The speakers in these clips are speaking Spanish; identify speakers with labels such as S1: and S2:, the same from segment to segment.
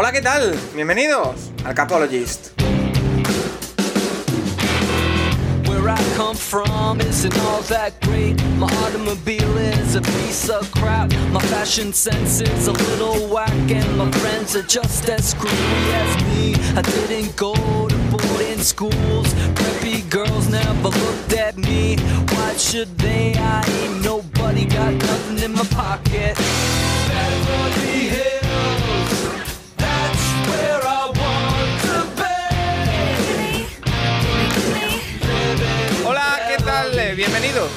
S1: Hola, ¿qué tal? Bienvenidos al Capologist.
S2: Where I come from isn't all that great. My automobile is a piece of crap. My fashion sense is a little whack, and my friends are just as screwy as me. I didn't go to boarding schools. Preppy girls never looked at me. Why should they? I ain't nobody, got nothing in my pocket. Beverly Hills,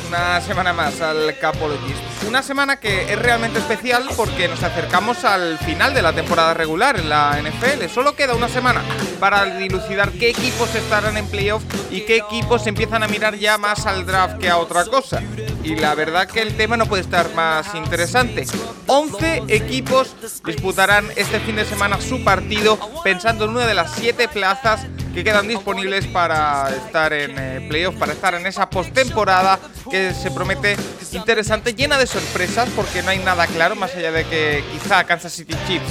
S1: una semana más al Capologist. Una semana que es realmente especial porque nos acercamos al final de la temporada regular en la NFL. Solo queda una semana para dilucidar qué equipos estarán en playoff y qué equipos empiezan a mirar ya más al draft que a otra cosa. Y la verdad que el tema no puede estar más interesante. 11 equipos disputarán este fin de semana su partido pensando en una de las 7 plazas que quedan disponibles para estar en eh, playoff, para estar en esa postemporada que se promete interesante, llena de sorpresas, porque no hay nada claro, más allá de que quizá Kansas City Chiefs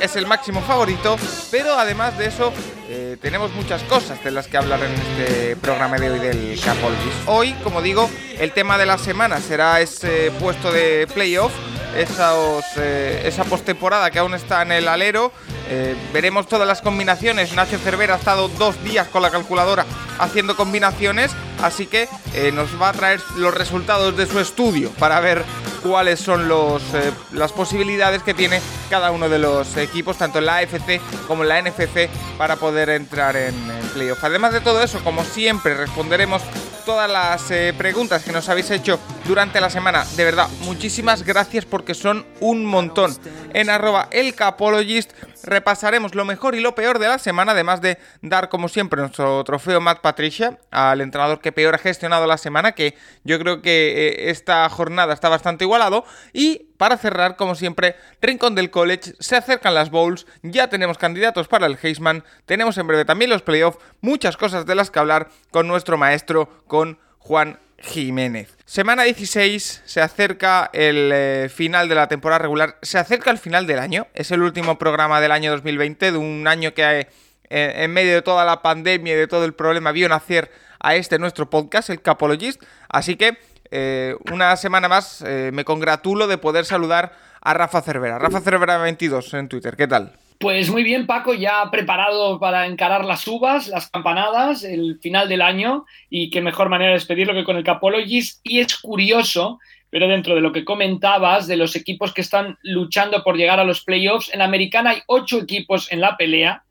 S1: es el máximo favorito, pero además de eso eh, tenemos muchas cosas de las que hablar en este programa de hoy del Capologist. Hoy, como digo, el tema de la semana será ese puesto de playoff, esos, eh, esa postemporada que aún está en el alero. Eh, veremos todas las combinaciones. Nacho Cervera ha estado dos días con la calculadora haciendo combinaciones, así que eh, nos va a traer los resultados de su estudio para ver cuáles son los, eh, las posibilidades que tiene cada uno de los equipos, tanto en la AFC como en la NFC, para poder entrar en, en playoff. Además de todo eso, como siempre, responderemos todas las preguntas que nos habéis hecho durante la semana. De verdad, muchísimas gracias porque son un montón. En arroba elcapologist repasaremos lo mejor y lo peor de la semana, además de dar como siempre nuestro trofeo Matt Patricia al entrenador que peor ha gestionado la semana, que yo creo que eh, esta jornada está bastante igualado. Y para cerrar, como siempre, Rincón del College, se acercan las bowls, ya tenemos candidatos para el Heisman, tenemos en breve también los playoffs, muchas cosas de las que hablar con nuestro maestro, con Juan Jiménez. Semana 16, se acerca el eh, final de la temporada regular, se acerca el final del año, es el último programa del año 2020, de un año que eh, en medio de toda la pandemia y de todo el problema vio nacer a este nuestro podcast, el Capologist, así que eh, una semana más eh, me congratulo de poder saludar a Rafa Cervera. Rafa Cervera 22 en Twitter, ¿qué tal?
S3: Pues muy bien, Paco, ya preparado para encarar las uvas, las campanadas, el final del año y qué mejor manera de despedirlo que con el Capologist. Y es curioso, pero dentro de lo que comentabas, de los equipos que están luchando por llegar a los playoffs, en la americana hay ocho equipos en la pelea,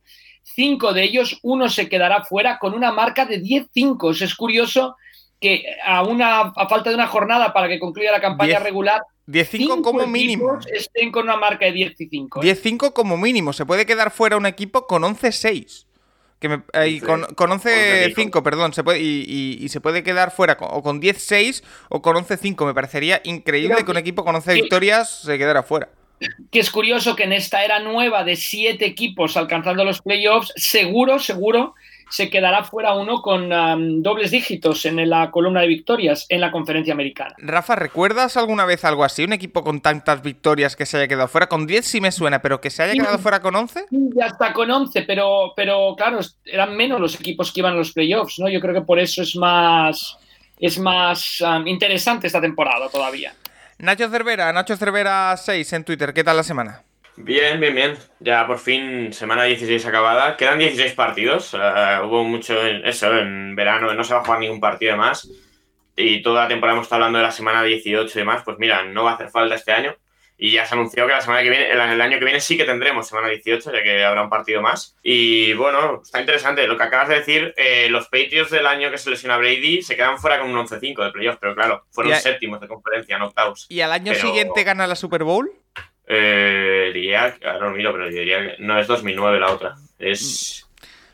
S3: cinco de ellos, uno se quedará fuera con una marca de 10-5. Es curioso que a, una, a falta de una jornada para que concluya la campaña regular,
S1: 10-5 como
S3: cinco
S1: mínimo.
S3: equipos estén con una marca de 10-5.
S1: 10-5 como mínimo. Se puede quedar fuera un equipo con 11-6. Que me- ay, con, con 11-5, perdón. Se puede, y, y- y se puede quedar fuera con- o con 10-6 o con 11-5. Me parecería increíble
S3: Creo
S1: que un equipo con 11
S3: que-
S1: victorias se quedara fuera.
S3: que es curioso que en esta era nueva de siete equipos alcanzando los playoffs, seguro, seguro, se quedará fuera uno con um, dobles dígitos en la columna de victorias en la conferencia americana.
S1: Rafa, ¿recuerdas alguna vez algo así? Un equipo con tantas victorias que se haya quedado fuera. Con 10 sí me suena, pero que se haya quedado fuera con 11.
S3: Y hasta con 11, pero, pero claro, eran menos los equipos que iban a los playoffs, ¿no? Yo creo que por eso es más, es más um, interesante esta temporada todavía.
S1: Nacho Cervera, Nacho Cervera 6 en Twitter. ¿Qué tal la semana?
S4: Bien, bien, bien. Ya por fin, semana 16 acabada. Quedan 16 partidos. eh, hubo mucho en eso, en verano no se va a jugar ningún partido más. Y toda la temporada hemos estado hablando de la semana 18 y demás. Pues mira, no va a hacer falta este año. Y ya se anunció que la semana que viene, el, el año que viene sí que tendremos semana 18, ya que habrá un partido más. Y bueno, está interesante. Lo que acabas de decir, eh, los Patriots del año que se lesiona Brady se quedan fuera con un 11-5 de playoff, pero claro, fueron séptimos de conferencia, no octavos.
S1: ¿Y al año
S4: Pero-
S1: siguiente gana la Super Bowl?
S4: Eh, diría, ahora lo miro, pero diría que no es 2009 la otra. Es.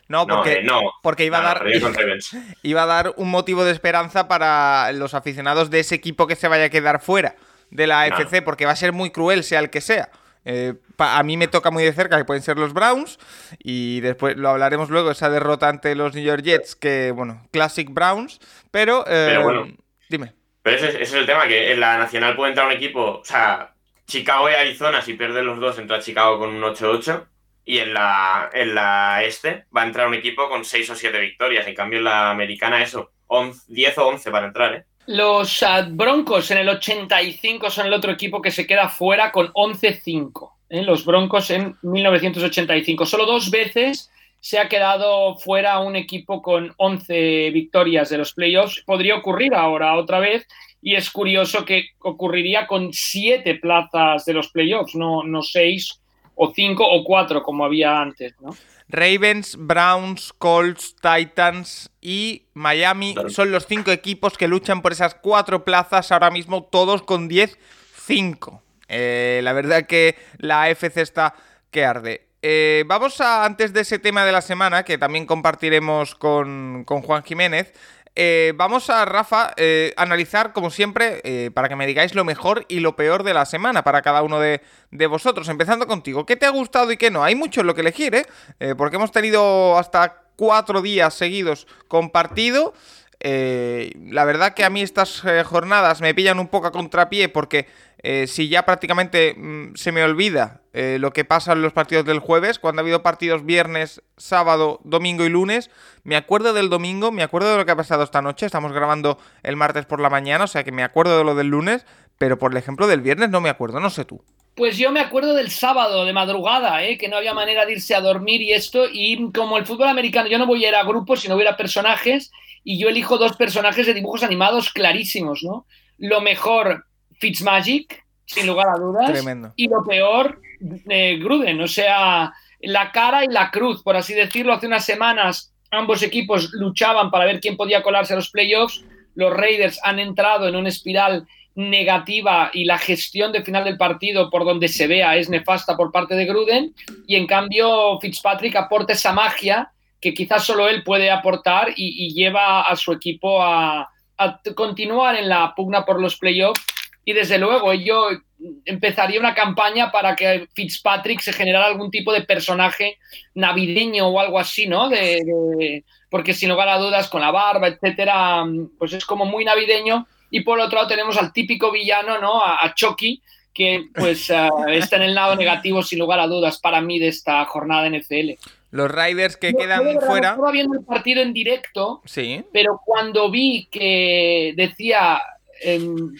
S1: No,
S4: No,
S1: porque,
S4: eh, no.
S1: porque iba,
S4: No,
S1: a dar, iba a dar un motivo de esperanza para los aficionados de ese equipo que se vaya a quedar fuera de la
S4: Claro.
S1: AFC, porque va a ser muy cruel, sea el que sea. Eh, a mí me toca muy de cerca que pueden ser los Browns y después lo hablaremos luego, esa derrota ante los New York Jets, que bueno, Classic Browns, pero... eh,
S4: Pero bueno.
S1: Dime.
S4: Pero ese, ese es el tema, que en la nacional puede entrar un equipo, o sea, Chicago y Arizona, si pierden los dos, entra Chicago con un 8-8. Y en la, en la este va a entrar un equipo con 6 o 7 victorias. En cambio, en la americana, eso, 10 o 11 para entrar, ¿eh?
S3: Los uh, Broncos en el 85 son el otro equipo que se queda fuera con 11-5. ¿eh? Los Broncos en 1985. Solo dos veces se ha quedado fuera un equipo con 11 victorias de los playoffs. Podría ocurrir ahora otra vez y es curioso que ocurriría con siete plazas de los playoffs, no, no seis o cinco o cuatro como había antes, ¿no?
S1: Ravens, Browns, Colts, Titans y Miami son los cinco equipos que luchan por esas cuatro plazas ahora mismo, todos con 10-5. Eh, la verdad que la AFC está que arde. Eh, vamos a, antes de ese tema de la semana, que también compartiremos con, con Juan Jiménez, eh, vamos a, Rafa, eh, analizar, como siempre, eh, para que me digáis lo mejor y lo peor de la semana para cada uno de, de, vosotros. Empezando contigo, ¿qué te ha gustado y qué no? Hay mucho en lo que elegir, ¿eh? porque hemos tenido hasta cuatro días seguidos compartido. La verdad que a mí estas jornadas me pillan un poco a contrapié porque eh, si ya prácticamente mm, se me olvida eh, lo que pasa en los partidos del jueves, cuando ha habido partidos viernes, sábado, domingo y lunes, me acuerdo del domingo, me acuerdo de lo que ha pasado esta noche, estamos grabando el martes por la mañana, o sea que me acuerdo de lo del lunes, pero por ejemplo del viernes no me acuerdo, no sé tú.
S3: Pues yo me acuerdo del sábado, de madrugada, ¿eh? que no había manera de irse a dormir y esto, y como el fútbol americano, yo no voy a ir a grupos, sino voy a ir a personajes, y yo elijo dos personajes de dibujos animados clarísimos, ¿no? Lo mejor, Fitzmagic, sin lugar a dudas.
S1: Tremendo.
S3: Y lo peor, eh, Gruden, o sea, la cara y la cruz, por así decirlo. Hace unas semanas ambos equipos luchaban para ver quién podía colarse a los playoffs. Los Raiders han entrado en una espiral negativa y la gestión de final del partido por donde se vea es nefasta por parte de Gruden y en cambio Fitzpatrick aporta esa magia que quizás solo él puede aportar y, lleva a su equipo a, continuar en la pugna por los playoffs y desde luego yo empezaría una campaña para que Fitzpatrick se generara algún tipo de personaje navideño o algo así, ¿no? De, porque sin lugar a dudas con la barba, etcétera, pues es como muy navideño. Y por otro lado tenemos al típico villano, ¿no? A, a Chucky, que pues uh, está en el lado negativo sin lugar a dudas para mí de esta jornada NFL.
S1: Los Riders que yo, quedan
S3: yo
S1: fuera.
S3: Estaba viendo el partido en directo,
S1: sí.
S3: pero cuando vi que decía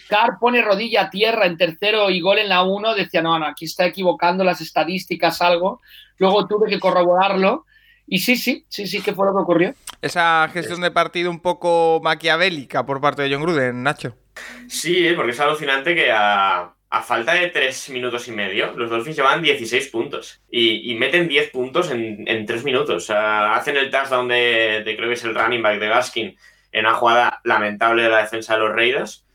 S3: Carr pone rodilla a tierra en tercero y gol en la 1, decía, no, no, aquí está equivocando las estadísticas, algo. Luego tuve que corroborarlo. Y sí, sí, sí, sí, ¿qué fue lo que ocurrió?
S1: Esa gestión de partido un poco maquiavélica por parte de John Gruden, Nacho.
S4: Sí, porque es alucinante que a, a falta de tres minutos y medio, los Dolphins llevan 16 puntos y, y meten 10 puntos en, en 3 minutos. O sea, hacen el touchdown de, de, creo que es el running back de Gaskin, en una jugada lamentable de la defensa de los Raiders.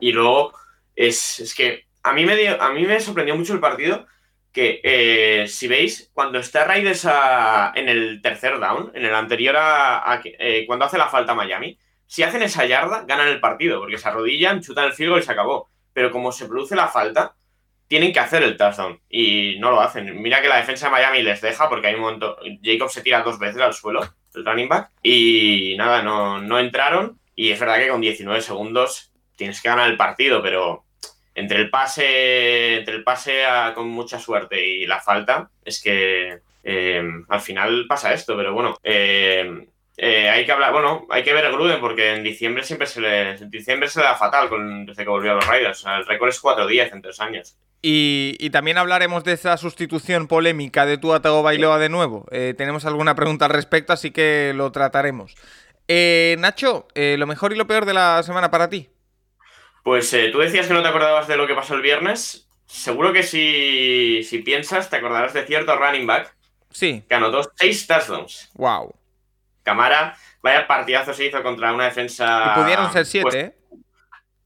S4: Y luego es, es que a mí, me dio, a mí me sorprendió mucho el partido que, eh, si veis, cuando está Raiders a, en el tercer down, en el anterior a, eh, cuando hace la falta Miami, si hacen esa yarda, ganan el partido, porque se arrodillan, chutan el field y se acabó. Pero como se produce la falta, tienen que hacer el touchdown y no lo hacen. Mira que la defensa de Miami les deja porque hay un momento. Jacob se tira dos veces al suelo, el running back, y nada, no, no entraron. Y es verdad que con 19 segundos tienes que ganar el partido, pero entre el pase, entre el pase con mucha suerte y la falta, es que eh, al final pasa esto, pero bueno. Eh, eh, hay que hablar, bueno, hay que ver a Gruden porque en diciembre siempre se le, en diciembre se le da fatal con, desde que volvió a los Raiders. El récord es 4-10 en tres años.
S1: Y, también hablaremos de esa sustitución polémica de Tua Tagovailoa de nuevo. Tenemos alguna pregunta al respecto, así que lo trataremos. Eh, Nacho, lo mejor y lo peor de la semana para ti.
S4: Pues eh, tú decías que no te acordabas de lo que pasó el viernes. Seguro que si, si piensas, te acordarás de cierto running back.
S1: Sí.
S4: Que anotó seis touchdowns.
S1: Wow.
S4: Camara, vaya partidazo se hizo contra una defensa.
S1: Y pudieron ser siete,
S4: cuest
S1: ¿eh?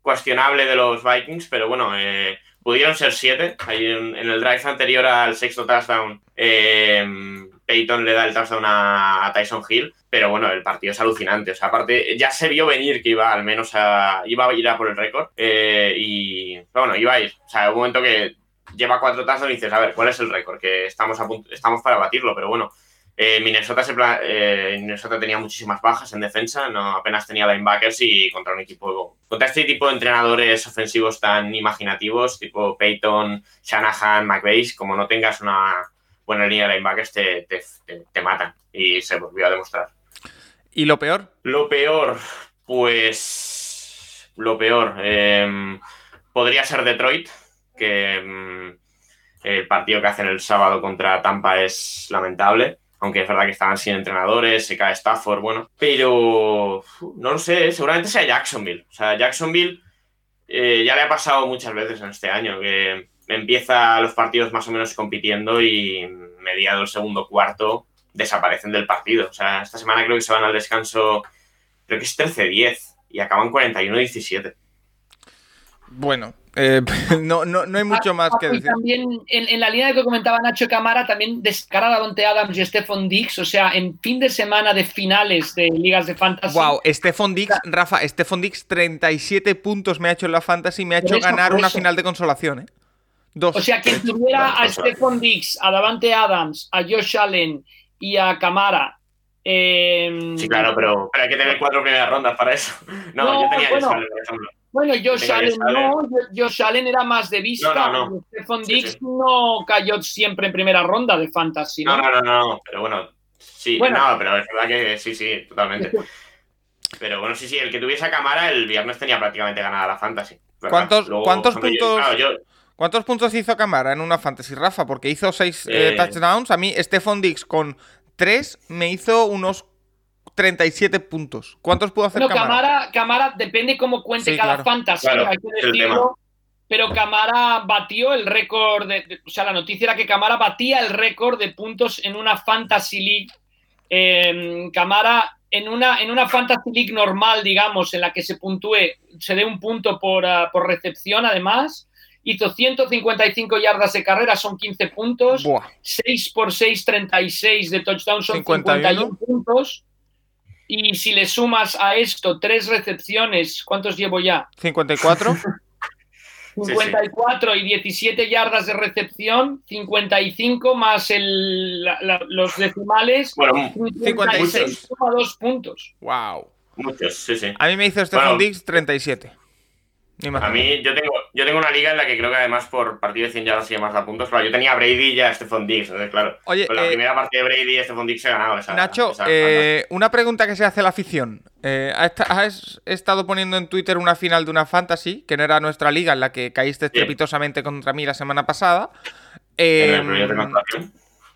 S4: cuestionable de los Vikings, pero bueno, eh, pudieron ser siete. Ahí en, en, el drive anterior al sexto touchdown, eh, Peyton le da el touchdown a, a, Tyson Hill, pero bueno, el partido es alucinante. O sea, aparte, ya se vio venir que iba al menos a. iba a ir a por el récord. Eh, y bueno, iba a ir. O sea, un momento que lleva cuatro touchdowns y dices, a ver, ¿cuál es el récord? Que estamos, a punto, estamos para batirlo, pero bueno. Eh, Minnesota, se eh, Minnesota tenía muchísimas bajas en defensa, no apenas tenía linebackers y contra un equipo, contra este tipo de entrenadores ofensivos tan imaginativos, tipo Peyton, Shanahan, McVeigh, como no tengas una buena línea de linebackers te, te, te, te matan. Y se volvió a demostrar.
S1: ¿Y lo peor?
S4: Lo peor, pues. Lo peor. eh, podría ser Detroit, que mm, el partido que hacen el sábado contra Tampa es lamentable. Aunque es verdad que estaban sin entrenadores, se cae Stafford, bueno. Pero no lo sé, seguramente sea Jacksonville. O sea, Jacksonville eh, ya le ha pasado muchas veces en este año, que empieza los partidos más o menos compitiendo y mediado el segundo cuarto desaparecen del partido. O sea, esta semana creo que se van al descanso, creo que es 13-10 y acaban 41-17.
S1: Bueno, eh, no, no, no hay mucho más que
S3: Y
S1: decir.
S3: también en, en la línea de que comentaba Nacho Camara, también descarada a Dante Adams y Stephon Dix, o sea, en fin de semana de finales de ligas de fantasy.
S1: Wow, Stephon Dix, Rafa, Stephon Dix, 37 puntos me ha hecho en la fantasy y me ha hecho
S3: eso,
S1: ganar una final de consolación, ¿eh? Dos.
S3: O sea, quien tuviera a Stephon Dix, a Davante Adams, a Josh Allen y a Camara. eh,
S4: Sí, claro, pero, pero hay que tener cuatro primeras rondas para eso. No,
S3: No,
S4: yo tenía
S3: bueno.
S4: eso, por ejemplo.
S3: Bueno, Josh Allen
S4: Josh Allen.
S3: no, Josh Allen era más de vista.
S4: No, no, no.
S3: Stephon
S4: Sí,
S3: Dix
S4: sí.
S3: no cayó siempre en primera ronda de fantasy, ¿no?
S4: No, no, no, no, pero bueno, sí,
S3: Bueno.
S4: no, pero es verdad que sí, sí, totalmente. Pero bueno, sí, sí, el que tuviese a cámara el viernes tenía prácticamente ganada la fantasy.
S1: ¿Cuántos- cuántos puntos-
S4: Yo, claro, yo-
S1: ¿Cuántos puntos hizo Camara en una fantasy, Rafa? Porque hizo 6
S4: Eh.
S1: touchdowns. A mí, Stephon Dix con 3 me hizo unos 37 puntos. ¿Cuántos pudo hacer
S3: Bueno,
S1: Camara?
S3: Camara, Camara depende cómo cuente
S1: Sí,
S3: cada
S1: claro.
S3: fantasy,
S4: Claro,
S3: hay que decirlo. Pero Camara batió el récord, de, de- o sea, la noticia era que Camara batía el récord de puntos en una Fantasy League. Eh, Camara, en una, en una Fantasy League normal, digamos, en la que se puntúe, se dé un punto por, ah, por recepción, además, hizo 155 yardas de carrera, son 15 puntos.
S1: Buah.
S3: 6 por 6, 36 de touchdown son
S1: 51.
S3: 51 puntos. Y si le sumas a esto tres recepciones, ¿cuántos llevo ya?
S1: 54.
S4: sí.
S3: 54 y 17 yardas de recepción, 55 más el, la- la- los decimales,
S4: bueno,
S1: 56.
S3: 56,2 puntos.
S1: wow.
S4: muchos, sí, sí.
S1: A mí me hizo Stephon
S4: Bueno.
S1: Dix 37.
S4: A mí, yo tengo, yo tengo una liga en la que creo que además por partido de 100 yardas y más da puntos. Claro, yo tenía a Brady y a Stephon Diggs, entonces, claro.
S1: Oye,
S4: con la
S1: eh,
S4: primera parte de Brady y Stephon Diggs he ganado esa.
S1: Nacho,
S4: esa
S1: eh, una pregunta que se hace a la afición. Eh, ¿has, estado poniendo en Twitter una final de una fantasy, que no era nuestra liga, en la que caíste estrepitosamente contra mí la semana pasada?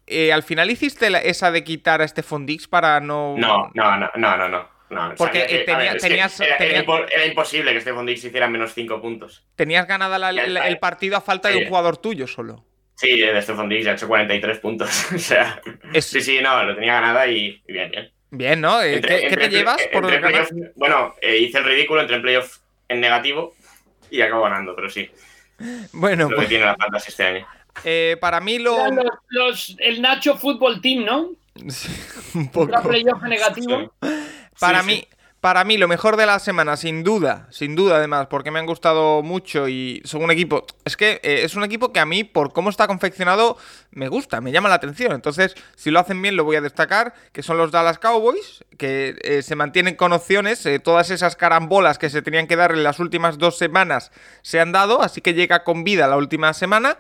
S1: eh, ¿Al final hiciste esa de quitar a Stephon Dix para no...?
S4: No, no, no, no, no, no. No.
S1: Porque,
S4: que-
S1: eh, tenía-
S4: ver,
S1: tenías-
S4: era,
S1: tenías-
S4: imposible que Stephon Diggs hiciera menos 5 puntos.
S1: Tenías ganada la- el partido a falta de un jugador tuyo solo.
S4: Sí, de Stephon Diggs ya ha hecho 43 puntos. o sea,
S1: Es-
S4: sí, sí, no, lo tenía ganada y, y bien, bien.
S1: Bien, ¿no? Eh, ¿Qué, qué te llevas por
S4: playoff- Bueno, eh, hice el ridículo, entré en playoff en negativo y acabo ganando, pero sí,
S1: Bueno,
S4: lo que
S1: pues,
S4: tiene la fantasy este año.
S1: eh, para mí lo...
S3: Eran Los, los- el Nacho Fútbol Team, ¿no?
S1: un poco...
S3: playoff negativo.
S1: Para
S4: Sí,
S1: mí,
S4: sí.
S1: para mí, lo mejor de la semana, sin duda, sin duda además, porque me han gustado mucho y son un equipo. Es que eh, es un equipo que a mí, por cómo está confeccionado, me gusta, me llama la atención. Entonces, si lo hacen bien, lo voy a destacar, que son los Dallas Cowboys, que eh, se mantienen con opciones. eh, todas esas carambolas que se tenían que dar en las últimas dos semanas se han dado, así que llega con vida la última semana.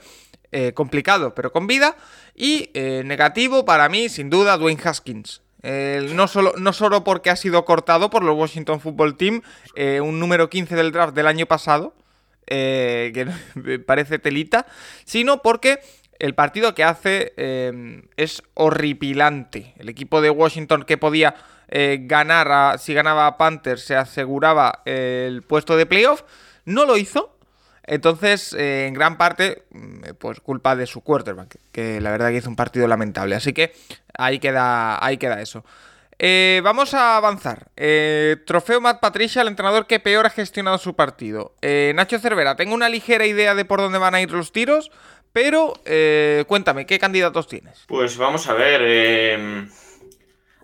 S1: eh, complicado, pero con vida. Y negativo para mí, sin duda, Dwayne Haskins. No, solo, no solo porque ha sido cortado por los Washington Football Team, eh, un número 15 del draft del año pasado, eh, que parece telita, sino porque el partido que hace eh, es horripilante. El equipo de Washington que podía ganar, a- si ganaba a Panthers, se aseguraba el puesto de playoff, no lo hizo. Entonces, eh, en gran parte, mm, pues culpa de su quarterback, que la verdad que hizo un partido lamentable. Así que ahí queda, ahí queda eso. Eh, vamos a avanzar. Eh, trofeo Matt Patricia, el entrenador que peor ha gestionado su partido. Eh, Nacho Cervera, tengo una ligera idea de por dónde van a ir los tiros, pero cuéntame, ¿qué candidatos tienes?
S4: Pues vamos a ver.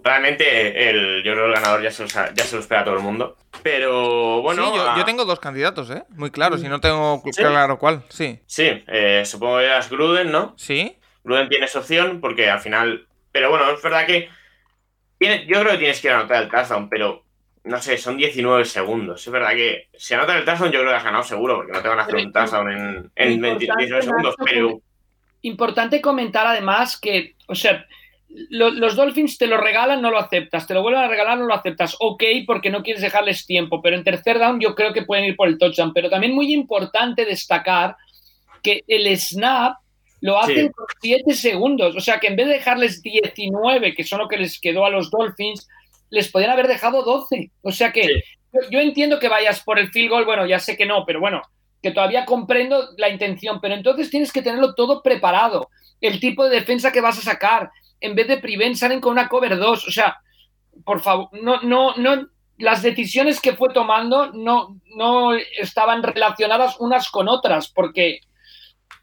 S4: Realmente, el, yo creo que el ganador ya se, lo, ya se lo espera todo el mundo. Pero bueno.
S1: sí, yo,
S4: ah,
S1: yo tengo dos candidatos, ¿eh? Muy claro, si no tengo
S4: ¿Sí?
S1: claro cuál. Sí.
S4: Sí, eh, supongo que eras Gruden, ¿no?
S1: ¿Sí?
S4: Gruden tienes opción porque al final. Pero bueno, es verdad que. tiene- yo creo que tienes que ir a anotar el touchdown, pero. No sé, son 19 segundos. Es verdad que si anotas el touchdown, yo creo que has ganado seguro, porque no te van a hacer un touchdown en, en 20 19 segundos. Pero,
S3: importante comentar además que, o sea, lo, los Dolphins te lo regalan, no lo aceptas, te lo vuelven a regalar, no lo aceptas. Ok, porque no quieres dejarles tiempo, pero en tercer down yo creo que pueden ir por el touchdown. Pero también muy importante destacar que el snap lo hacen
S4: Sí.
S3: con 7 segundos. O sea que en vez de dejarles 19, que son lo que les quedó a los Dolphins, les podían haber dejado 12. O sea que
S4: Sí.
S3: yo, yo entiendo que vayas por el field goal, bueno, ya sé que no, pero bueno, que todavía comprendo la intención, pero entonces tienes que tenerlo todo preparado. El tipo de defensa que vas a sacar, en vez de prevent salen con una cover 2, o sea, por favor, no, no, no, las decisiones que fue tomando no, no estaban relacionadas unas con otras, porque,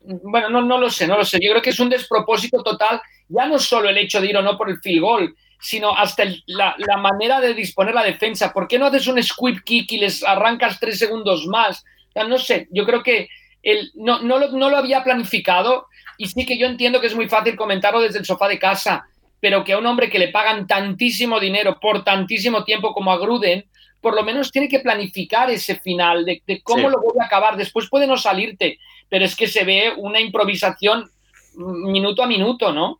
S3: bueno, no, no lo sé, no lo sé. Yo creo que es un despropósito total, ya no solo el hecho de ir o no por el field goal, sino hasta el- la, manera de disponer la defensa. ¿Por qué no haces un squib kick y les arrancas tres segundos más? No sé, yo creo que el, no, no, lo, no lo había planificado y sí que yo entiendo que es muy fácil comentarlo desde el sofá de casa, pero que a un hombre que le pagan tantísimo dinero por tantísimo tiempo como a Gruden, por lo menos tiene que planificar ese final, de, de cómo
S4: Sí.
S3: lo voy a acabar. Después puede no salirte, pero es que se ve una improvisación minuto a minuto, ¿no?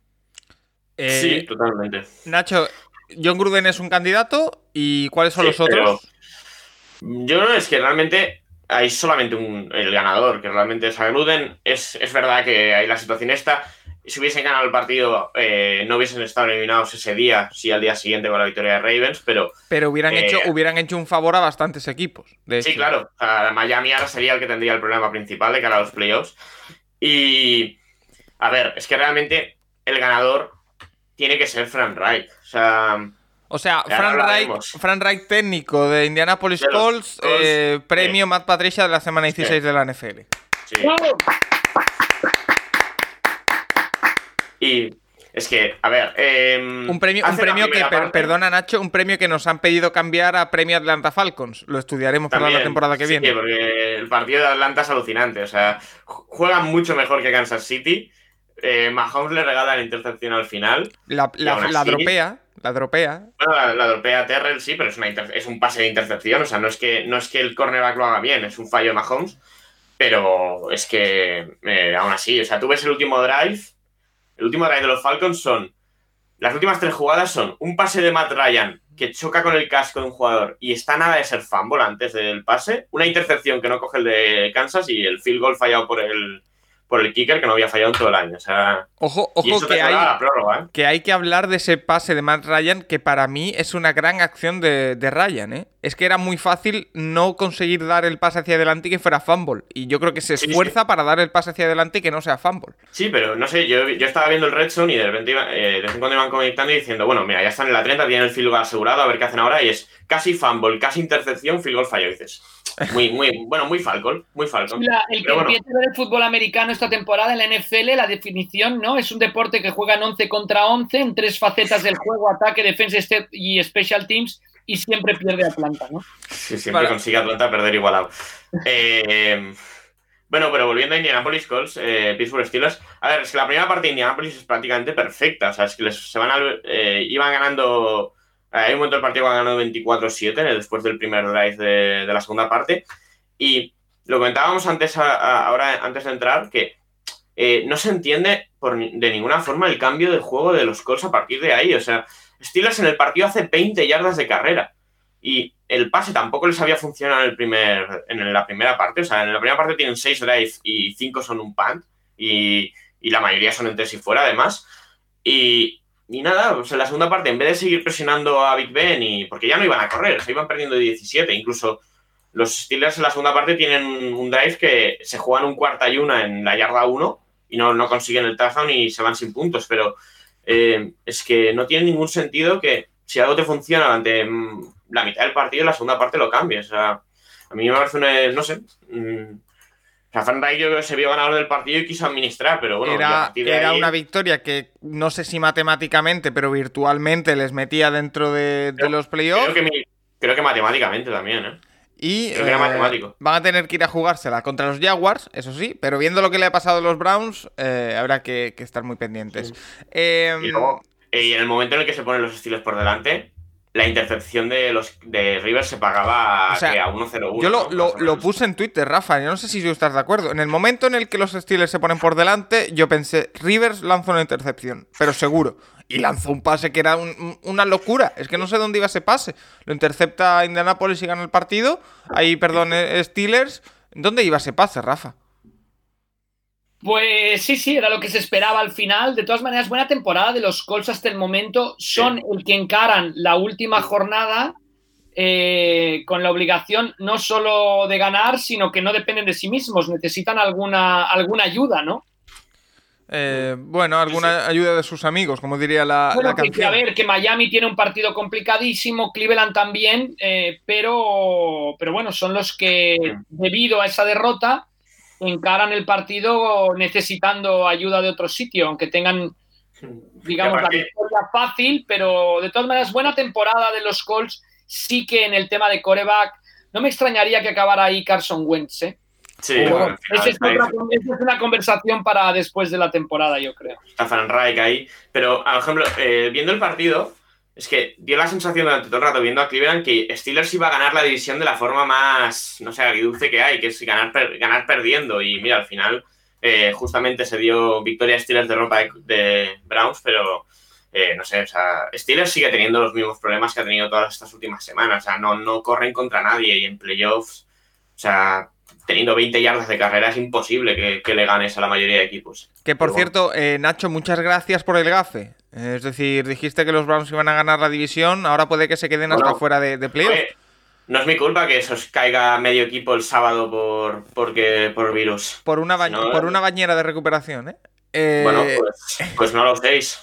S1: Eh,
S4: Sí, totalmente.
S1: Nacho, John Gruden es un candidato y ¿cuáles son
S4: Sí,
S1: los otros?
S4: pero Yo creo es que realmente hay solamente un, el ganador, que realmente es a Gruden. Es, es verdad que hay la situación esta. Si hubiesen ganado el partido, eh, no hubiesen estado eliminados ese día, sí al día siguiente con la victoria de Ravens, pero
S1: Pero hubieran,
S4: Eh,
S1: hecho, hubieran hecho un favor a bastantes equipos. De
S4: sí,
S1: hecho.
S4: claro. O sea, Miami ahora sería el que tendría el problema principal de cara a los playoffs. Y, a ver, es que realmente el ganador tiene que ser Frank Reich. O sea,
S1: O sea, Fran Reich. Fran Reich técnico de Indianapolis
S4: De
S1: Colts,
S4: Colts,
S1: eh, premio
S4: sí.
S1: Matt Patricia de la semana 16 de la NFL.
S4: sí. Y es que, a ver. em,
S1: Un premio, un premio que, per- perdona Nacho, un premio que nos han pedido cambiar a premio Atlanta Falcons. Lo estudiaremos para la temporada que
S4: sí,
S1: viene.
S4: porque el partido de Atlanta es alucinante. O sea, ju- juegan mucho mejor que Kansas City. Eh, Mahomes le regala la intercepción al final.
S1: La, la- la dropea, la dropea.
S4: Bueno, la, dropea Terrell sí, pero es, una es un pase de intercepción. O sea, no es, que, no es que el cornerback lo haga bien, es un fallo de Mahomes. Pero es que eh, aún así, o sea, tú ves el último drive. El último drive de los Falcons son. Las últimas tres jugadas son un pase de Matt Ryan que choca con el casco de un jugador y está nada de ser fumble antes del pase. Una intercepción que no coge el de Kansas y el field goal fallado por el, por el kicker que no había fallado en todo el año. O sea,
S1: Ojo, ojo que hay,
S4: la prórroga, ¿eh?
S1: que hay que hablar de ese pase de Matt Ryan, que para mí es una gran acción de, de Ryan, ¿eh? Es que era muy fácil no conseguir dar el pase hacia adelante y que fuera fumble. Y yo creo que se
S4: Sí, sí.
S1: esfuerza para dar el pase hacia adelante y que no sea fumble.
S4: Sí, pero no sé, yo, yo estaba viendo el Red Zone y de repente iba- eh, de vez en cuando iban conectando y diciendo, bueno, mira, ya están en la 30, tienen el field goal asegurado, a ver qué hacen ahora, y es casi fumble, casi intercepción, field goal fallo, y dices. Muy, muy, bueno, muy Falcon, muy Falcon.
S3: La- el que
S4: bueno.
S3: empiece a ver el fútbol americano esta temporada en la NFL, la definición, ¿no? Es un deporte que juegan 11 contra 11 en tres facetas del juego, ataque, defensa y special teams, y siempre pierde Atlanta, ¿no?
S4: Sí, siempre
S1: Para-
S4: consigue Atlanta perder igualado. Eh, bueno, pero volviendo a Indianapolis Colts, eh, Pittsburgh Steelers. A ver, es que la primera parte de Indianapolis es prácticamente perfecta. O sea, es que les, se van al- eh, iban ganando. eh, Hay un momento del partido que van ganando 24-7 eh, después del primer drive de, de la segunda parte. Y lo comentábamos antes, a- a- ahora antes de entrar, que eh, no se entiende por, de ninguna forma el cambio de juego de los Colts a partir de ahí. O sea, Steelers en el partido hace 20 yardas de carrera. Y el pase tampoco les había funcionado en, el primer, en la primera parte. O sea, en la primera parte tienen 6 drives y 5 son un punt. Y, y la mayoría son en tres y fuera, además. Y, y nada, pues en la segunda parte, en vez de seguir presionando a Big Ben, y, porque ya no iban a correr, se iban perdiendo de 17. Incluso los Steelers en la segunda parte tienen un drive que se juegan un cuarta y una en la yarda 1 y no, no consiguen el touchdown y se van sin puntos. Pero eh, es que no tiene ningún sentido que si algo te funciona durante mm, la mitad del partido, la segunda parte lo cambies. O sea, a mí me parece una, no sé. mm, o sea, Reich yo creo que se vio ganador del partido y quiso administrar, pero bueno,
S1: era era
S4: ahí-
S1: una victoria que no sé si matemáticamente, pero virtualmente les metía dentro de, los playoffs.
S4: creo que, creo que matemáticamente también, ¿eh?
S1: Y eh,
S4: matemático.
S1: van a tener que ir a jugársela contra los Jaguars, eso sí, pero viendo lo que le ha pasado a los Browns, eh, habrá que, que estar muy pendientes. Eh,
S4: Y luego, eh, y en el momento en el que se ponen los estilos por delante, la intercepción de los de Rivers se pagaba
S1: O sea,
S4: que a 1-0-1.
S1: Yo lo,
S4: ¿no?
S1: lo- lo puse en Twitter, Rafa. Yo no sé si tú estás de acuerdo. En el momento en el que los Steelers se ponen por delante, yo pensé, Rivers lanzó una intercepción, pero seguro. Y lanzó un pase que era un- un- una locura. Es que no sé dónde iba ese pase. Lo intercepta Indianapolis y gana el partido. Ahí, perdón, eh, Steelers. ¿Dónde iba ese pase, Rafa?
S3: Pues sí, sí, era lo que se esperaba al final. De todas maneras, buena temporada de los Colts hasta el momento. Son el que encaran la última jornada eh, con la obligación no solo de ganar, sino que no dependen de sí mismos. Necesitan alguna, alguna ayuda, ¿no?
S1: Eh, bueno, alguna ayuda de sus amigos, como diría la,
S3: Bueno,
S1: la
S3: que- a ver, que Miami tiene un partido complicadísimo, Cleveland también, eh, pero, pero bueno, son los que, debido a esa derrota, encaran el partido necesitando ayuda de otro sitio, aunque tengan, digamos, la victoria fácil, pero de todas maneras, buena temporada de los Colts. Sí que en el tema de coreback, no me extrañaría que acabara ahí Carson Wentz, ¿eh?
S4: Sí, bueno, final
S3: es,
S4: está
S3: otra- una conversación para después de la temporada, yo creo.
S4: Stefan Reich ahí. Pero, por ejemplo, eh, viendo el partido, es que dio la sensación durante todo el rato viendo a Cleveland que Steelers iba a ganar la división de la forma más, no sé, agridulce que hay, que es ganar, per- ganar perdiendo. Y mira, al final, eh, justamente se dio victoria a Steelers de ropa de, de Browns, pero eh, no sé, o sea, Steelers sigue teniendo los mismos problemas que ha tenido todas estas últimas semanas. O sea, no, no corren contra nadie y en playoffs, o sea, teniendo 20 yardas de carrera es imposible que, que le ganes a la mayoría de equipos.
S1: Que por
S4: bueno.
S1: cierto, eh, Nacho, muchas gracias por el gafe. Eh, Es decir, dijiste que los Browns iban a ganar la división, ahora puede que se queden hasta
S4: Bueno,
S1: fuera de, de playoff.
S4: No es mi culpa que se os caiga medio equipo el sábado por, porque, por virus.
S1: Por una, ba-
S4: no,
S1: por
S4: eh.
S1: una bañera de recuperación, ¿eh? Eh,
S4: Bueno, pues, pues no lo uséis.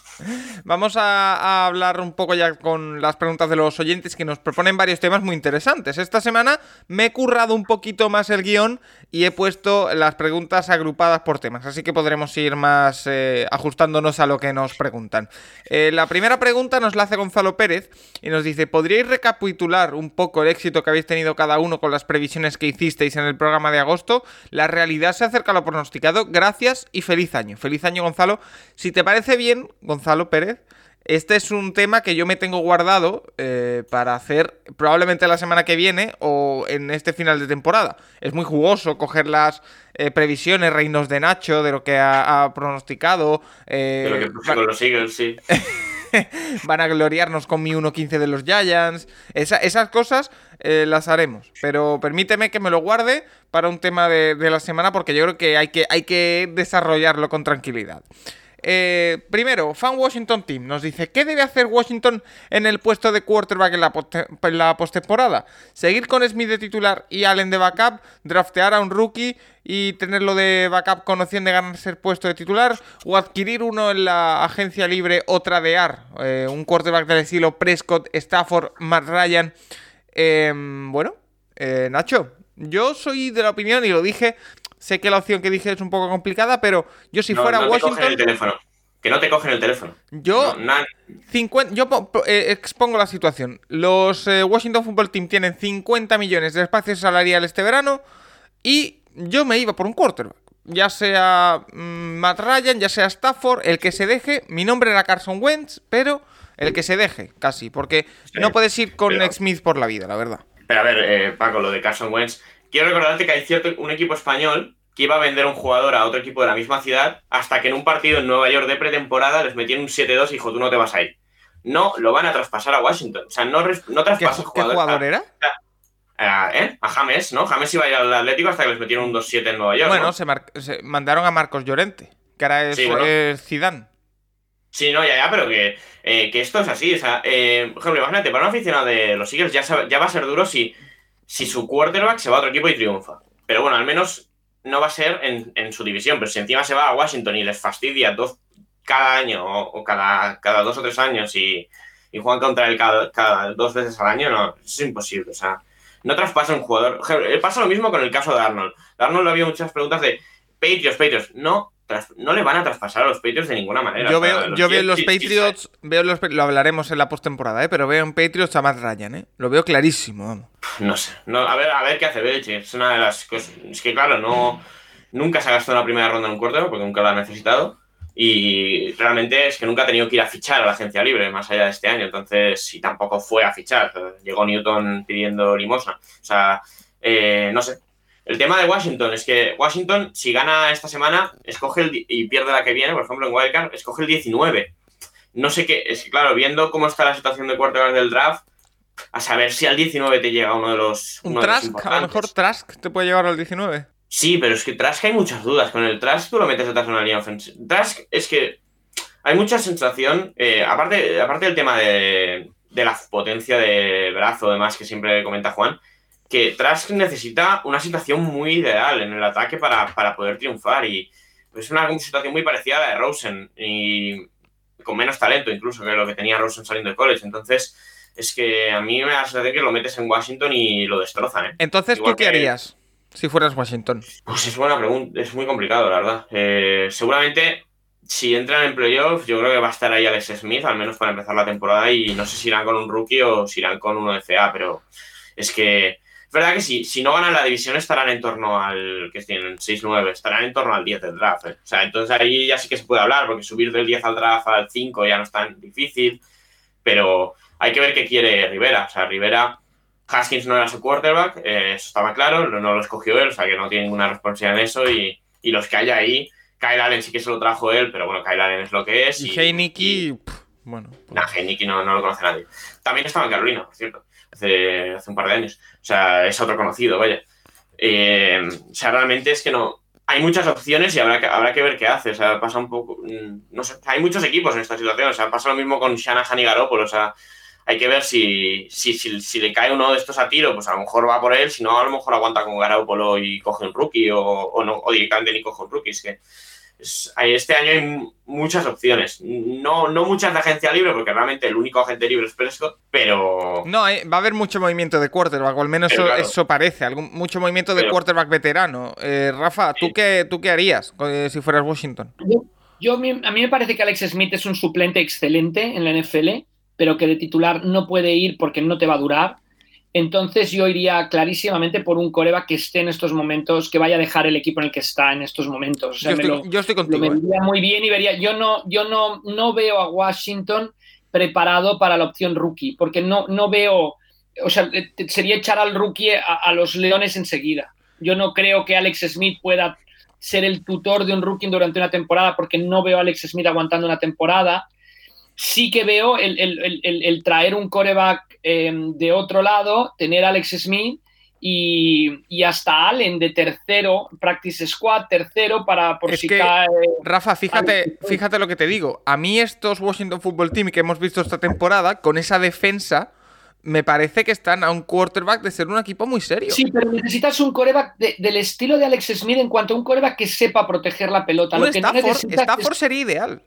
S1: Vamos a, hablar un poco ya con las preguntas de los oyentes que nos proponen varios temas muy interesantes. Esta semana me he currado un poquito más el guion y he puesto las preguntas agrupadas por temas, así que podremos ir más eh, ajustándonos a lo que nos preguntan. Eh, la primera pregunta nos la hace Gonzalo Pérez y nos dice, ¿podríais recapitular un poco el éxito que habéis tenido cada uno con las previsiones que hicisteis en el programa de agosto? La realidad se acerca a lo pronosticado. Gracias y feliz año. Feliz año, Gonzalo. Si te parece bien, Gonzalo Pérez, este es un tema que yo me tengo guardado eh, para hacer probablemente la semana que viene o en este final de temporada. Es muy jugoso coger las eh, previsiones, reinos de Nacho, de lo que ha, ha pronosticado. eh,
S4: De lo que con los Eagles, sí.
S1: van a gloriarnos con mi 1.15 de los Giants. Esa- esas cosas eh, las haremos. Pero permíteme que me lo guarde para un tema de, de la semana porque yo creo que hay que, hay que desarrollarlo con tranquilidad. Eh, primero, Fan Washington Team nos dice: ¿Qué debe hacer Washington en el puesto de quarterback en la, postemporada? ¿Seguir con Smith de titular y Allen de backup? ¿Draftear a un rookie y tenerlo de backup con de ganarse el puesto de titular? ¿O adquirir uno en la agencia libre o tradear? Eh, un quarterback del estilo Prescott, Stafford, Matt Ryan. Eh, bueno, Nacho, yo soy de la opinión y lo dije. Sé que la opción que dije es un poco complicada, pero yo si
S4: no,
S1: fuera
S4: no te cogen
S1: Washington.
S4: el teléfono. Que no te cogen el teléfono.
S1: Yo,
S4: No, na-
S1: 50, yo eh, expongo la situación. Los eh, Washington Football Team tienen 50 millones de espacio salarial este verano y yo me iba por un quarterback. Ya sea mm, Matt Ryan, ya sea Stafford, el que se deje. Mi nombre era Carson Wentz, pero el que se deje, casi. Porque
S4: Sí,
S1: no puedes ir con
S4: pero-
S1: Smith por la vida, la verdad.
S4: Pero a ver, eh, Paco, lo de Carson Wentz. Quiero recordarte que hay cierto un equipo español que iba a vender un jugador a otro equipo de la misma ciudad hasta que en un partido en Nueva York de pretemporada les metieron un 7-2 y dijo, tú no te vas a ir. No, lo van a traspasar a Washington. O sea, no, no
S1: ¿Qué,
S4: traspasa
S1: qué jugador era?
S4: A, ¿eh? a James, ¿no? James iba a ir al Atlético hasta que les metieron un 2-7 en Nueva York.
S1: Bueno,
S4: ¿no?
S1: se, mandaron a Marcos Llorente, que ahora es
S4: Sí, bueno.
S1: eh, Zidane.
S4: Sí, no, ya, ya, pero que, eh, que esto es así. O sea, eh, por ejemplo, imagínate, para un aficionado de los Eagles ya, ya va a ser duro si, si su quarterback se va a otro equipo y triunfa. Pero bueno, al menos no va a ser en, en su división. Pero si encima se va a Washington y les fastidia dos cada año o, cada, cada dos o tres años y, y juegan contra él cada, dos veces al año, no, es imposible. O sea, no traspasa un jugador. Eh, Pasa lo mismo con el caso de Arnold. De Arnold había muchas preguntas de Patriots, Patriots. No, no le van a traspasar a los Patriots de ninguna manera.
S1: Yo veo, yo veo en los Patriots, veo los, lo hablaremos en la postemporada, ¿eh? pero veo en Patriots a Matt Ryan, ¿eh? Lo veo clarísimo, vamos.
S4: No sé. No, a, ver, a ver qué hace Belichick. Es una de las cosas. Es que, claro, no. Nunca se ha gastado en la primera ronda en un quarterback porque nunca lo ha necesitado. y realmente es que nunca ha tenido que ir a fichar a la agencia libre más allá de este año, entonces y tampoco fue a fichar, llegó Newton pidiendo limosna, o sea, eh, no sé. El tema de Washington es que Washington, si gana esta semana, escoge el, y pierde la que viene, por ejemplo en Wildcard, escoge el 19. No sé qué, es que claro, viendo cómo está la situación de quarterback del draft, a saber si al 19 te llega uno de los.
S1: Un
S4: uno de los
S1: Trask, a lo mejor Trask te puede llevar al 19.
S4: Sí, pero es que Trask hay muchas dudas. Con el Trask tú lo metes detrás de una línea ofensiva. Trask es que hay mucha sensación, eh, aparte, aparte del tema de, de la potencia de brazo, demás, que siempre comenta Juan, que Trask necesita una situación muy ideal en el ataque para, para poder triunfar. Y es una situación muy parecida a la de Rosen y con menos talento incluso que lo que tenía Rosen saliendo de college. Entonces, es que a mí me da la sensación que lo metes en Washington y lo destrozan, ¿eh?
S1: Entonces,
S4: Igual
S1: ¿tú qué
S4: que-
S1: harías si fueras Washington?
S4: Pues es buena pregunta, es muy complicado, la verdad. Eh, seguramente, si entran en playoff, yo creo que va a estar ahí Alex Smith, al menos para empezar la temporada, y no sé si irán con un rookie o si irán con uno de CA, pero es que verdad que si, si no ganan la división estarán en torno al, que tienen 6-9, estarán en torno al 10 del draft. eh. O sea, entonces ahí ya sí que se puede hablar, porque subir del 10 al draft al 5 ya no es tan difícil, pero hay que ver qué quiere Rivera. O sea, Rivera Haskins no era su quarterback, eh, eso estaba claro, no, no lo escogió él, o sea que no tiene ninguna responsabilidad en eso. Y, y los que hay ahí, Kyle Allen sí que se lo trajo él, pero bueno, Kyle Allen es lo que es.
S1: Y Heineke, pff, bueno. pues-
S4: Nah, Heineke no, no lo conoce nadie. También estaba en Carolina, por cierto, hace, hace un par de años. O sea, es otro conocido, vaya. Eh, o sea, realmente es que no. Hay muchas opciones y habrá que, habrá que ver qué hace. O sea, pasa un poco. mm, No sé, hay muchos equipos en esta situación. O sea, pasa lo mismo con Shanahan y Garoppolo. O sea, hay que ver si, si, si, si le cae uno de estos a tiro, pues a lo mejor va por él. Si no, a lo mejor aguanta con Garoppolo y coge un rookie o, o no, o directamente ni coge un rookie. Es que este año hay muchas opciones. No, no muchas de agencia libre, porque realmente el único agente libre es Prescott, pero.
S1: No, va a haber mucho movimiento de quarterback, o al menos eso,
S4: claro.
S1: eso parece. Algún, mucho movimiento de
S4: Pero-
S1: quarterback veterano. Eh, Rafa, ¿tú,
S4: Sí.
S1: qué, ¿tú qué harías eh, si fueras Washington?
S3: Yo, yo mi- a mí me parece que Alex Smith es un suplente excelente en la NFL, pero que de titular no puede ir porque no te va a durar. Entonces yo iría clarísimamente por un coreback que esté en estos momentos, que vaya a dejar el equipo en el que está en estos momentos. O sea,
S1: yo, estoy,
S3: lo-
S1: yo estoy
S3: lo
S1: contigo. eh.
S3: muy bien y vería. Yo no, yo no, no veo a Washington preparado para la opción rookie, porque no, no veo. O sea, eh, sería echar al rookie a, a los Leones enseguida. Yo no creo que Alex Smith pueda ser el tutor de un rookie durante una temporada, porque no veo a Alex Smith aguantando una temporada. Sí que veo el, el- el- el- el traer un coreback eh, de otro lado, tener a Alex Smith y, y hasta Allen de tercero, practice squad, tercero, para por
S1: Es
S3: si
S1: que-
S3: cae.
S1: Rafa, fíjate, fíjate lo que te digo. A mí estos Washington Football Team que hemos visto esta temporada, con esa defensa, me parece que están a un quarterback de ser un equipo muy serio.
S3: Sí, pero necesitas un coreback de- del estilo de Alex Smith en cuanto a un coreback que sepa proteger la pelota. Lo que
S1: Stafford, Stafford
S3: es-
S1: sería ideal.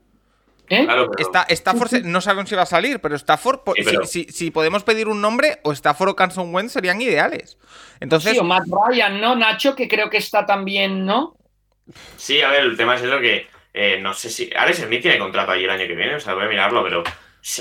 S3: ¿Eh?
S4: Claro, pero-
S1: Está, Stafford se- no sabemos si va a salir, pero Stafford,
S4: Sí, pero-
S1: si, si- si podemos pedir un nombre, o Stafford o Carson Wentz serían ideales. Entonces,
S3: Sí, o Matt Ryan, ¿no? Nacho, que creo que está también, ¿no?
S4: Sí, a ver, el tema es eso que eh, no sé si. Alex Smith tiene contrato allí el año que viene, o sea, voy a mirarlo, pero.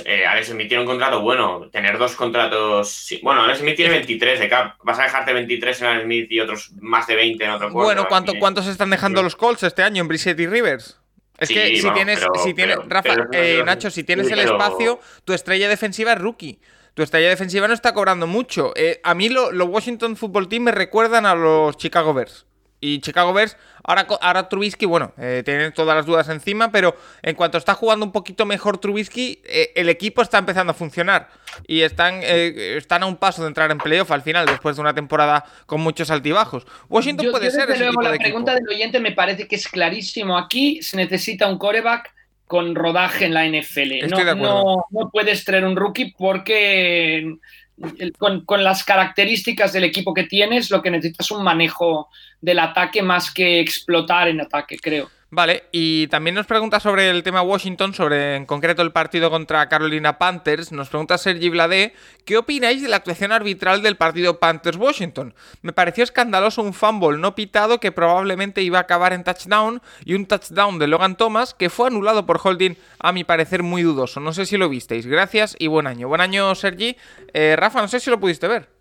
S4: eh, Alex Smith tiene un contrato bueno. Tener dos contratos. sí. Bueno, Alex Smith tiene 23 de cap. Vas a dejarte 23 en Alex Smith y otros más de 20 en otro
S1: bueno, ¿cuánto, ¿cuántos están dejando los Colts este año en Brissett y Rivers? Es
S4: Sí,
S1: que si
S4: vamos,
S1: tienes,
S4: pero-
S1: si tienes,
S4: pero-
S1: Rafa,
S4: pero
S1: eh, Nacho, si tienes el espacio, tu estrella defensiva es rookie. Tu estrella defensiva no está cobrando mucho. Eh, a mí lo- los Washington Football Team me recuerdan a los Chicago Bears. Y Chicago Bears, ahora, ahora Trubisky, bueno, eh, tiene todas las dudas encima, pero en cuanto está jugando un poquito mejor Trubisky, eh, el equipo está empezando a funcionar. Y están, eh, están a un paso de entrar en playoff al final, después de una temporada con muchos altibajos. Washington
S3: Yo-
S1: puede
S3: yo,
S1: ser ese
S3: luego,
S1: tipo
S3: la
S1: de equipo.
S3: pregunta del oyente me parece que es clarísimo. Aquí se necesita un coreback con rodaje en la NFL. No, no, no puedes traer un rookie porque con, con las características del equipo que tienes, lo que necesitas es un manejo del ataque más que explotar en ataque, creo.
S1: Vale, y también nos pregunta sobre el tema Washington, sobre en concreto el partido contra Carolina Panthers. Nos pregunta Sergi Bladé, ¿qué opináis de la actuación arbitral del partido Panthers-Washington? Me pareció escandaloso un fumble no pitado que probablemente iba a acabar en touchdown y un touchdown de Logan Thomas que fue anulado por holding, a mi parecer muy dudoso. No sé si lo visteis. Gracias y buen año. Buen año, Sergi. Eh, Rafa, no sé si lo pudiste ver.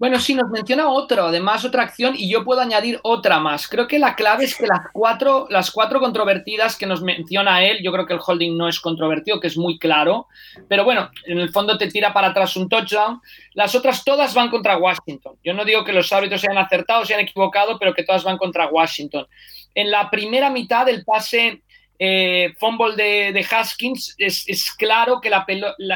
S3: Bueno, sí, nos menciona otro, además otra acción, y yo puedo añadir otra más. Creo que la clave es que las cuatro, las cuatro controvertidas que nos menciona él, yo creo que el holding no es controvertido, que es muy claro, pero bueno, en el fondo te tira para atrás un touchdown. Las otras todas van contra Washington. Yo no digo que los árbitros se hayan acertado, se hayan equivocado, pero que todas van contra Washington. En la primera mitad, el pase eh, fumble de, Haskins, es, claro que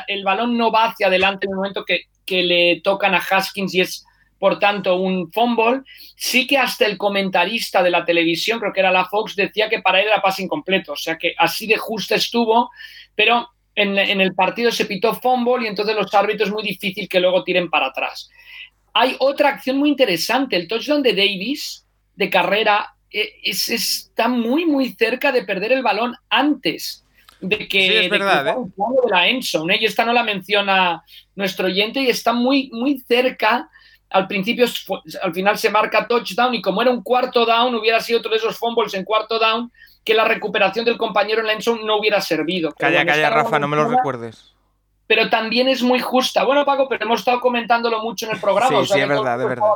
S3: el balón no va hacia adelante en el momento que, que le tocan a Haskins y es por tanto un fumble. Sí que hasta el comentarista de la televisión, creo que era la Fox, decía que para él era pase incompleto, o sea que así de justo estuvo, pero en, el partido se pitó fumble y entonces los árbitros es muy difícil que luego tiren para atrás. Hay otra acción muy interesante, el touchdown de Davis de carrera e, está muy, muy cerca de perder el balón antes de que,
S1: es verdad, ¿eh?
S3: de la Endzone, ¿eh? y esta no la menciona nuestro oyente y está muy, muy cerca. Al principio, al final se marca touchdown y como era un cuarto down, hubiera sido otro de esos fumbles en cuarto down que la recuperación del compañero en la Endzone no hubiera servido.
S1: calla, calla, Rafa, no me lo recuerdes.
S3: Pero también es muy justa. Bueno, Paco, pero hemos estado comentándolo mucho en el programa.
S1: Sí, sí, es verdad, es verdad.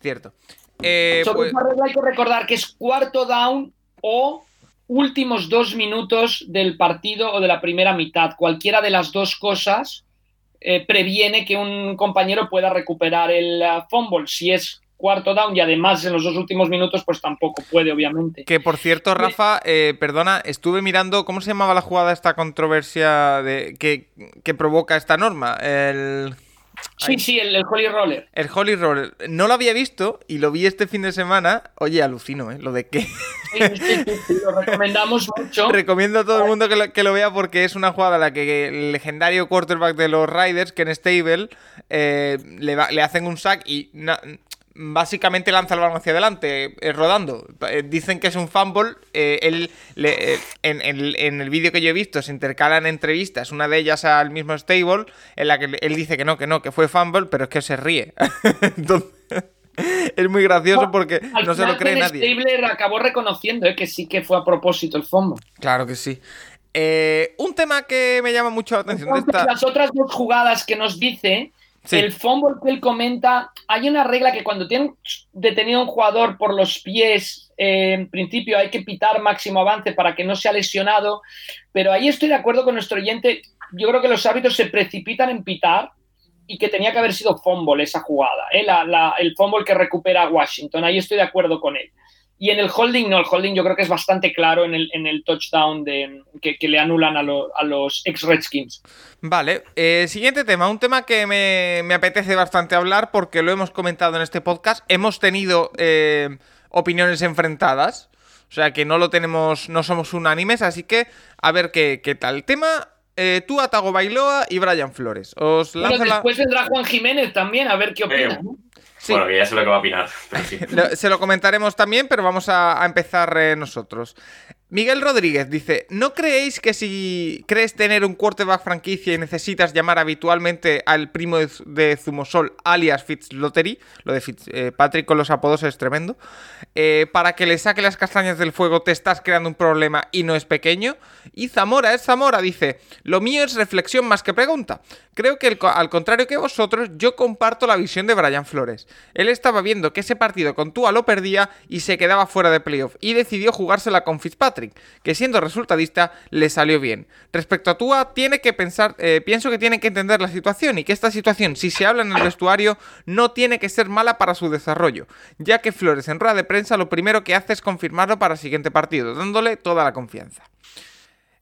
S1: Cierto.
S3: Eh, Sobre pues regla hay que recordar que es cuarto down o últimos dos minutos del partido o de la primera mitad. Cualquiera de las dos cosas eh, previene que un compañero pueda recuperar el uh, fumble. Si es cuarto down y además en los dos últimos minutos, pues tampoco puede, obviamente.
S1: Que por cierto, Rafa, eh, perdona, estuve mirando cómo se llamaba la jugada esta controversia de, que, que provoca esta norma. El
S3: Sí, sí, el, Holy Roller.
S1: El Holy Roller. No lo había visto y lo vi este fin de semana. Oye, alucino, ¿eh? Lo de que.
S3: Sí, sí, sí, lo recomendamos mucho.
S1: Recomiendo a todo el mundo que lo, vea porque es una jugada en la que el legendario quarterback de los Riders, Ken Stable, eh, le, le, hacen un sack y básicamente lanza el balón hacia adelante, eh, rodando. Eh, dicen que es un fumble. Eh, él, en, el vídeo que yo he visto se intercalan entrevistas, una de ellas al mismo Stable, en la que él dice que no, que no, que fue fumble, pero es que se ríe. es muy gracioso porque no se lo cree nadie.
S3: Stable acabó reconociendo que sí que fue a propósito el fumble.
S1: Claro que sí. un tema que me llama mucho la atención de esta...
S3: Las otras dos jugadas que nos dice el fumble que él comenta, hay una regla que cuando tienen detenido a un jugador por los pies, eh, en principio hay que pitar máximo avance para que no sea lesionado, pero ahí estoy de acuerdo con nuestro oyente. Yo creo que los árbitros se precipitan en pitar y que tenía que haber sido fumble esa jugada, ¿eh? el fumble que recupera Washington. Ahí estoy de acuerdo con él. Y en el holding, no, el holding yo creo que es bastante claro en el, en el touchdown de, que, le anulan a, los ex-Redskins.
S1: Vale, eh, siguiente tema, un tema que me, apetece bastante hablar porque lo hemos comentado en este podcast. Hemos tenido eh, opiniones enfrentadas, o sea que no lo tenemos, no somos unánimes, así que a ver qué, qué tal. Tema eh, tú, Atago Bailoa y Brian Flores. Os
S3: bueno, después vendrá Juan Jiménez también, a ver qué opina.
S4: Bueno, que ya sé lo que va a opinar.
S1: Se lo comentaremos también, pero vamos a, empezar eh, nosotros. Miguel Rodríguez dice, ¿no creéis que si crees tener un quarterback franquicia y necesitas llamar habitualmente al primo de, Zumosol, alias Fitzlottery, lo de Fitzpatrick eh, con los apodos es tremendo, eh, para que le saque las castañas del fuego te estás creando un problema y no es pequeño? Y Zamora es Zamora, dice, lo mío es reflexión más que pregunta. Creo que al contrario que vosotros, yo comparto la visión de Brian Flores. Él estaba viendo que ese partido con Tua lo perdía y se quedaba fuera de playoff y decidió jugársela con Fitzpatrick que siendo resultadista le salió bien. Respecto a Tua, tiene que pensar, eh, pienso que tiene que entender la situación y que esta situación, si se habla en el vestuario, no tiene que ser mala para su desarrollo, ya que Flores en rueda de prensa lo primero que hace es confirmarlo para el siguiente partido, dándole toda la confianza.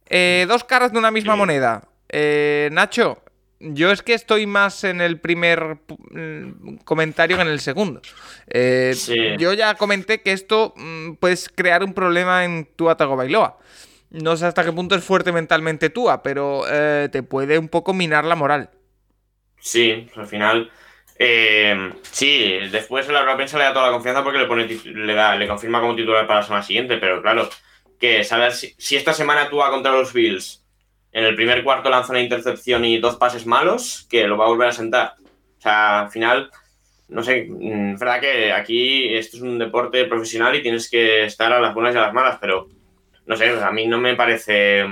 S1: Eh, dos caras de una misma moneda. Eh, Nacho, yo es que estoy más en el primer mm, comentario que en el segundo. Eh, yo ya comenté que esto mm, puede crear un problema en tu Atago Bailoa. No sé hasta qué punto es fuerte mentalmente Tua, pero eh, te puede un poco minar la moral.
S4: Sí, al final. Eh, sí, después la prensa le da toda la confianza porque le pone le da, le confirma como titular para la semana siguiente, pero claro, que sabes si, esta semana Tua contra los Bills en el primer cuarto lanza una intercepción y dos pases malos, que lo va a volver a sentar. O sea, al final, no sé, mm, es verdad que aquí esto es un deporte profesional y tienes que estar a las buenas y a las malas, pero no sé, a mí no me parece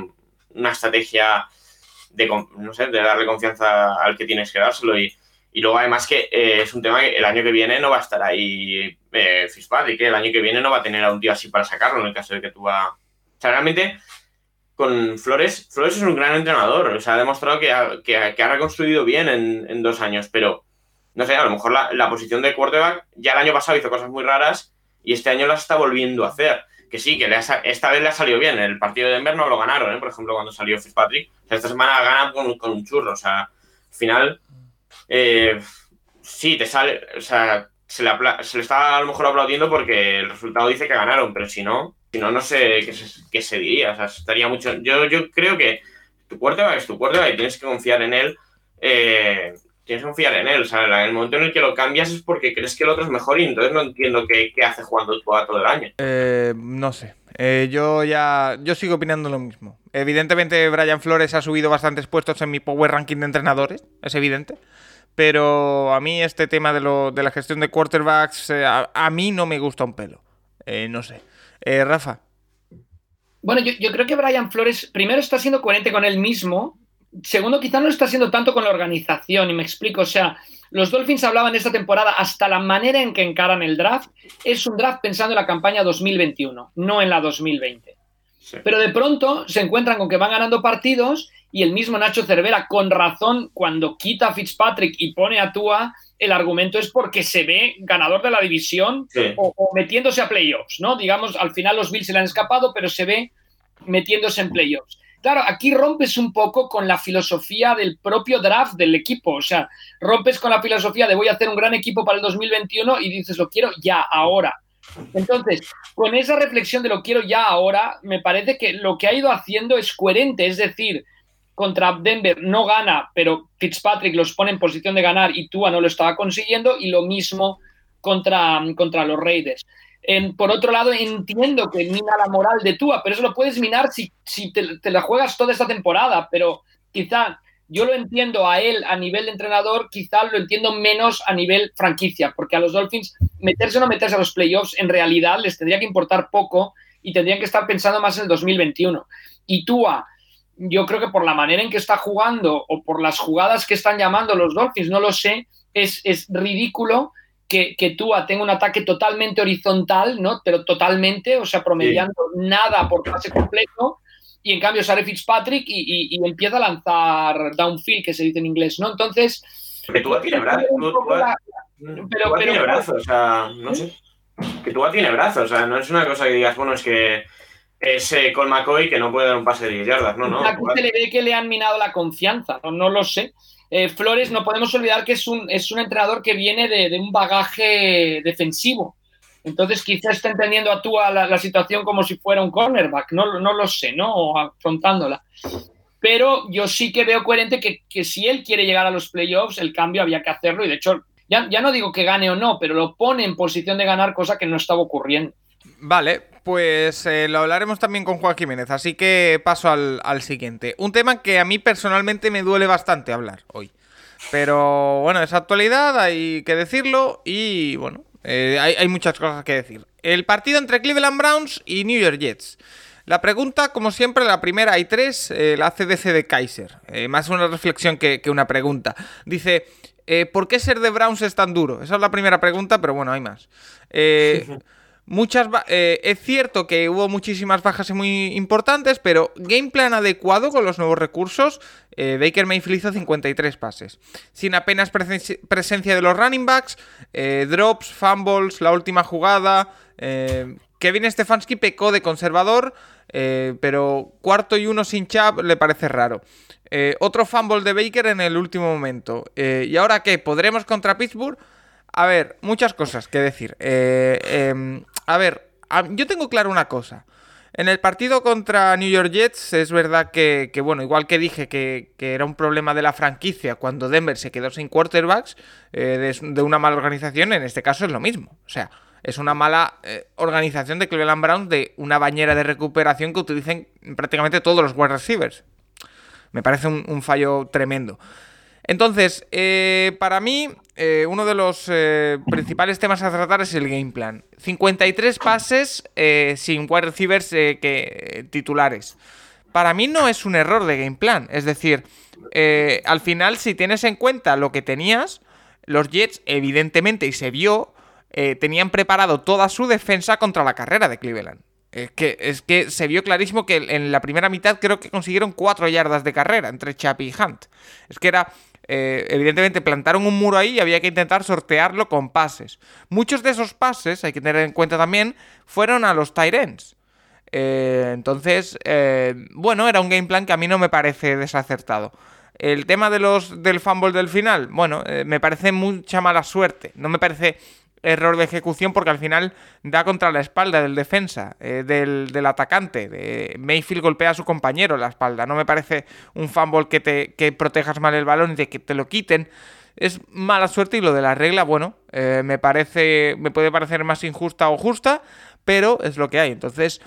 S4: una estrategia de, no sé, de darle confianza al que tienes que dárselo y, Y luego además que eh, es un tema que el año que viene no va a estar ahí eh, Fitzpatrick, que el año que viene no va a tener a un tío así para sacarlo en el caso de que tú va... O sea, realmente con Flores, Flores es un gran entrenador, o sea, ha demostrado que ha, que ha, reconstruido bien en, en, dos años, pero no sé, a lo mejor la, la, posición de quarterback ya el año pasado hizo cosas muy raras y este año las está volviendo a hacer. Que sí, que le ha, esta vez le ha salido bien. El partido de Denver no lo ganaron, ¿eh? por ejemplo, cuando salió Fitzpatrick. Esta semana gana con, con, un churro. O sea, al final, eh, sí, te sale. O sea, se le, se le, está a lo mejor aplaudiendo porque el resultado dice que ganaron, pero si no, si no, no sé qué se, diría. O sea, estaría mucho. Yo, yo creo que tu quarterback es tu quarterback y tienes que confiar en él. Eh, tienes que confiar en él. En el momento en el que lo cambias es porque crees que el otro es mejor y entonces no entiendo qué, hace jugando tú a todo el año.
S1: Eh, no sé. Eh, yo ya. Yo sigo opinando lo mismo. Evidentemente, Brian Flores ha subido bastantes puestos en mi Power Ranking de entrenadores. Es evidente. Pero a mí este tema de, lo, de la gestión de quarterbacks, eh, a, a, mí no me gusta un pelo. Eh, no sé. Eh, Rafa.
S3: Bueno, yo, yo, creo que Brian Flores primero está siendo coherente con él mismo. Segundo, quizá no lo está haciendo tanto con la organización. Y me explico, o sea, los Dolphins hablaban esta temporada hasta la manera en que encaran el draft. Es un draft pensando en la campaña 2021, no en la 2020. Sí. Pero de pronto se encuentran con que van ganando partidos y el mismo Nacho Cervera, con razón, cuando quita a Fitzpatrick y pone a Tua, el argumento es porque se ve ganador de la división sí. o, o, metiéndose a playoffs, ¿no? Digamos, al final los Bills se le han escapado, pero se ve metiéndose en playoffs. Claro, aquí rompes un poco con la filosofía del propio draft del equipo, o sea, rompes con la filosofía de voy a hacer un gran equipo para el 2021 y dices lo quiero ya, ahora. Entonces, con esa reflexión de lo quiero ya ahora, me parece que lo que ha ido haciendo es coherente, es decir, contra Denver no gana, pero Fitzpatrick los pone en posición de ganar y Tua no lo estaba consiguiendo, y lo mismo contra, contra los Raiders. Por otro lado, entiendo que mina la moral de Tua, pero eso lo puedes minar si, si te, te, la juegas toda esta temporada, pero quizá yo lo entiendo a él a nivel de entrenador, quizá lo entiendo menos a nivel franquicia, porque a los Dolphins meterse o no meterse a los playoffs en realidad les tendría que importar poco y tendrían que estar pensando más en el 2021. Y Tua, yo creo que por la manera en que está jugando o por las jugadas que están llamando los Dolphins, no lo sé, es, es ridículo que, que Tua tenga un ataque totalmente horizontal, ¿no? Pero totalmente, o sea, promediando sí. nada por pase completo, y en cambio sale Fitzpatrick y, y, y, empieza a lanzar downfield, que se dice en inglés, ¿no? Entonces...
S4: Que Tua tiene brazos, la... pero, pero, tiene brazos, o sea, no sé. Que Tua tiene brazos, o sea, no es una cosa que digas, bueno, es que es eh, Col McCoy que no puede dar un pase de 10 yardas, no, no.
S3: Aquí se le ve que le han minado la confianza, no, no lo sé. Eh, Flores, no podemos olvidar que es un, es un entrenador que viene de, de un bagaje defensivo. Entonces, quizás está entendiendo a tú a la, la, situación como si fuera un cornerback. No, no lo sé, ¿no? O afrontándola. Pero yo sí que veo coherente que, que, si él quiere llegar a los playoffs, el cambio había que hacerlo. Y de hecho, ya, ya no digo que gane o no, pero lo pone en posición de ganar, cosa que no estaba ocurriendo.
S1: Vale, pues eh, lo hablaremos también con Juan Jiménez, así que paso al, al, siguiente. Un tema que a mí personalmente me duele bastante hablar hoy. Pero bueno, es actualidad, hay que decirlo y bueno, eh, hay, hay, muchas cosas que decir. El partido entre Cleveland Browns y New York Jets. La pregunta, como siempre, la primera hay tres, eh, la CDC de Kaiser. Más una reflexión que, que una pregunta. Dice, ¿por qué ser de Browns es tan duro? Esa es la primera pregunta, pero bueno, hay más. Muchas eh, es cierto que hubo muchísimas bajas muy importantes, pero game plan adecuado con los nuevos recursos. Eh, Baker Mayfield hizo 53 pases. Sin apenas presen presencia de los running backs, eh, drops, fumbles, la última jugada. Kevin Stefanski pecó de conservador, pero cuarto y uno sin Chap le parece raro. otro fumble de Baker en el último momento. ¿Y ahora qué? ¿Podremos contra Pittsburgh? A ver, muchas cosas que decir. Eh, a ver, yo tengo claro una cosa. En el partido contra New York Jets es verdad que, bueno, igual que dije que, era un problema de la franquicia cuando Denver se quedó sin quarterbacks, eh, de, una mala organización, en este caso es lo mismo. O sea, es una mala eh, organización de Cleveland Browns de una bañera de recuperación que utilicen prácticamente todos los wide receivers. Me parece un, un fallo tremendo. Entonces, eh, para mí, eh, uno de los eh, principales temas a tratar es el game plan. 53 pases eh, sin wide receivers que, titulares. Para mí no es un error de game plan. Es decir, al final, si tienes en cuenta lo que tenías, los Jets, evidentemente, y se vio, tenían preparado toda su defensa contra la carrera de Cleveland. Es que, es que se vio clarísimo que en la primera mitad creo que consiguieron cuatro yardas de carrera entre Chappie y Hunt. Es que era eh, evidentemente plantaron un muro ahí y había que intentar sortearlo con pases. Muchos de esos pases, hay que tener en cuenta también, fueron a los Tyrants. Eh, entonces, eh, bueno, era un game plan que a mí no me parece desacertado. El tema de los, del fumble del final, bueno, me parece mucha mala suerte. No me parece error de ejecución porque al final da contra la espalda del defensa, eh, del, atacante. De Mayfield golpea a su compañero la espalda. No me parece un fumble que, te, que protejas mal el balón y de que te lo quiten. Es mala suerte y lo de la regla, bueno, eh, me parece, me puede parecer más injusta o justa, pero es lo que hay. Entonces,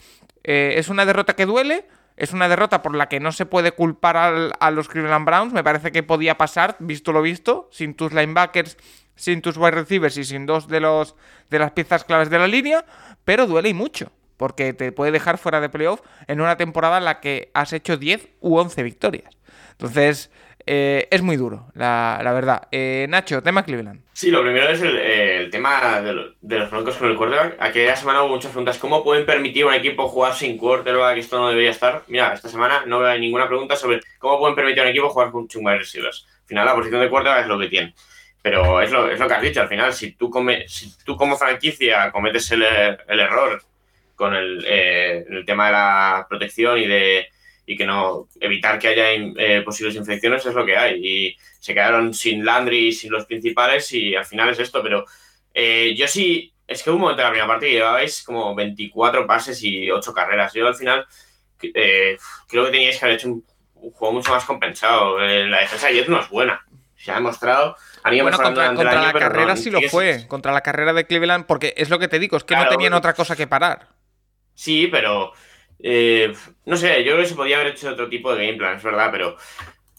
S1: eh, es una derrota que duele, es una derrota por la que no se puede culpar a los Cleveland Browns. Me parece que podía pasar, visto lo visto, sin tus linebackers sin tus wide receivers y sin dos de, los, de las piezas claves de la línea, pero duele y mucho, porque te puede dejar fuera de playoff en una temporada en la que has hecho 10 u 11 victorias. Entonces, eh, es muy duro, la, verdad. Eh, Nacho, tema Cleveland.
S4: Sí, lo primero es el, tema de, los Broncos con el quarterback. Aquella semana hubo muchas preguntas. ¿Cómo pueden permitir a un equipo jugar sin quarterback? Esto no debería estar. Mira, esta semana no veo ninguna pregunta sobre cómo pueden permitir a un equipo jugar con wide receivers. Al final, la posición de quarterback es lo que tiene. Pero es lo, es lo que has dicho, al final, si tú, come, si tú como franquicia cometes el, el error con el, eh, el, tema de la protección y de y que no evitar que haya eh, posibles infecciones es lo que hay. Y se quedaron sin Landry y sin los principales y al final es esto. Pero eh, yo sí, es que hubo un momento en la primera parte que llevabais como 24 pases y 8 carreras. Yo al final creo que teníais que haber hecho un, juego mucho más compensado. la defensa de Jets no es buena. Se ha demostrado
S1: bueno, contra, la carrera sí lo fue, contra la carrera de Cleveland, porque es lo que te digo, es que no tenían otra cosa que parar.
S4: Sí, pero eh, no sé, yo creo que se podía haber hecho otro tipo de game plan, es verdad, pero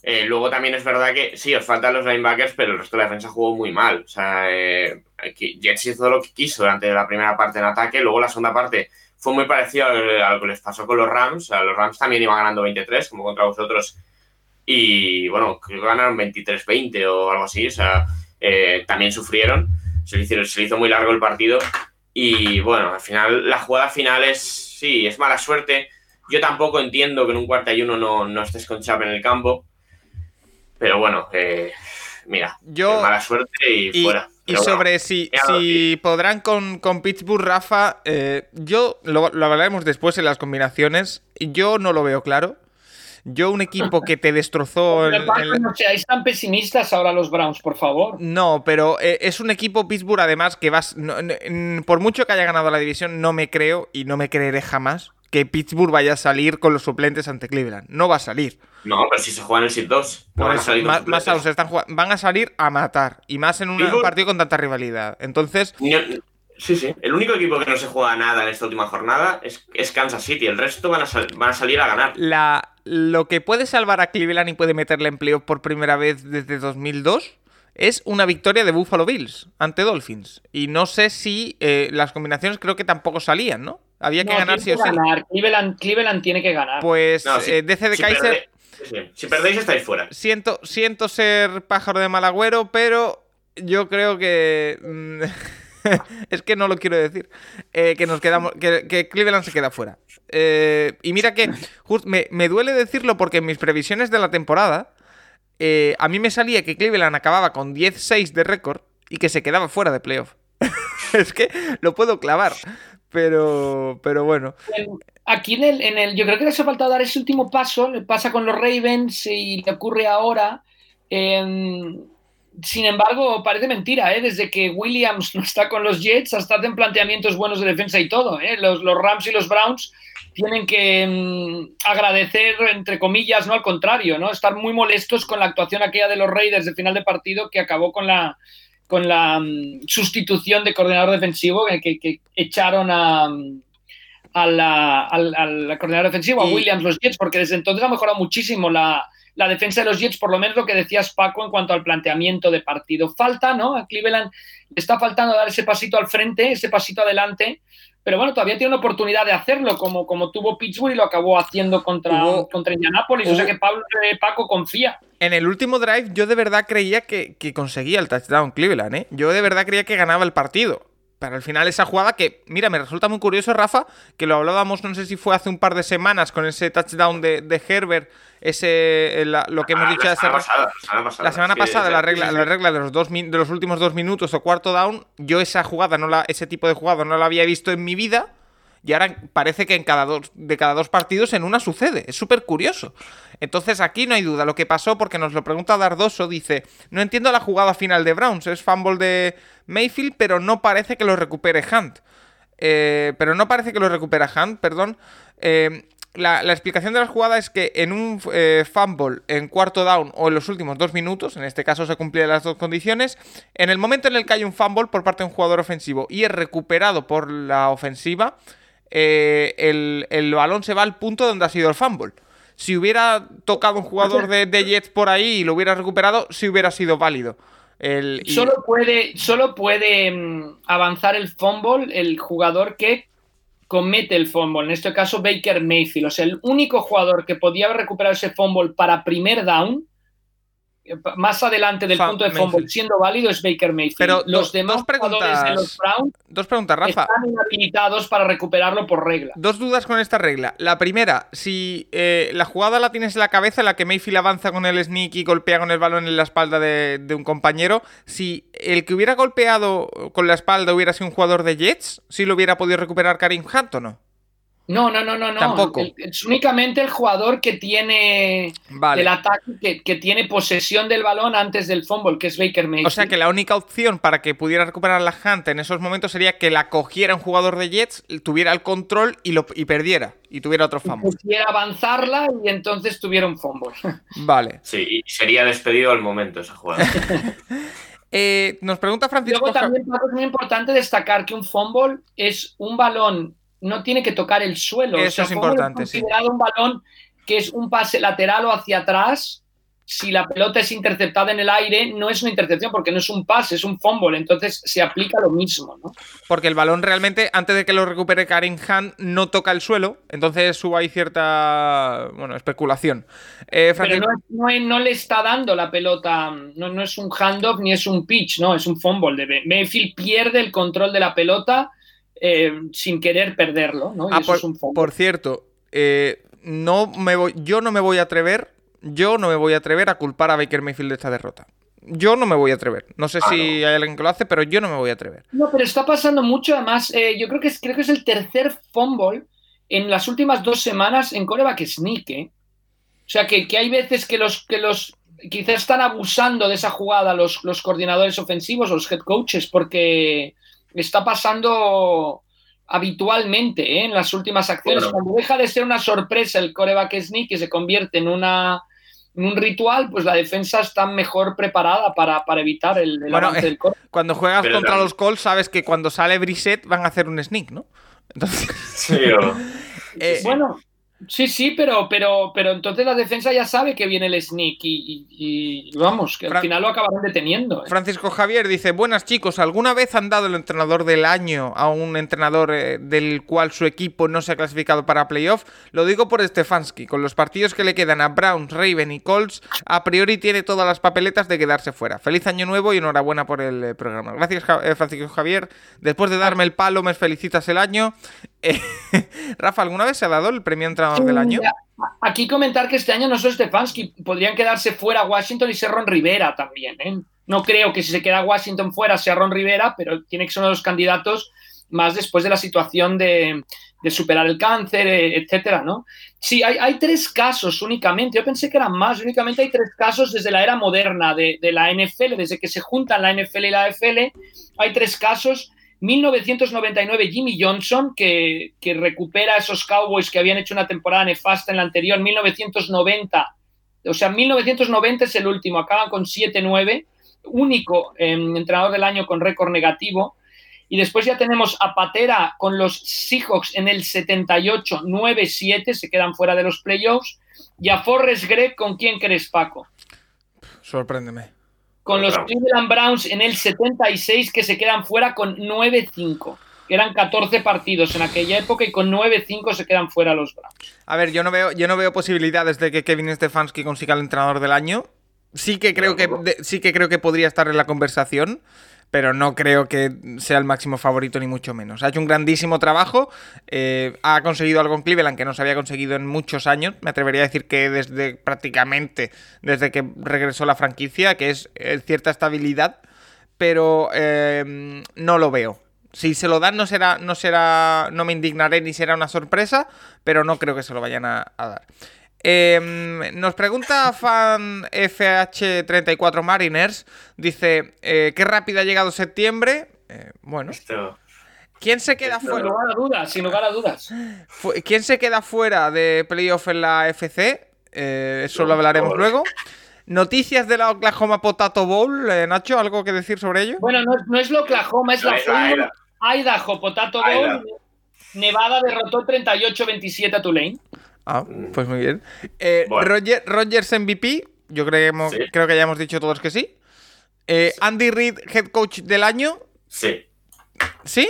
S4: eh, luego también es verdad que sí, os faltan los linebackers, pero el resto de la defensa jugó muy mal. O sea, eh, Jets hizo lo que quiso durante la primera parte en ataque, luego la segunda parte fue muy parecido a lo que les pasó con los Rams. O sea, los Rams también iban ganando 23, como contra vosotros, y bueno, ganaron 23-20 o algo así, o sea, eh, también sufrieron, se le, hicieron, se hizo muy largo el partido y bueno, al final, la jugada final es, sí, es mala suerte. Yo tampoco entiendo que en un cuarto y uno no, no estés con Chap en el campo, pero bueno, eh, mira,
S1: yo,
S4: mala suerte y, fuera.
S1: Y sobre si, si podrán con, con, Pittsburgh, Rafa, eh, yo lo, lo hablaremos después en las combinaciones. Yo no lo veo claro. Yo, un equipo que te destrozó.
S3: No seáis tan pesimistas ahora los Browns, por favor.
S1: No, pero eh, es un equipo Pittsburgh, además, que vas. por mucho que haya ganado la división, no me creo y no me creeré jamás que Pittsburgh vaya a salir con los suplentes ante Cleveland. No va a salir.
S4: No, pero si se juegan el SID 2.
S1: van, a salir más, están van a salir a matar. Y más en un partido con tanta rivalidad. Entonces.
S4: Sí, sí. El único equipo que no se juega nada en esta última jornada es, Kansas City. El resto van a, van a salir a ganar.
S1: La, lo que puede salvar a Cleveland y puede meterle empleo por primera vez desde 2002 es una victoria de Buffalo Bills ante Dolphins. Y no sé si eh, las combinaciones creo que tampoco salían, ¿no? Había que ganar
S3: sí o sí. Cleveland, tiene que ganar.
S1: Pues eh, DC de Kaiser.
S4: Si perdéis, estáis fuera.
S1: Siento, siento ser pájaro de mal agüero, pero yo creo que. Es que no lo quiero decir. Eh, que nos quedamos. Que, Cleveland se queda fuera. Eh, y mira que. me, duele decirlo porque en mis previsiones de la temporada. Eh, a mí me salía que Cleveland acababa con 10-6 de récord y que se quedaba fuera de playoff. es que lo puedo clavar. Pero, pero bueno.
S3: Aquí en el, yo creo que les ha faltado dar ese último paso. Pasa con los Ravens y le ocurre ahora sin embargo, parece mentira, ¿eh? Desde que Williams no está con los Jets, hasta hacen planteamientos buenos de defensa y todo, ¿eh? Los, Rams y los Browns tienen que mm, agradecer, entre comillas, ¿no? Al contrario, ¿no? Estar muy molestos con la actuación aquella de los Raiders de final de partido que acabó con la, con la mm, sustitución de coordinador defensivo que, echaron a, mm, al, coordinador defensivo, a Williams, los Jets, porque desde entonces ha mejorado muchísimo la, la defensa de los Jets, por lo menos lo que decías Paco en cuanto al planteamiento de partido. Falta, ¿no? A Cleveland le está faltando dar ese pasito al frente, ese pasito adelante, pero bueno, todavía tiene una oportunidad de hacerlo, como, como tuvo Pittsburgh y lo acabó haciendo contra,
S1: Hubo-
S3: contra Indianapolis. O sea
S1: hubo-
S3: que Pablo, eh, Paco confía.
S1: En el último drive yo de verdad creía que, que conseguía el touchdown Cleveland, ¿eh? Yo de verdad creía que ganaba el partido. Pero al final esa jugada que, mira, me resulta muy curioso, Rafa, que lo hablábamos, no sé si fue hace un par de semanas con ese touchdown de, de Herbert, ese, eh, la- lo que hemos
S4: Ah,
S1: dicho
S4: la
S1: hace
S4: semana pasada, la semana pasada.
S1: La regla, la regla de los, dos, de los últimos dos minutos o cuarto down, yo esa jugada, no la, ese tipo de jugada no la había visto en mi vida. Y ahora parece que en cada dos, de cada dos partidos en una sucede. Es súper curioso. Entonces aquí no hay duda. Lo que pasó, porque nos lo pregunta Dardoso, dice: No entiendo la jugada final de Browns. Es fumble de Mayfield, pero no parece que lo recupere Hunt. Eh, pero no parece que lo recupera Hunt, perdón. Eh, la, la explicación de la jugada es que en un eh, fumble en cuarto down o en los últimos dos minutos, en este caso se cumplían las dos condiciones, en el momento en el que hay un fumble por parte de un jugador ofensivo y es recuperado por la ofensiva, eh, el, el balón se va al punto donde ha sido el fumble. Si hubiera tocado un jugador de, de Jets por ahí y lo hubiera recuperado, sí hubiera sido válido. El, y-
S3: Solo puede, solo puede mm, avanzar el fumble el jugador que comete el fumble, en este caso Baker Mayfield. O sea, el único jugador que podía haber recuperado ese fumble para primer down, más adelante del punto de
S1: Mayfield.
S3: fumble, siendo válido, es Baker Mayfield.
S1: Pero
S3: los demás
S1: dos preguntas-
S3: de los Browns
S1: Dos preguntas, Rafa.
S3: están inhabilitados para recuperarlo por regla.
S1: Dos dudas con esta regla. La primera, si eh, la jugada la tienes en la cabeza, en la que Mayfield avanza con el sneak y golpea con el balón en la espalda de, de un compañero, si el que hubiera golpeado con la espalda hubiera sido un jugador de Jets, si lo hubiera podido recuperar Karim Hunt o no.
S3: No, no, no, no, no.
S1: Tampoco.
S3: El- es únicamente el jugador que tiene
S1: Vale.
S3: del ataque, que, que tiene posesión del balón antes del fumble, que es Baker Mayfield.
S1: O sea que la única opción para que pudiera recuperar la Hunt en esos momentos sería que la cogiera un jugador de Jets, tuviera el control y, lo, y perdiera. Y tuviera otro fumble.
S3: pudiera avanzarla y entonces tuviera un fumble.
S1: Vale.
S4: Sí, y sería despedido al momento esa jugada.
S1: Eh, nos pregunta Francisco.
S3: Luego también Paco, es muy importante destacar que un fumble es un balón, no tiene que tocar el suelo.
S1: Eso es importante, sí.
S3: considerado un balón que es un pase lateral o hacia atrás. Si la pelota es interceptada en el aire, no es una intercepción porque no es un pase, es un fumble. Entonces se aplica lo mismo, ¿no?
S1: Porque el balón realmente, antes de que lo recupere Karim Hunt, no toca el suelo. Entonces suba ahí cierta bueno, especulación. Eh,
S3: Pero no, es- no es- no le está dando la pelota, no, no es un handoff ni es un pitch, no, es un fumble. De Mayfield pierde el control de la pelota eh, sin querer perderlo, ¿no? Y
S1: Ah,
S3: eso
S1: por,
S3: es un fumble.
S1: por cierto, eh, no me voy, yo no me voy a atrever, yo no me voy a atrever a culpar a Baker Mayfield de esta derrota. Yo no me voy a atrever. No sé
S4: Ah,
S1: si
S4: no.
S1: hay alguien que lo hace, pero yo no me voy a atrever.
S3: No, pero está pasando mucho, además, eh, yo creo que, es, creo que es el tercer fumble en las últimas dos semanas en coreback sneak, ¿eh? O sea, que, que hay veces que los, que los quizás están abusando de esa jugada los, los coordinadores ofensivos o los head coaches, porque está pasando habitualmente ¿eh? en las últimas acciones.
S4: Bueno.
S3: Cuando deja de ser una sorpresa el coreback sneak y se convierte en una en un ritual, pues la defensa está mejor preparada para, para evitar el, el
S1: Bueno,
S3: avance
S1: eh,
S3: del coreback.
S1: Cuando juegas
S4: Pero
S1: contra
S4: también-
S1: los Colts, sabes que cuando sale Brissett van a hacer un sneak, ¿no? Entonces,
S4: Sí, o-
S1: eh,
S3: Bueno, sí, sí, pero, pero, pero entonces la defensa ya sabe que viene el sneak y, y- y vamos, que al final lo acabarán deteniendo. ¿eh?
S1: Francisco Javier dice, buenas chicos, ¿alguna vez han dado el entrenador del año a un entrenador eh, del cual su equipo no se ha clasificado para playoff? Lo digo por Stefanski, con los partidos que le quedan a Browns, Raven y Colts, a priori tiene todas las papeletas de quedarse fuera. Feliz año nuevo y enhorabuena por el eh, programa. Gracias eh, Francisco Javier, después de darme el palo me felicitas el año. Rafa, ¿alguna vez se ha dado el premio entrenador del año?
S3: Aquí comentar que este año no solo Stefanski, podrían quedarse fuera Washington y ser Ron Rivera también. ¿eh? No creo que si se queda Washington fuera sea Ron Rivera, pero tiene que ser uno de los candidatos más después de la situación de, de superar el cáncer, eh, etcétera, ¿no? Sí, hay, hay, tres casos únicamente. Yo pensé que eran más. Únicamente hay tres casos desde la era moderna de, de la NFL, desde que se juntan la NFL y la AFL. Hay tres casos. 1999 Jimmy Johnson, que, recupera a esos Cowboys que habían hecho una temporada nefasta en la anterior. 1990, o sea, 1990 es el último. Acaban con 7-9. Único eh, entrenador del año con récord negativo. Y después ya tenemos a Patera con los Seahawks en el 78, 9-7, se quedan fuera de los playoffs. Y a Forrest Gregg, ¿con quién crees, Paco?
S1: Sorpréndeme.
S3: Con los Cleveland Browns en el 76, que se quedan fuera con 9-5. que eran 14 partidos en aquella época y con 9-5 se quedan fuera los Browns.
S1: A ver, yo no veo, yo no veo posibilidades de que Kevin Stefanski consiga el entrenador del año. Sí que creo que de- sí que creo que podría estar en la conversación, pero no creo que sea el máximo favorito ni mucho menos. Ha hecho un grandísimo trabajo, eh, ha conseguido algo en Cleveland que no se había conseguido en muchos años. Me atrevería a decir que desde prácticamente desde que regresó la franquicia, que es eh, cierta estabilidad, pero eh, no lo veo. Si se lo dan no será, no será, no me indignaré ni será una sorpresa, pero no creo que se lo vayan a, a dar. Eh, nos pregunta fan FH34 Mariners, dice, eh, ¿qué rápido ha llegado septiembre? Eh, bueno,
S4: Esto.
S1: ¿quién se queda
S3: Sin
S1: fuera?
S3: lugar a dudas, sin lugar a dudas.
S1: ¿Quién se queda fuera de playoff en la FC? Eh, eso lo hablaremos luego. Noticias de la Oklahoma Potato Bowl, eh, Nacho, ¿algo que decir sobre ello?
S3: Bueno, no, es- no es lo Oklahoma, es la
S4: la era.
S3: Idaho Potato
S4: Idaho.
S3: Bowl. Nevada derrotó 38-27 a Tulane.
S1: Ah, pues muy bien. Eh,
S4: Bueno.
S1: Roger, Rogers MVP, yo creo que, hemos-
S4: Sí.
S1: creo que ya hemos dicho todos que sí. Eh, Andy Reid, head coach del año,
S4: Sí.
S1: ¿sí?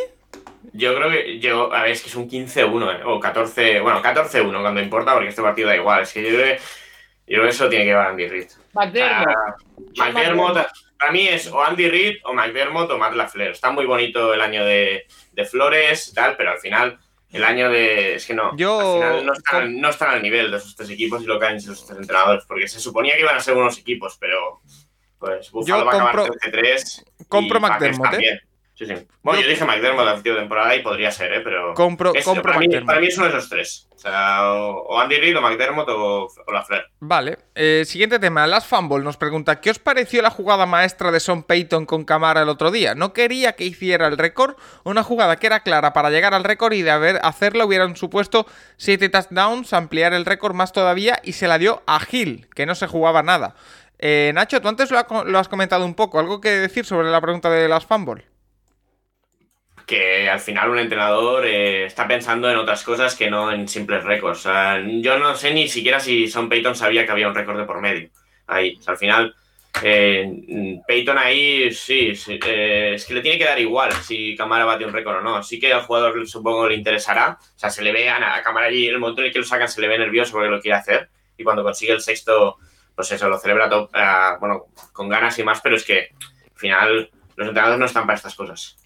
S4: Yo creo que yo, a ver, es que es un 15-1, ¿eh? o 14, bueno, 14-1 cuando importa, porque este partido da igual. Es que yo creo que, yo creo que eso tiene que llevar Andy Reid.
S3: McDermott.
S4: McDermott, para mí es o Andy Reid o McDermott o Matt LaFleur. Está muy bonito el año de, de Flores, tal, pero al final, el año de. Es que no.
S1: Yo-
S4: al final no están, no están al nivel de esos tres equipos y lo que han hecho esos tres entrenadores, porque se suponía que iban a ser unos equipos, pero. Pues Buffalo
S1: Yo
S4: va a acabar
S1: compro-
S4: 13-3. y
S1: compro
S4: Packers
S1: McDermott, ¿eh?
S4: Sí, sí. Bueno,
S1: Yo-
S4: yo, dije McDermott la de temporada y podría ser, ¿eh? Pero.
S1: Compro,
S4: es-
S1: compro
S4: para, mí, para mí de esos tres. O sea, o, Andy Reid o McDermott o, o LaFleur.
S1: Vale, eh, siguiente tema. Las Fumble nos pregunta: ¿Qué os pareció la jugada maestra de Son Payton con Camara el otro día? No quería que hiciera el récord, una jugada que era clara para llegar al récord y de haber hacerlo hubieran supuesto 7 touchdowns, ampliar el récord más todavía y se la dio a Gil, que no se jugaba nada. Eh, Nacho, tú antes lo, ha- lo has comentado un poco. ¿Algo que decir sobre la pregunta de las Fumble?
S4: Que al final un entrenador eh, está pensando en otras cosas que no en simples récords. O sea, yo no sé ni siquiera si Son Payton sabía que había un récord de por medio. Ahí, O sea, al final, eh, Payton ahí sí, sí, eh, es que le tiene que dar igual si Camara bate un récord o no. Sí que al jugador supongo le interesará. O sea, se le ve a, a Camara allí el momento en el que lo sacan, se le ve nervioso porque lo quiere hacer. Y cuando consigue el sexto, pues eso, lo celebra to- ah, bueno, con ganas y más, pero es que al final los entrenadores no están para estas cosas.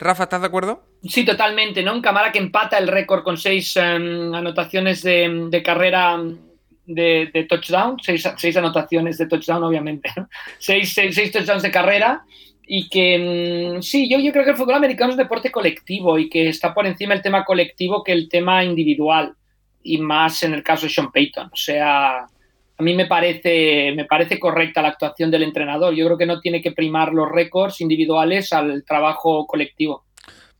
S1: Rafa, ¿estás de acuerdo?
S3: Sí, totalmente, ¿no? Un Camara que empata el récord con seis em, anotaciones de, carrera em, de, touchdown, seis, anotaciones de touchdown, obviamente, seis, seis, touchdowns de carrera. Y que mm, sí, yo, yo creo que el fútbol americano es deporte colectivo y que está por encima el tema colectivo que el tema individual. Y más en el caso de Sean Payton. O sea, a mí me parece, me parece correcta la actuación del entrenador. Yo creo que no tiene que primar los récords individuales al trabajo colectivo.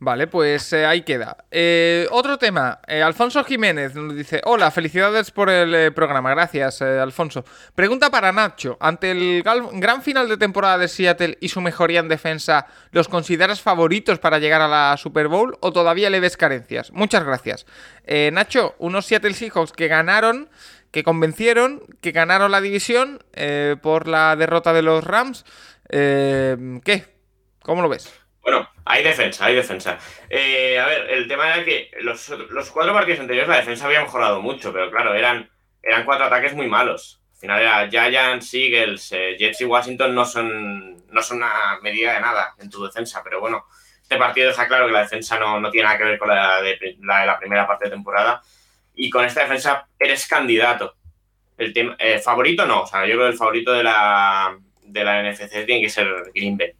S1: Vale, pues eh, ahí queda. Eh, otro tema. Eh, Alfonso Jiménez nos dice: Hola, felicidades por el programa. Gracias, Alfonso. Pregunta para Nacho: Ante el gran final de temporada de Seattle y su mejoría en defensa, ¿los consideras favoritos para llegar a la Super Bowl o todavía le ves carencias? Muchas gracias. Nacho, unos Seattle Seahawks que ganaron, que convencieron, que ganaron la división eh, por la derrota de los Rams. Eh, ¿Qué? ¿Cómo lo ves?
S4: Bueno, hay defensa, hay defensa. Eh, a ver, el tema era que los, los cuatro partidos anteriores la defensa había mejorado mucho, pero claro, eran, eran cuatro ataques muy malos. Al final era Giants, Eagles, eh, Jets y Washington no son, no son una medida de nada en tu defensa, pero bueno, este partido deja claro que la defensa no, no tiene nada que ver con la de, la de la primera parte de temporada y con esta defensa eres candidato. El tema, eh, favorito no, o sea, yo creo que el favorito de la, de la NFC tiene que ser Green Bay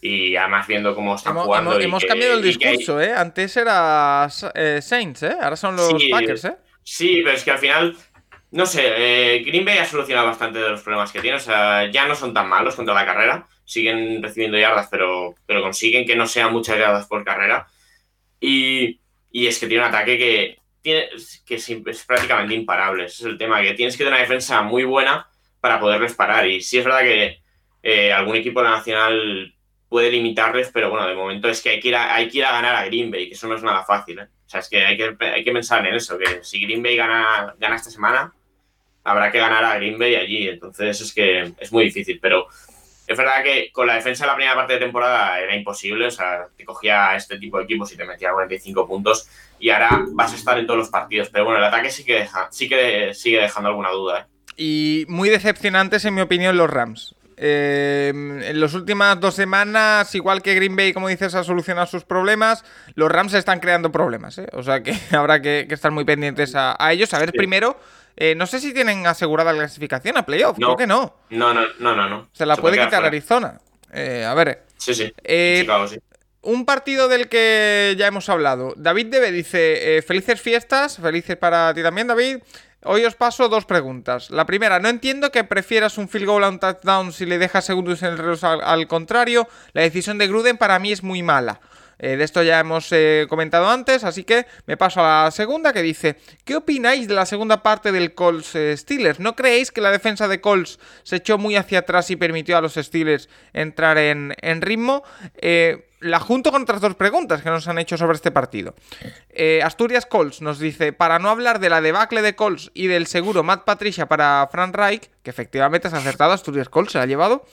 S4: y además viendo cómo están
S1: Hemos,
S4: jugando.
S1: hemos-
S4: y
S1: hemos
S4: que-
S1: cambiado el
S4: hay-
S1: discurso, ¿eh? Antes era eh, Saints, ¿eh? Ahora son los
S4: Sí.
S1: Packers, ¿eh?
S4: Sí, pero es que al final, no sé, eh, Green Bay ha solucionado bastante de los problemas que tiene. O sea, ya no son tan malos contra la carrera. Siguen recibiendo yardas, pero, pero consiguen que no sean muchas yardas por carrera. Y, y es que tiene un ataque que, tiene, que es, es prácticamente imparable. Ese es el tema, que tienes que tener una defensa muy buena para poderles parar. Y sí es verdad que eh, algún equipo de la Nacional puede limitarles, pero bueno, de momento es que hay que ir a, ir a ganar a Green Bay, que eso no es nada fácil. ¿eh? O sea, es que hay, que pensar en eso, que si Green Bay gana, gana esta semana, habrá que ganar a Green Bay allí. Entonces es que es muy difícil, pero Es verdad que con la defensa de la primera parte de temporada era imposible, o sea, te cogía este tipo de equipos y te metía 45 puntos y ahora vas a estar en todos los partidos. Pero bueno, el ataque sí que, deja, sí que sigue dejando alguna duda. ¿eh?
S1: Y muy decepcionantes, en mi opinión, los Rams. Eh, en las últimas dos semanas, igual que Green Bay, como dices, ha solucionado sus problemas, los Rams están creando problemas. ¿eh? O sea que habrá que, estar muy pendientes a, ellos. A ver, primero, eh, no sé si tienen asegurada la clasificación a playoff. Creo que no.
S4: No, no, no, no.
S1: Se la puede quitar Arizona. a ver.
S4: Sí, sí.
S1: sí. Un partido del que ya hemos hablado. David Debe dice: Felices fiestas. Felices para ti también, David. Hoy os paso dos preguntas. La primera, no entiendo que prefieras un field goal a un touchdown si le dejas segundos en el reloj al, contrario. La decisión de Gruden para mí es muy mala. Eh, de esto ya hemos eh, comentado antes, así que me paso a la segunda que dice, ¿qué opináis de la segunda parte del Colts eh, Steelers? ¿No creéis que la defensa de Colts se echó muy hacia atrás y permitió a los Steelers entrar en, en ritmo? La junto con otras dos preguntas que nos han hecho sobre este partido. Eh, Asturias Colts nos dice, para no hablar de la debacle de Colts y del seguro Matt Patricia para Frank Reich, que efectivamente se ha acertado, Asturias Colts se ha llevado,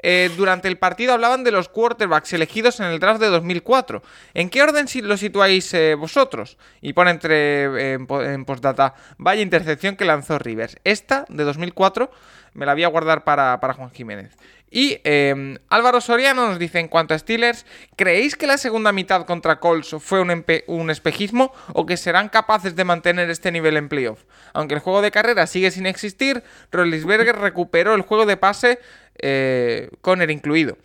S1: eh, durante el partido hablaban de los quarterbacks elegidos en el draft de 2004. ¿En qué orden lo situáis eh, vosotros? Y pone entre en, postdata, vaya intercepción que lanzó Rivers. Esta, de 2004, me la voy a guardar para, para Juan Jiménez. Y em, Álvaro Soriano nos dice, en cuanto a Steelers, ¿creéis que la segunda mitad contra Colts fue un, espejismo o que serán capaces de mantener este nivel en playoff? Aunque el juego de carrera sigue sin existir, Rollisberger recuperó el juego de pase, eh, Conner incluido.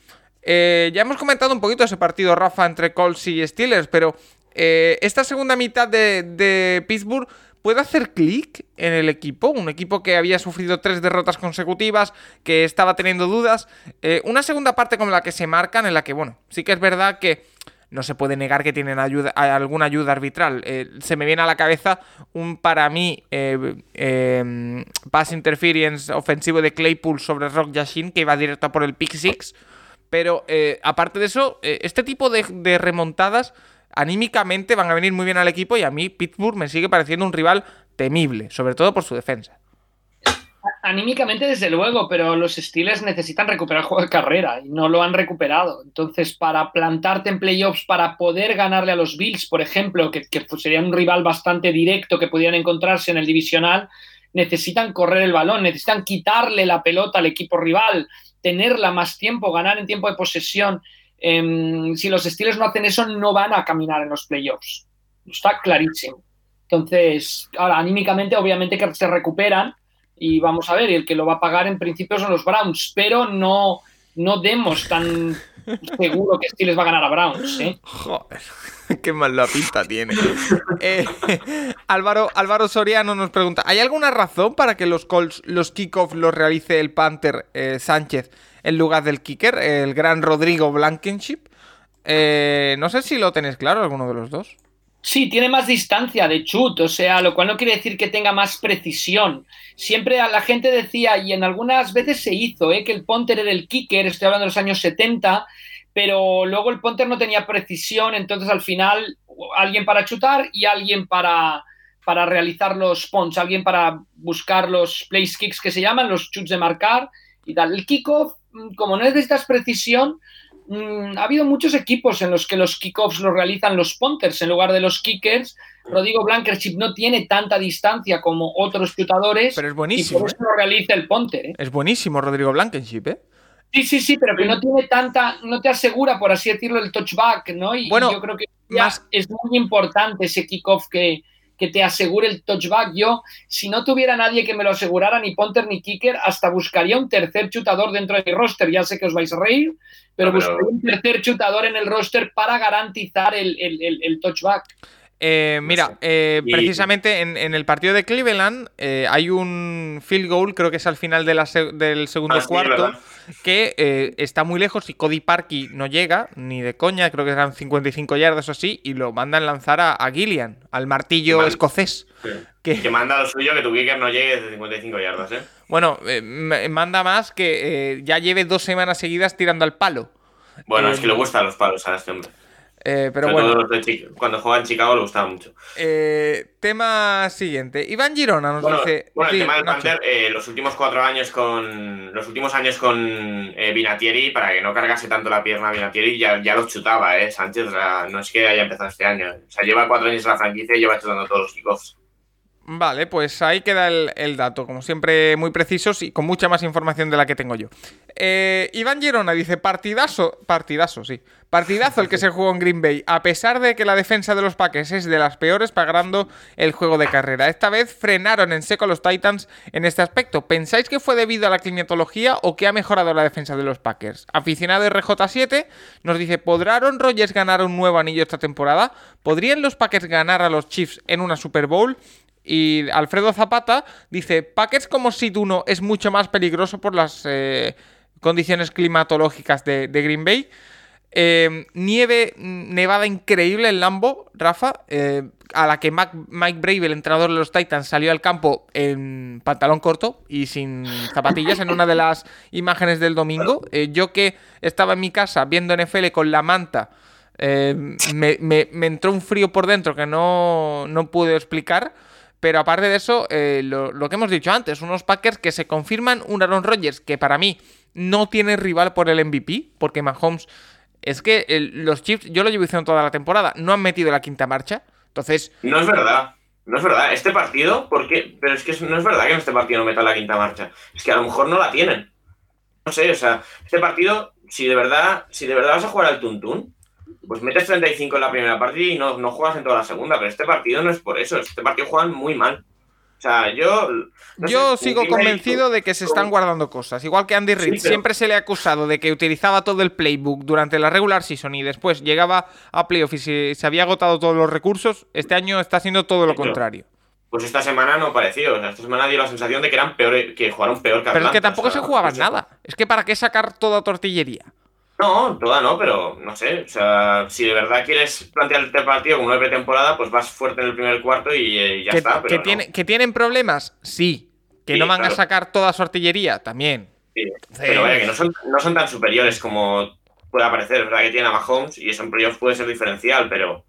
S1: Eh, ya hemos comentado un poquito ese partido, Rafa, entre Colts y Steelers, pero eh, esta segunda mitad de, de Pittsburgh puede hacer clic en el equipo, un equipo que había sufrido tres derrotas consecutivas, que estaba teniendo dudas. Eh, una segunda parte como la que se marcan, en la que, bueno, sí que es verdad que no se puede negar que tienen ayuda, alguna ayuda arbitral. Eh, se me viene a la cabeza un, para mí, eh, em, pass interference ofensivo de Claypool sobre Rock Yashin, que iba directo por el pick six. Pero aparte de eso, este tipo de remontadas anímicamente van a venir muy bien al equipo y a mí Pittsburgh me sigue pareciendo un rival temible, sobre todo por su defensa.
S3: Anímicamente, desde luego, pero los Steelers necesitan recuperar el juego de carrera y no lo han recuperado. Entonces, para plantarte en playoffs, para poder ganarle a los Bills, por ejemplo, que, que sería un rival bastante directo que pudieran encontrarse en el divisional, necesitan correr el balón, necesitan quitarle la pelota al equipo rival, tenerla más tiempo, ganar en tiempo de posesión. Em, si los Steelers no hacen eso, no van a caminar en los playoffs. Está clarísimo. Entonces, ahora, anímicamente, obviamente que se recuperan y vamos a ver, y el que lo va a pagar en principio son los Browns, pero no, no demos tan seguro que Steelers va a ganar a Browns. ¿eh?
S1: Joder, qué mala pinta tiene. Eh, Álvaro, Álvaro Soriano nos pregunta, ¿hay alguna razón para que los Colts, los kickoffs los realice el Panther eh, Sánchez en lugar del kicker, el gran Rodrigo Blankenship. Eh, no sé si lo tenéis claro, alguno de los dos.
S3: Sí, tiene más distancia de chut, o sea, lo cual no quiere decir que tenga más precisión. Siempre la gente decía, y en algunas veces se hizo, ¿eh? que el punter era el kicker, estoy hablando de los años 70, pero luego el punter no tenía precisión, entonces al final alguien para chutar y alguien para, para realizar los punts, alguien para buscar los place kicks que se llaman, los chuts de marcar y tal. El kickoff como no necesitas precisión, mm, ha habido muchos equipos en los que los kickoffs los realizan los punters en lugar de los kickers. Rodrigo Blankership no tiene tanta distancia como otros chutadores.
S1: Pero es buenísimo.
S3: Y por eso ¿eh? lo realiza el punter. ¿eh?
S1: Es buenísimo Rodrigo Blankenship, ¿eh?
S3: Sí, sí, sí, pero que no tiene tanta, no te asegura, por así decirlo, el touchback, ¿no? Y, bueno, yo creo que es muy importante ese kickoff que, que te asegure el touchback. Yo, si no tuviera nadie que me lo asegurara, ni punter ni kicker, hasta buscaría un tercer chutador dentro de mi roster. Ya sé que os vais a reír, pero, buscaría un tercer chutador en el roster para garantizar el, el touchback.
S1: Eh, mira, eh, precisamente en, el partido de Cleveland eh, hay un field goal, creo que es al final del segundo ah, cuarto, que está muy lejos y Cody Parkey no llega, ni de coña, creo que eran 55 yardas o así, y lo mandan lanzar a, Gillian, al martillo escocés.
S4: Que... manda lo suyo que tu kicker no llegue de 55 yardas, ¿eh?
S1: Bueno, manda más que ya lleve dos semanas seguidas tirando al palo.
S4: Bueno, es que le gustan los palos a este hombre.
S1: Eh, pero
S4: Sobre
S1: bueno.
S4: todo de cuando jugaba en Chicago le gustaba mucho.
S1: Eh, tema siguiente. Iván Girona nos
S4: Bueno,
S1: dice.
S4: bueno, el
S1: sí,
S4: tema del. Panther, eh, los últimos cuatro años con. Los últimos años con eh, Vinatieri, para que no cargase tanto la pierna Vinatieri, ya, ya los chutaba, ¿eh? Sánchez, o sea, no es que haya empezado este año. O sea, lleva cuatro años en la franquicia y lleva chutando todos los kickoffs.
S1: Vale, pues ahí queda el, el dato, como siempre muy precisos y con mucha más información de la que tengo yo. Eh, Iván Girona dice, partidazo, partidazo, sí, partidazo el que se jugó en Green Bay, a pesar de que la defensa de los Packers es de las peores pagando el juego de carrera. Esta vez frenaron en seco los Titans en este aspecto. ¿Pensáis que fue debido a la climatología o que ha mejorado la defensa de los Packers? Aficionado RJ7 nos dice, ¿podrá Aaron Rodgers ganar un nuevo anillo esta temporada? ¿Podrían los Packers ganar a los Chiefs en una Super Bowl? Y Alfredo Zapata dice, Packers como Seed 1 es mucho más peligroso por las eh, condiciones climatológicas de, Green Bay. Eh, nieve, mm, nevada increíble en Lambo, Rafa, eh, a la que Mike Brave, el entrenador de los Titans, salió al campo en pantalón corto y sin zapatillas en una de las imágenes del domingo. Eh, yo que estaba en mi casa viendo NFL con la manta, me, me- me entró un frío por dentro que no, no pude explicar. Pero aparte de eso, eh, lo, que hemos dicho antes, unos Packers que se confirman, un Aaron Rodgers que para mí no tiene rival por el MVP, porque Mahomes es que los Chiefs, yo lo llevo diciendo toda la temporada, no han metido la quinta marcha. Entonces,
S4: No es verdad. No es verdad. Este partido, ¿por qué? Pero es que no es verdad que en este partido no metan la quinta marcha. Es que a lo mejor no la tienen. No sé, o sea, este partido, si de verdad, si de verdad vas a jugar al tuntún, pues metes 35 en la primera partida y no, no juegas en toda la segunda. Pero este partido no es por eso. Este partido juegan muy mal. O sea, yo. no
S1: yo
S4: sé,
S1: sigo convencido de que se están guardando cosas. Igual que Andy Reid
S4: Sí, pero-
S1: siempre se le ha acusado de que utilizaba todo el playbook durante la regular season y después llegaba a playoff y se, se había agotado todos los recursos. Este año está haciendo todo lo contrario.
S4: Pues esta semana no pareció. O sea, esta semana dio la sensación de que eran peor, que jugaron peor que
S1: Pero es que
S4: Atlanta,
S1: tampoco
S4: o sea,
S1: se jugaba
S4: no sé.
S1: nada. Es que para qué sacar toda tortillería.
S4: No, toda no, pero no sé. O sea, si de verdad quieres plantearte el partido como una pretemporada, pues vas fuerte en el primer cuarto y eh, ya
S1: que,
S4: está.
S1: que
S4: Pero no.
S1: tiene- que tienen problemas, sí. Que
S4: Sí,
S1: no van a sacar toda su artillería, también.
S4: Sí, Pero vaya, que no son, no son tan superiores como puede parecer. Es verdad que tienen a Mahomes y eso en playoffs puede ser diferencial, pero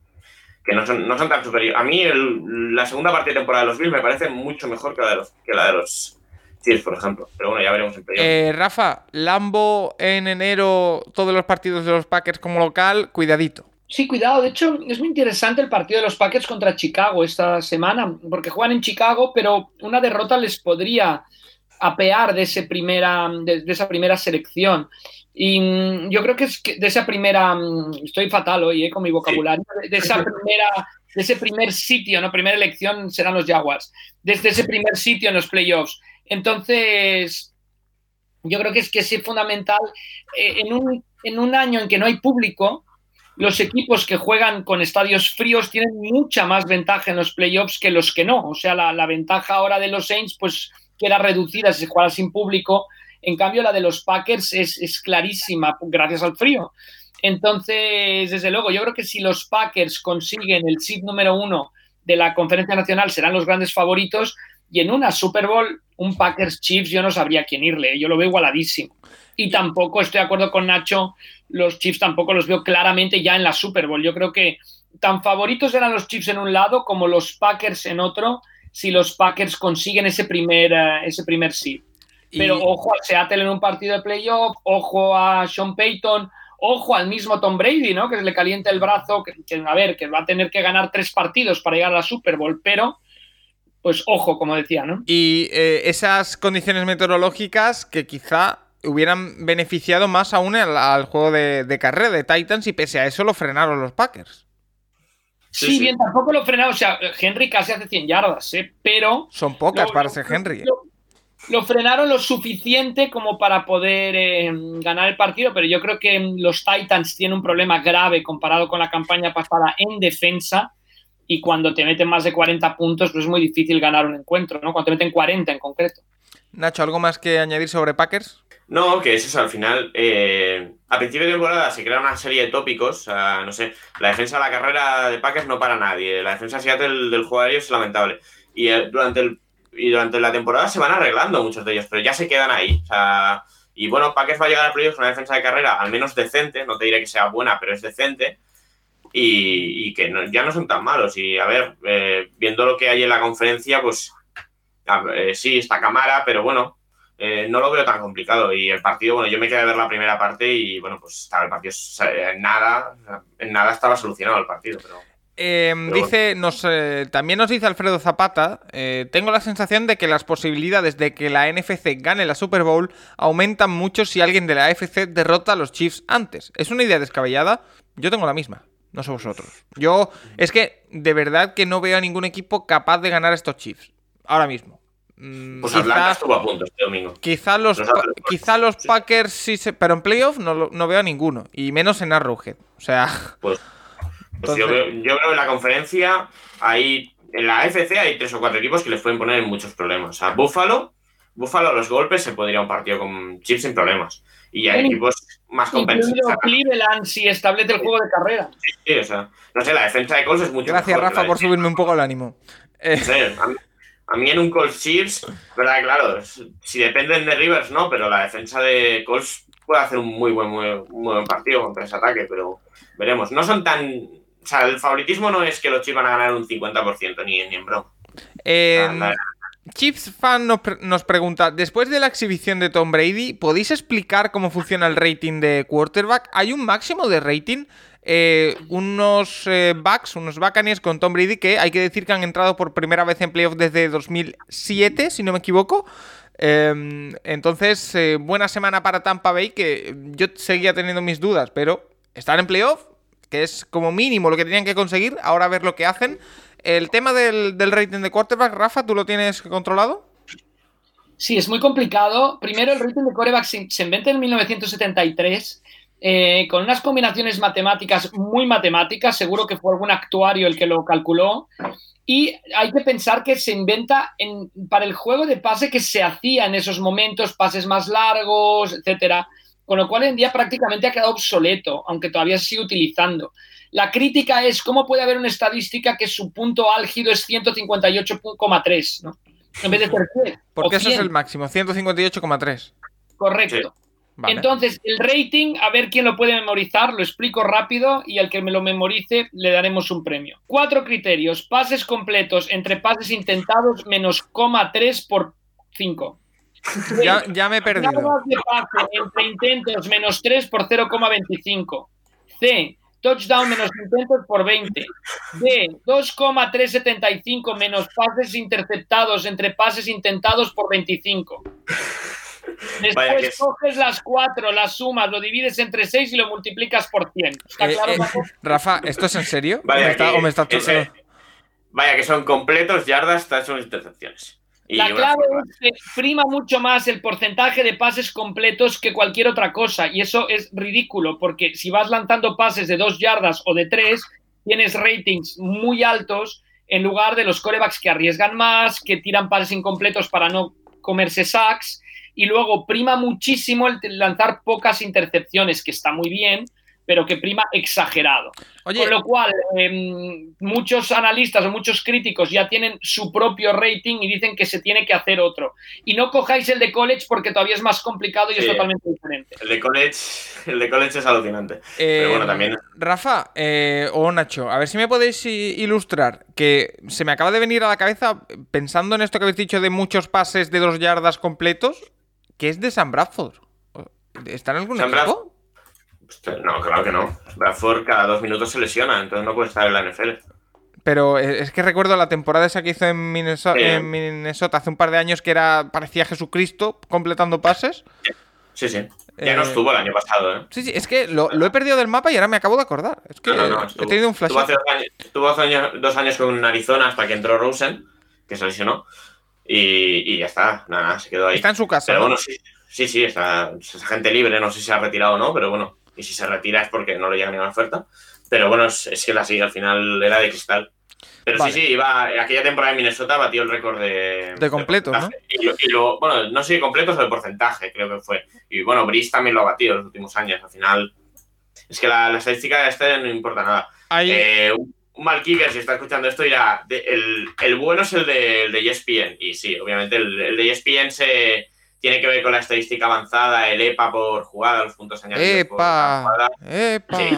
S4: que no son, no son tan superiores. A mí el- la segunda parte de temporada de los Bills me parece mucho mejor que la de los, que la de los Chiefs, por ejemplo. Pero bueno, ya veremos en.
S1: Eh, Rafa, Lambo en enero, todos los partidos de los Packers como local, cuidadito.
S3: Sí, cuidado. De hecho, es muy interesante el partido de los Packers contra Chicago esta semana, porque juegan en Chicago, pero una derrota les podría apear de, ese primera, de, de esa primera selección. Y mm, yo creo que es que de esa primera, mm, estoy fatal hoy eh, con mi vocabulario, de, de esa primera, de ese primer sitio, no primera elección serán los Jaguars, desde ese primer sitio en los playoffs. Entonces, yo creo que es que es fundamental eh, en, un, en un año en que no hay público, los equipos que juegan con estadios fríos tienen mucha más ventaja en los playoffs que los que no. O sea, la, la ventaja ahora de los Saints, pues queda reducida si juega sin público. En cambio, la de los Packers es, es clarísima gracias al frío. Entonces, desde luego, yo creo que si los Packers consiguen el seed número uno de la conferencia nacional, serán los grandes favoritos. Y en una Super Bowl, un Packers Chiefs, yo no sabría quién irle. Yo lo veo igualadísimo. Y tampoco estoy de acuerdo con Nacho, los Chiefs tampoco los veo claramente ya en la Super Bowl. Yo creo que tan favoritos eran los Chiefs en un lado como los Packers en otro, si los Packers consiguen ese primer, uh, ese primer seed.
S1: Y-
S3: Pero ojo a Seattle en un partido de playoff, ojo a Sean Payton, ojo al mismo Tom Brady, ¿no? Que le calienta el brazo, que, que, a ver, que va a tener que ganar tres partidos para llegar a la Super Bowl, pero pues ojo, como decía, ¿no?
S1: Y eh, esas condiciones meteorológicas que quizá hubieran beneficiado más aún al, al juego de, de carrera de Titans y pese a eso lo frenaron los Packers.
S3: Sí,
S4: Sí, sí.
S3: bien, tampoco lo frenaron, o sea, Henry casi hace 100 yardas, ¿eh? Pero...
S1: Son pocas
S3: lo-
S1: para ser Henry.
S3: Lo, lo frenaron lo suficiente como para poder eh, ganar el partido, pero yo creo que los Titans tienen un problema grave comparado con la campaña pasada en defensa y cuando te meten más de 40 puntos pues es muy difícil ganar un encuentro, ¿no? Cuando te meten 40 en concreto.
S1: Nacho, ¿algo más que añadir sobre Packers?
S4: No, que es eso, al final, eh, a principio de temporada se crea una serie de tópicos, sea, no sé, la defensa de la carrera de Packers no para nadie, la defensa de Seattle del juego aéreo es lamentable, y eh, durante, el, y durante la temporada se van arreglando muchos de ellos, pero ya se quedan ahí, o sea, y bueno, Packers va a llegar a playoffs con una defensa de carrera al menos decente, no te diré que sea buena, pero es decente, y, y que no- ya no son tan malos. Y a ver, eh, viendo lo que hay en la conferencia, pues ver, eh, sí, está Camara, pero bueno, eh, no lo veo tan complicado. Y el partido, bueno, yo me quedé a ver la primera parte y bueno, pues estaba el partido en nada, en nada estaba solucionado el partido, pero.
S1: Eh, dice, nos, eh, también nos dice Alfredo Zapata, eh, tengo la sensación de que las posibilidades de que la NFC gane la Super Bowl aumentan mucho si alguien de la AFC derrota a los Chiefs antes. ¿Es una idea descabellada? Yo tengo la misma, no sé vosotros. Yo, es que de verdad que no veo a ningún equipo capaz de ganar a estos Chiefs, ahora mismo. Mm,
S4: Pues
S1: quizá-
S4: Atlanta estuvo a punto este domingo.
S1: Quizá los,
S4: Los
S1: Pa-
S4: Atlas-
S1: quizá los
S4: sí.
S1: Packers sí se... Pero en playoff no, no veo a ninguno. Y menos en Arrowhead. O sea...
S4: Pues, pues yo, veo, yo veo en la conferencia, hay, en la AFC hay tres o cuatro equipos que les pueden poner en muchos problemas. O sea, Buffalo, Buffalo a los golpes se podría un partido con Chiefs sin problemas. Y hay equipos más compensados.
S3: Cleveland si establece el juego de carrera.
S4: Sí, o sea, no sé, la defensa de Colts es mucho
S1: Gracias,
S4: mejor
S1: Rafa, por
S4: de-
S1: subirme un poco el ánimo. Eh,
S4: No sé, a, mí, a mí en un Colts Chiefs, verdad, claro, si dependen de Rivers, no, pero la defensa de Colts puede hacer un muy buen, muy, muy buen partido contra ese ataque, pero veremos. No son tan. O sea, el favoritismo no es que los Chiefs van a ganar un 50%, ni, ni en broma.
S1: eh, Chiefs Fan nos, pre- nos pregunta, después de la exhibición de Tom Brady, ¿podéis explicar cómo funciona el rating de quarterback? ¿Hay un máximo de rating? Eh, unos eh, backs, unos Buccaneers con Tom Brady que hay que decir que han entrado por primera vez en playoff desde 2007, si no me equivoco. Eh, entonces, eh, buena semana para Tampa Bay, que yo seguía teniendo mis dudas, pero están en playoff, que es como mínimo lo que tenían que conseguir, ahora a ver lo que hacen. El tema del, del rating de quarterback, Rafa, ¿tú lo tienes controlado?
S3: Sí, es muy complicado. Primero, el rating de coreback se, inventa en 1973 eh, con unas combinaciones matemáticas muy matemáticas. Seguro que fue algún actuario el que lo calculó. Y hay que pensar que se inventa en, para el juego de pase que se hacía en esos momentos, pases más largos, etcétera. Con lo cual, en día prácticamente ha quedado obsoleto, aunque todavía se sigue utilizando. La crítica es cómo puede haber una estadística que su punto álgido es 158,3, ¿no? En vez de ser 100
S1: Porque eso es
S3: 100.
S1: el máximo, 158,3.
S3: Correcto.
S1: Vale.
S3: Entonces, el rating, a ver quién lo puede memorizar, lo explico rápido y al que me lo memorice le daremos un premio. Cuatro criterios. Pases completos entre pases intentados menos coma 3 por 5.
S1: ya, ya me he perdido.
S3: Yardas de pase entre intentos menos 3 por 0,25. C. Touchdown menos intentos por 20. D. 2,375 menos pases interceptados entre pases intentados por 25.
S4: Vaya que
S3: Después
S4: es-
S3: coges las cuatro, las sumas, lo divides entre 6 y lo multiplicas por 100. ¿Está
S1: Eh,
S3: claro,
S1: eh? Rafa, ¿esto es en serio?
S4: Vaya
S1: ¿O me está-
S4: que
S1: o me está-
S4: ese- Vaya que son completos, yardas, touchdowns, intercepciones. Y
S3: La clave es que prima mucho más el porcentaje de pases completos que cualquier otra cosa. Y eso es ridículo, porque si vas lanzando pases de dos yardas o de tres, tienes ratings muy altos en lugar de los corebacks que arriesgan más, que tiran pases incompletos para no comerse sacks. Y luego prima muchísimo el lanzar pocas intercepciones, que está muy bien, pero que prima exagerado.
S1: Oye,
S3: Con lo cual, eh, muchos analistas o muchos críticos ya tienen su propio rating y dicen que se tiene que hacer otro. Y no cojáis el de college porque todavía es más complicado y es totalmente diferente.
S4: El de college, el de college es alucinante.
S1: eh,
S4: Pero bueno, también.
S1: Rafa eh, o Nacho, a ver si me podéis ilustrar, que se me acaba de venir a la cabeza, pensando en esto que habéis dicho de muchos pases de dos yardas completos, que es de San Bradford. ¿Está en algún
S4: Sam
S1: equipo?
S4: No, claro que no. Bradford cada dos minutos se lesiona, entonces no puede estar en la NFL.
S1: Pero eh, es que recuerdo la temporada esa que hizo en Minnesota,
S4: Sí.
S1: en Minnesota hace un par de años que era parecía Jesucristo completando pases.
S4: Sí, sí. Ya no
S1: Eh,
S4: estuvo el año pasado, ¿eh?
S1: Sí, sí, es que lo, lo he perdido del mapa y ahora me acabo de acordar. Es que
S4: No, no, no,
S1: he
S4: estuvo-
S1: tenido un flash.
S4: Estuvo hace, dos años, estuvo hace años- dos años con Arizona hasta que entró Rosen, que se lesionó. Y, y ya está, nada, nada, se quedó ahí.
S1: Está en su casa.
S4: Pero
S1: ¿no?
S4: bueno, sí, sí, sí, está, es agente libre, no sé si se ha retirado o no, pero bueno, y si se retira es porque no le llega ninguna oferta. Pero bueno, es, es que la sigue, al final era de cristal. Pero
S1: Vale.
S4: sí, sí, iba, aquella temporada en Minnesota batió el récord de...
S1: De completos,
S4: porcentaje. Y, lo- y lo- bueno, no sé si completos o de porcentaje, creo que fue. Y bueno, Brice también lo ha batido en los últimos años. Al final, es que la, la estadística de este no importa nada.
S1: Hay-
S4: Eh, un un mal kicker, si está escuchando esto, dirá, de- el, el bueno es el de, el de ESPN. Y sí, obviamente el, el de ESPN se tiene que ver con la estadística avanzada, el EPA por jugada, los puntos añadidos por
S1: jugada. ¡Epa!
S4: Sí,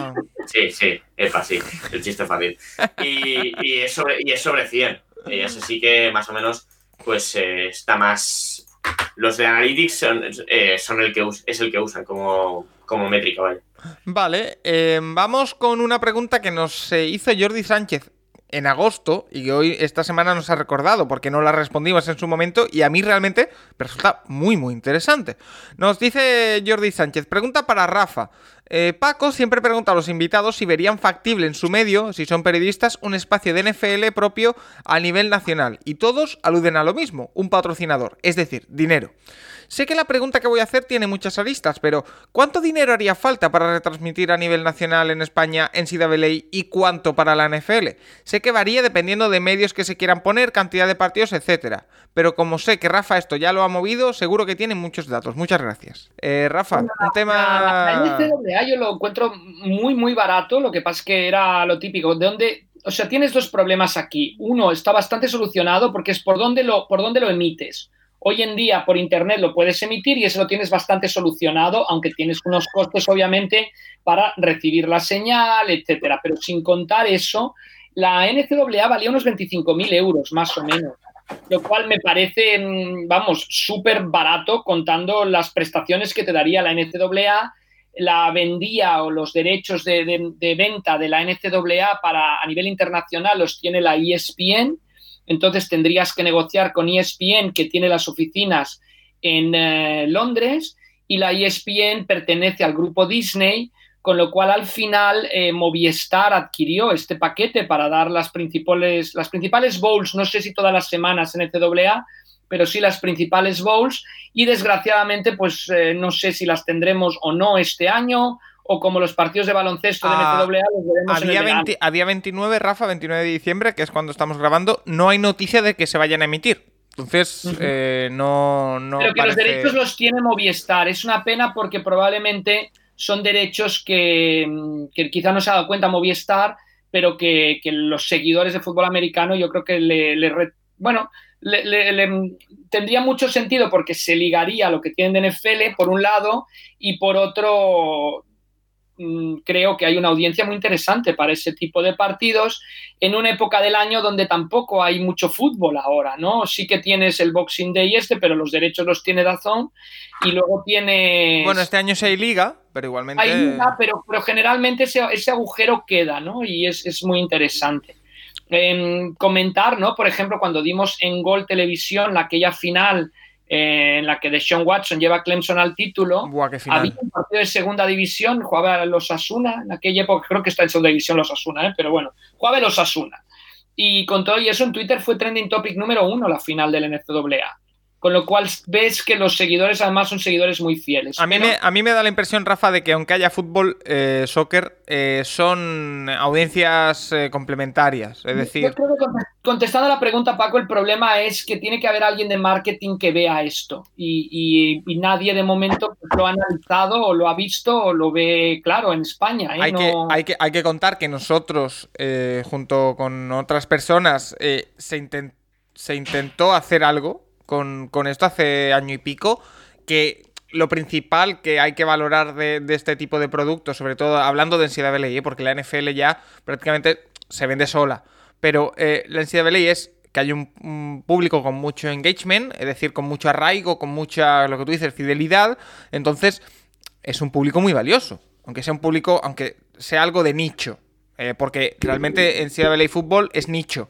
S4: sí, sí, EPA, sí, el chiste fácil. Y, y, es, sobre, y es sobre 100. Y ese sí que más o menos pues eh, está más... Los de Analytics son, eh, son el que es el que usan como, como métrica, ¿vale?
S1: Vale, eh, vamos con una pregunta que nos hizo Jordi Sánchez en agosto y que hoy esta semana nos ha recordado porque no la respondimos en su momento y a mí realmente resulta muy muy interesante. Nos dice Jordi Sánchez, pregunta para Rafa. Eh, Paco siempre pregunta a los invitados si verían factible en su medio, si son periodistas, un espacio de NFL propio a nivel nacional y todos aluden a lo mismo, un patrocinador, es decir, dinero. Sé que la pregunta que voy a hacer tiene muchas aristas, pero ¿cuánto dinero haría falta para retransmitir a nivel nacional en España en CWA y cuánto para la NFL? Sé que varía dependiendo de medios que se quieran poner, cantidad de partidos, etcétera. Pero como sé que Rafa esto ya lo ha movido, seguro que tiene muchos datos. Muchas gracias. Eh, Rafa, un tema.
S3: La, NCAA yo lo encuentro muy, muy barato. Lo que pasa es que era lo típico. ¿De dónde o sea, tienes dos problemas aquí. Uno está bastante solucionado porque es por dónde lo, por dónde lo emites. Hoy en día por Internet lo puedes emitir y eso lo tienes bastante solucionado, aunque tienes unos costes obviamente para recibir la señal, etcétera. Pero sin contar eso, la NCAA valía unos 25.000 euros más o menos, lo cual me parece, mm, vamos, súper barato contando las prestaciones que te daría la NCAA. La vendía o los derechos de, de venta de la NCAA para, a nivel internacional los tiene la ESPN entonces tendrías que negociar con ESPN, que tiene las oficinas en eh, Londres, y la ESPN pertenece al grupo Disney, con lo cual al final eh, Movistar adquirió este paquete para dar las principales, las principales bowls, no sé si todas las semanas en CAA, pero sí las principales bowls, y desgraciadamente pues eh, no sé si las tendremos o no este año o como los partidos de baloncesto de ah, los veremos
S1: a día, a día 29, Rafa, 29 de diciembre, que es cuando estamos grabando, no hay noticia de que se vayan a emitir. Entonces, eh, no, no.
S3: Pero que los derechos los tiene Movistar. Es una pena porque probablemente son derechos que, que quizá no se ha dado cuenta Movistar, pero que, que, los seguidores de fútbol americano yo creo que le, le bueno, le, tendría mucho sentido porque se ligaría a lo que tienen de NFL por un lado y por otro Mm, creo que hay una audiencia muy interesante para ese tipo de partidos en una época del año donde tampoco hay mucho fútbol ahora, ¿no? Sí que tienes el Boxing Day este, pero los derechos los tiene Dazón y luego tiene...
S1: Bueno, este año sí hay liga, pero igualmente...
S3: Hay liga, pero, pero generalmente ese, ese, agujero queda, ¿no? Y es, es muy interesante. comentar, ¿no? Por ejemplo, cuando dimos en Gol Televisión aquella final en la que Deshaun Watson lleva a Clemson al título. había un partido de segunda división, jugaba los Asuna, en aquella época creo que está en segunda división los Asuna, ¿eh? pero bueno, jugaba los Asuna. Y con todo y eso en Twitter fue trending topic número uno la final del NCAA. Con lo cual ves que los seguidores además son seguidores muy fieles.
S1: A mí, me, a mí me da la impresión, Rafa, de que aunque haya fútbol, eh, soccer, eh, son audiencias eh, complementarias. Es decir...
S3: contestando a la pregunta, Paco, el problema es que tiene que haber alguien de marketing que vea esto. Y, nadie de momento lo ha analizado o lo ha visto o lo ve claro en España.
S1: Hay, que, hay, que, hay que contar que nosotros, junto con otras personas, se, se intentó hacer algo con, esto hace año y pico, que lo principal que hay que valorar de, este tipo de productos, sobre todo hablando de NCAA, ¿eh? porque la NFL ya prácticamente se vende sola, pero eh, la NCAA es que hay un, público con mucho engagement, es decir, con mucho arraigo, con mucha, lo que tú dices, fidelidad, entonces es un público muy valioso, aunque sea un público, aunque sea algo de nicho, eh, porque realmente NCAA fútbol es nicho.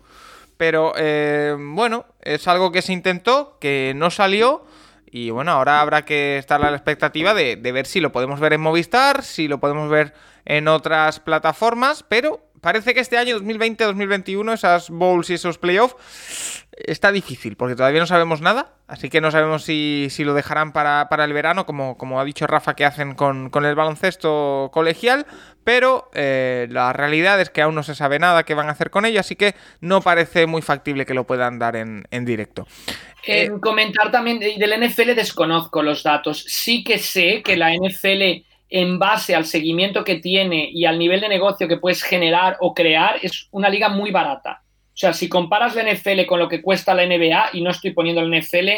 S1: Pero eh, bueno, es algo que se intentó, que no salió. Y bueno, ahora habrá que estar a la expectativa de, ver si lo podemos ver en Movistar, si lo podemos ver en otras plataformas, pero parece que este año 2020-2021, esas bowls y esos playoffs, está difícil, porque todavía no sabemos nada, así que no sabemos si, lo dejarán para, el verano, como, como, ha dicho Rafa que hacen con, el baloncesto colegial, pero eh, la realidad es que aún no se sabe nada qué van a hacer con ello, así que no parece muy factible que lo puedan dar en, directo.
S3: Eh, comentar también, del NFL desconozco los datos, sí que sé que la NFL en base al seguimiento que tiene y al nivel de negocio que puedes generar o crear, es una liga muy barata. O sea, si comparas la NFL con lo que cuesta la NBA, y no estoy poniendo la NFL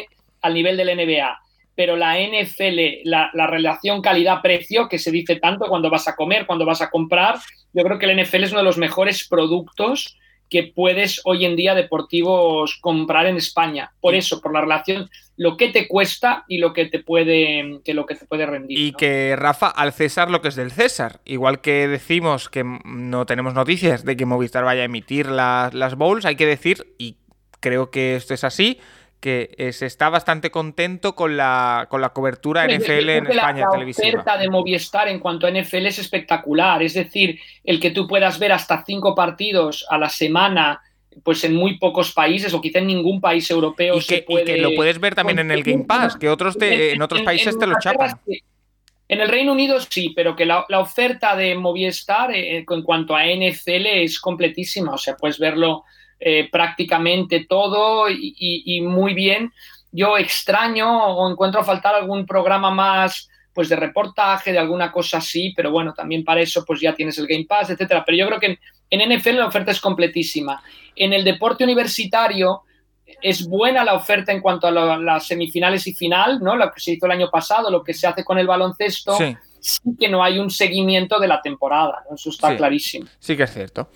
S3: al nivel de la NBA, pero la NFL, la, la relación calidad-precio, que se dice tanto cuando vas a comer, cuando vas a comprar, yo creo que el NFL es uno de los mejores productos que puedes hoy en día deportivos comprar en España. Por eso, por la relación, lo que te cuesta y lo que te puede, que lo que te puede rendir.
S1: Y
S3: ¿no?
S1: que, Rafa, al César lo que es del César. Igual que decimos que no tenemos noticias de que Movistar vaya a emitir las, las bowls, hay que decir, y creo que esto es así, que se está bastante contento con la, con la cobertura NFL en
S3: la-
S1: España
S3: la
S1: televisiva.
S3: oferta de Movistar en cuanto a NFL es espectacular. Es decir, el que tú puedas ver hasta cinco partidos a la semana, pues en muy pocos países o quizá en ningún país europeo
S1: Y
S3: se
S1: que, y
S3: puede.
S1: que lo puedes ver también en el Game Pass, que otros te- en otros países te lo chapan.
S3: En el Reino Unido sí, pero que la, la oferta de Movistar eh, en cuanto a NFL es completísima. O sea, puedes verlo eh, prácticamente todo y, y- y muy bien. Yo extraño o encuentro faltar algún programa más pues de reportaje, de alguna cosa así, pero bueno, también para eso pues ya tienes el Game Pass, etcétera. Pero yo creo que en, en NFL la oferta es completísima. En el deporte universitario es buena la oferta en cuanto a la- las semifinales y final, ¿no? Lo que se hizo el año pasado, lo que se hace con el baloncesto,
S1: Sí,
S3: sí que no hay un seguimiento de la temporada, ¿no? Eso está
S1: Sí.
S3: clarísimo.
S1: sí que es cierto.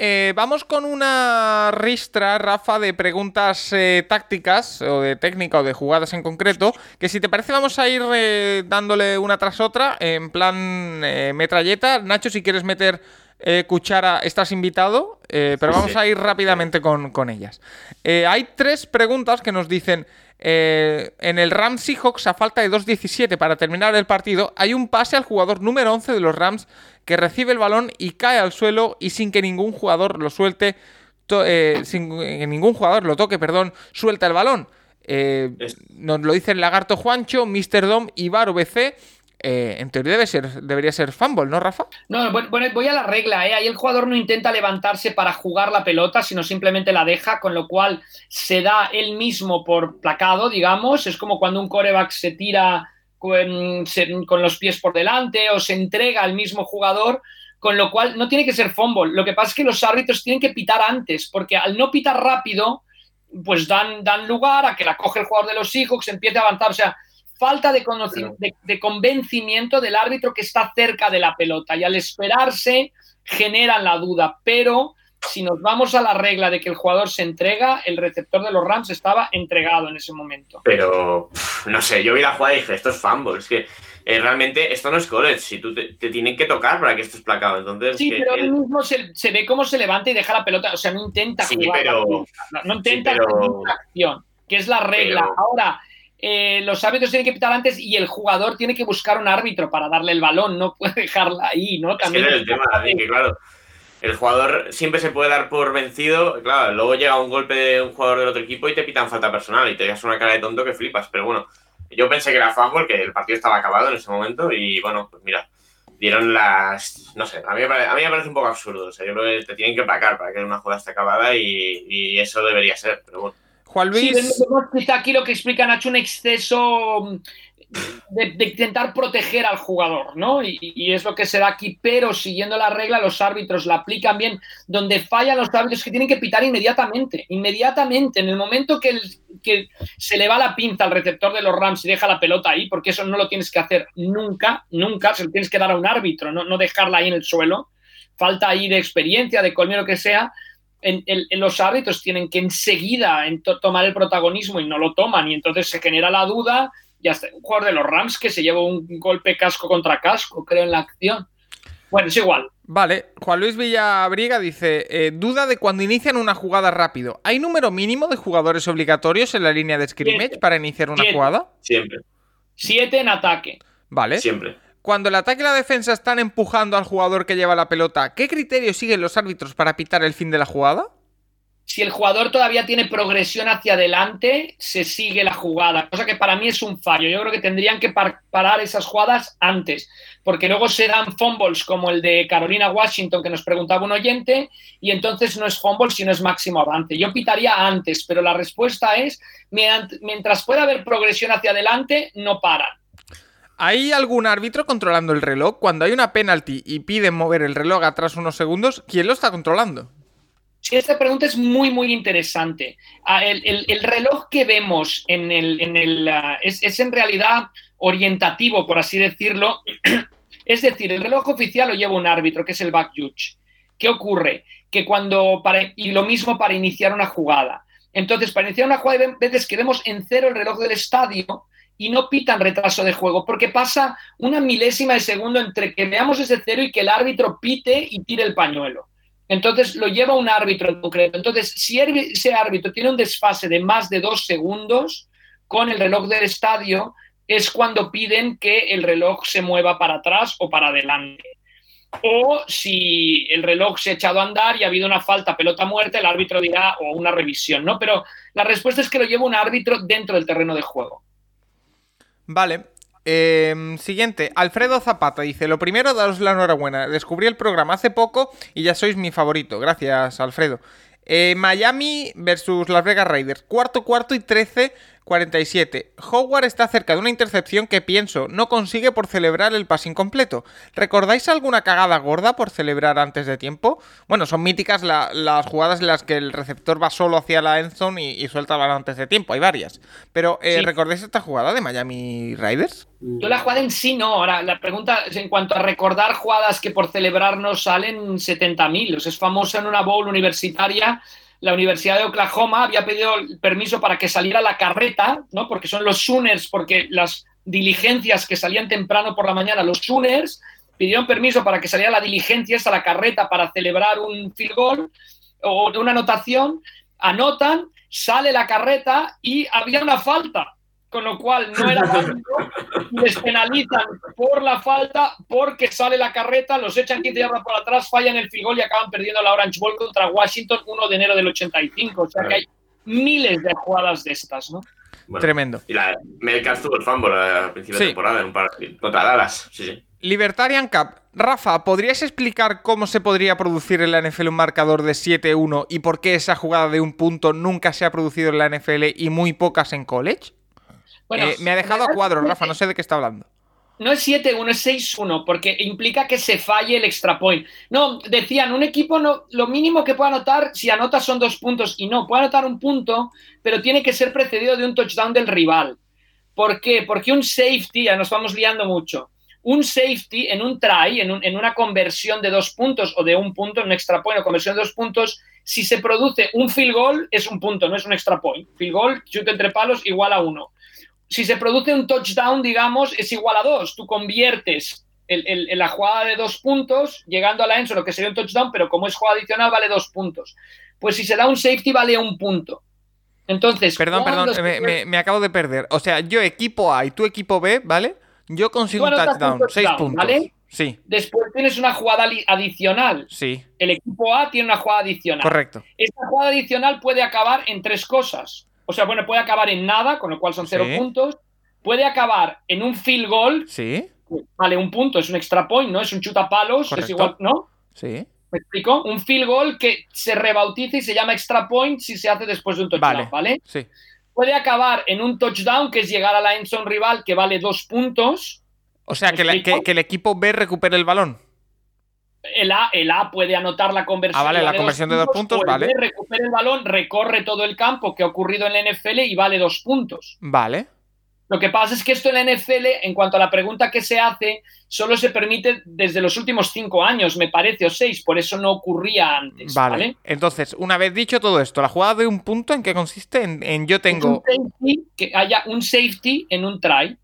S1: Eh, vamos con una ristra, Rafa, de preguntas eh, tácticas o de técnica o de jugadas en concreto, que si te parece vamos a ir eh, dándole una tras otra en plan metralleta. Nacho, si quieres meter eh, cuchara, estás invitado, eh, pero vamos
S4: Sí.
S1: a ir rápidamente con, con ellas. Eh, hay tres preguntas que nos dicen... en el Rams Seahawks, a falta de 2.17 para terminar el partido, hay un pase al jugador número 11 de los Rams que recibe el balón y cae al suelo y sin que ningún jugador lo suelte, sin que ningún jugador lo toque, perdón, suelta el balón. Nos lo dice el Lagarto Juancho, Mr. Dom y Bar VC. Eh, en teoría debe ser, debería ser fumble, ¿no, Rafa?
S3: No, bueno, voy a la regla, ¿eh? Ahí el jugador no intenta levantarse para jugar la pelota, sino simplemente la deja, con lo cual se da él mismo por placado, digamos. Es como cuando un coreback se tira con los pies por delante o se entrega al mismo jugador, con lo cual no tiene que ser fumble. Lo que pasa es que los árbitros tienen que pitar antes, porque al no pitar rápido, pues dan, dan lugar a que la coge el jugador de los Seahawks, empiece a avanzar. O sea, falta de, de, de convencimiento del árbitro que está cerca de la pelota y al esperarse generan la duda. Pero si nos vamos a la regla de que el jugador se entrega, el receptor de los Rams estaba entregado en ese momento.
S4: Pero, no sé, yo vi la jugada y dije, esto es fumble. Es que eh, realmente esto no es college. Si tú te, te tienen que tocar para que esto es placado. Entonces,
S3: Sí,
S4: que
S3: pero él mismo se, se ve cómo se levanta y deja la pelota. O sea, no intenta
S4: Sí,
S3: jugar.
S4: pero-
S3: no, no intenta
S4: sí, pero-
S3: acción, que es la regla.
S4: Pero-
S3: Ahora, eh, los árbitros tienen que pitar antes y el jugador tiene que buscar un árbitro para darle el balón. No puede dejarla ahí, ¿no?
S4: Es que
S3: También
S4: es el tema, David, que claro, el jugador siempre se puede dar por vencido. Claro, luego llega un golpe de un jugador del otro equipo y te pitan falta personal y te das una cara de tonto que flipas. Pero bueno, yo pensé que era fútbol, que el partido estaba acabado en ese momento y bueno, pues mira, dieron las. No sé, a mí me parece, a mí me parece un poco absurdo. O sea, yo creo que te tienen que placar para que una jugada esté acabada y, y eso debería ser. Pero bueno,
S1: Juan
S3: Sí,
S1: Luis.
S3: quizá aquí lo que explica Nacho, un exceso de, de intentar proteger al jugador, ¿no? Y, y es lo que se da aquí, pero siguiendo la regla, los árbitros la aplican bien. Donde fallan los árbitros que tienen que pitar inmediatamente, inmediatamente, en el momento que, el- que se le va la pinza al receptor de los Rams y deja la pelota ahí, porque eso no lo tienes que hacer nunca, nunca, se lo tienes que dar a un árbitro, no, no dejarla ahí en el suelo. Falta ahí de experiencia, de colmillo, lo que sea en, en- en los árbitros tienen que enseguida en to- tomar el protagonismo y no lo toman y entonces se genera la duda y hasta un jugador de los Rams que se lleva un golpe casco contra casco, creo, en la acción. Bueno, es igual.
S1: Vale, Juan Luis Villabriga dice, eh, duda de cuando inician una jugada rápido. ¿Hay número mínimo de jugadores obligatorios en la línea de scrimmage
S3: Siete.
S1: para iniciar una
S3: Siete.
S1: jugada?
S4: siempre,
S3: Siete en ataque.
S1: Vale.
S4: siempre.
S1: Cuando el ataque y la defensa están empujando al jugador que lleva la pelota, ¿qué criterios siguen los árbitros para pitar el fin de la jugada?
S3: Si el jugador todavía tiene progresión hacia adelante, se sigue la jugada, cosa que para mí es un fallo. Yo creo que tendrían que par- parar esas jugadas antes, porque luego se dan fumbles como el de Carolina Washington que nos preguntaba un oyente, y entonces no es fumble sino es máximo avance. Yo pitaría antes, pero la respuesta es, mientras pueda haber progresión hacia adelante, no paran.
S1: ¿Hay algún árbitro controlando el reloj? Cuando hay una penalty y piden mover el reloj atrás unos segundos, ¿quién lo está controlando?
S3: Esta pregunta es muy, muy interesante. Ah, el, el- el reloj que vemos en el, ah, es, en realidad orientativo, por así decirlo. Es decir, el reloj oficial lo lleva un árbitro, que es el back judge. ¿Qué ocurre? Que cuando, y lo mismo para iniciar una jugada. Entonces, para iniciar una jugada, veces que vemos en cero el reloj del estadio y no pitan retraso de juego, porque pasa una milésima de segundo entre que veamos ese cero y que el árbitro pite y tire el pañuelo. Entonces lo lleva un árbitro en concreto. Entonces, si ese árbitro tiene un desfase de más de dos segundos con el reloj del estadio, es cuando piden que el reloj se mueva para atrás o para adelante. O si el reloj se ha echado a andar y ha habido una falta, pelota muerta, el árbitro dirá o una revisión, ¿no? Pero la respuesta es que lo lleva un árbitro dentro del terreno de juego.
S1: Vale. Eh, siguiente, Alfredo Zapata dice: Lo primero, daros la enhorabuena. Descubrí el programa hace poco y ya sois mi favorito. Gracias, Alfredo. Eh, Miami versus Las Vegas Raiders. Cuarto, cuarto y 13-47. Howard está cerca de una intercepción que pienso no consigue por celebrar el pase incompleto. ¿Recordáis alguna cagada gorda por celebrar antes de tiempo? Bueno, son míticas la- las jugadas en las que el receptor va solo hacia la endzone y, y suelta el balón antes de tiempo. Hay varias. Pero, eh,
S3: Sí.
S1: ¿recordáis esta jugada de Miami Raiders?
S3: Yo la jugada en sí no. Ahora, la pregunta es en cuanto a recordar jugadas que por celebrarnos salen 70.000. O sea, es famosa en una bowl universitaria. La Universidad de Oklahoma había pedido permiso para que saliera la carreta, ¿no? Porque son los Sooners, porque las diligencias que salían temprano por la mañana, los Sooners pidieron permiso para que saliera la diligencia, esa la carreta, para celebrar un field goal o una anotación. Anotan, sale la carreta y había una falta. Con lo cual no era válido les penalizan por la falta porque sale la carreta, los echan 15 yardas por atrás, fallan el field goal y acaban perdiendo la Orange Bowl contra Washington 1 de enero del 85. O sea que hay miles de jugadas de estas, ¿no?
S4: Bueno,
S1: Tremendo.
S4: Y la Metcalf tuvo el fumble a principio
S1: Sí.
S4: de temporada en un par contra Dallas. Sí, sí.
S1: Libertarian Cup. Rafa, ¿podrías explicar cómo se podría producir en la NFL un marcador de 7-1 y por qué esa jugada de un punto nunca se ha producido en la NFL y muy pocas en college?
S3: Bueno,
S1: Eh, me ha dejado a cuadros, Rafa, no sé de qué está hablando.
S3: No es 7-1, es 6-1, porque implica que se falle el extra point. No, decían, un equipo no, lo mínimo que puede anotar, si anota son dos puntos, y no, puede anotar un punto, pero tiene que ser precedido de un touchdown del rival. ¿Por qué? Porque un safety, ya nos vamos liando mucho, un safety en un try, en, un- en una conversión de dos puntos o de un punto, en un extra point o conversión de dos puntos, si se produce un field goal, es un punto, no es un extra point. Field goal, chute entre palos, igual a uno si se produce un touchdown, digamos, es igual a dos. Tú conviertes el, la jugada de dos puntos, llegando a la enso, lo que sería un touchdown, pero como es jugada adicional, vale dos puntos. Pues si se da un safety, vale un punto. Entonces,
S1: Perdón,
S3: ¿cuándo
S1: perdón,
S3: se-
S1: me, me- me acabo de perder. O sea, yo equipo A y tú equipo B, ¿vale? Yo consigo un touchdown,
S3: touchdown,
S1: 6 puntos.
S3: ¿vale?
S1: Sí,
S3: Después tienes una jugada adicional.
S1: sí,
S3: El equipo A tiene una jugada adicional.
S1: correcto.
S3: Esta jugada adicional puede acabar en tres cosas. O sea, bueno, puede acabar en nada, con lo cual son cero
S1: Sí.
S3: puntos. Puede acabar en un field goal,
S1: Sí,
S3: vale un punto, es un extra point, ¿no? Es un chutapalos,
S1: Correcto.
S3: es igual, ¿no?
S1: sí.
S3: ¿Me explico? Un field goal que se rebautiza y se llama extra point si se hace después de un touchdown,
S1: Vale.
S3: ¿vale?
S1: Sí.
S3: Puede acabar en un touchdown, que es llegar a la endzone rival, que vale dos puntos.
S1: O sea, que- que el equipo B recupere el balón.
S3: El A, el A puede anotar la conversión.
S1: Ah, vale, la conversión de dos puntos,
S3: el
S1: vale.
S3: B recupera el balón, recorre todo el campo que ha ocurrido en la NFL y vale dos puntos.
S1: Vale.
S3: Lo que pasa es que esto en la NFL, en cuanto a la pregunta que se hace, solo se permite desde los últimos cinco años, me parece, o seis, por eso no ocurría antes.
S1: Vale.
S3: ¿vale?
S1: Entonces, una vez dicho todo esto, ¿la jugada de un punto en qué consiste? En, en yo tengo.
S3: un safety, que haya un safety en un try.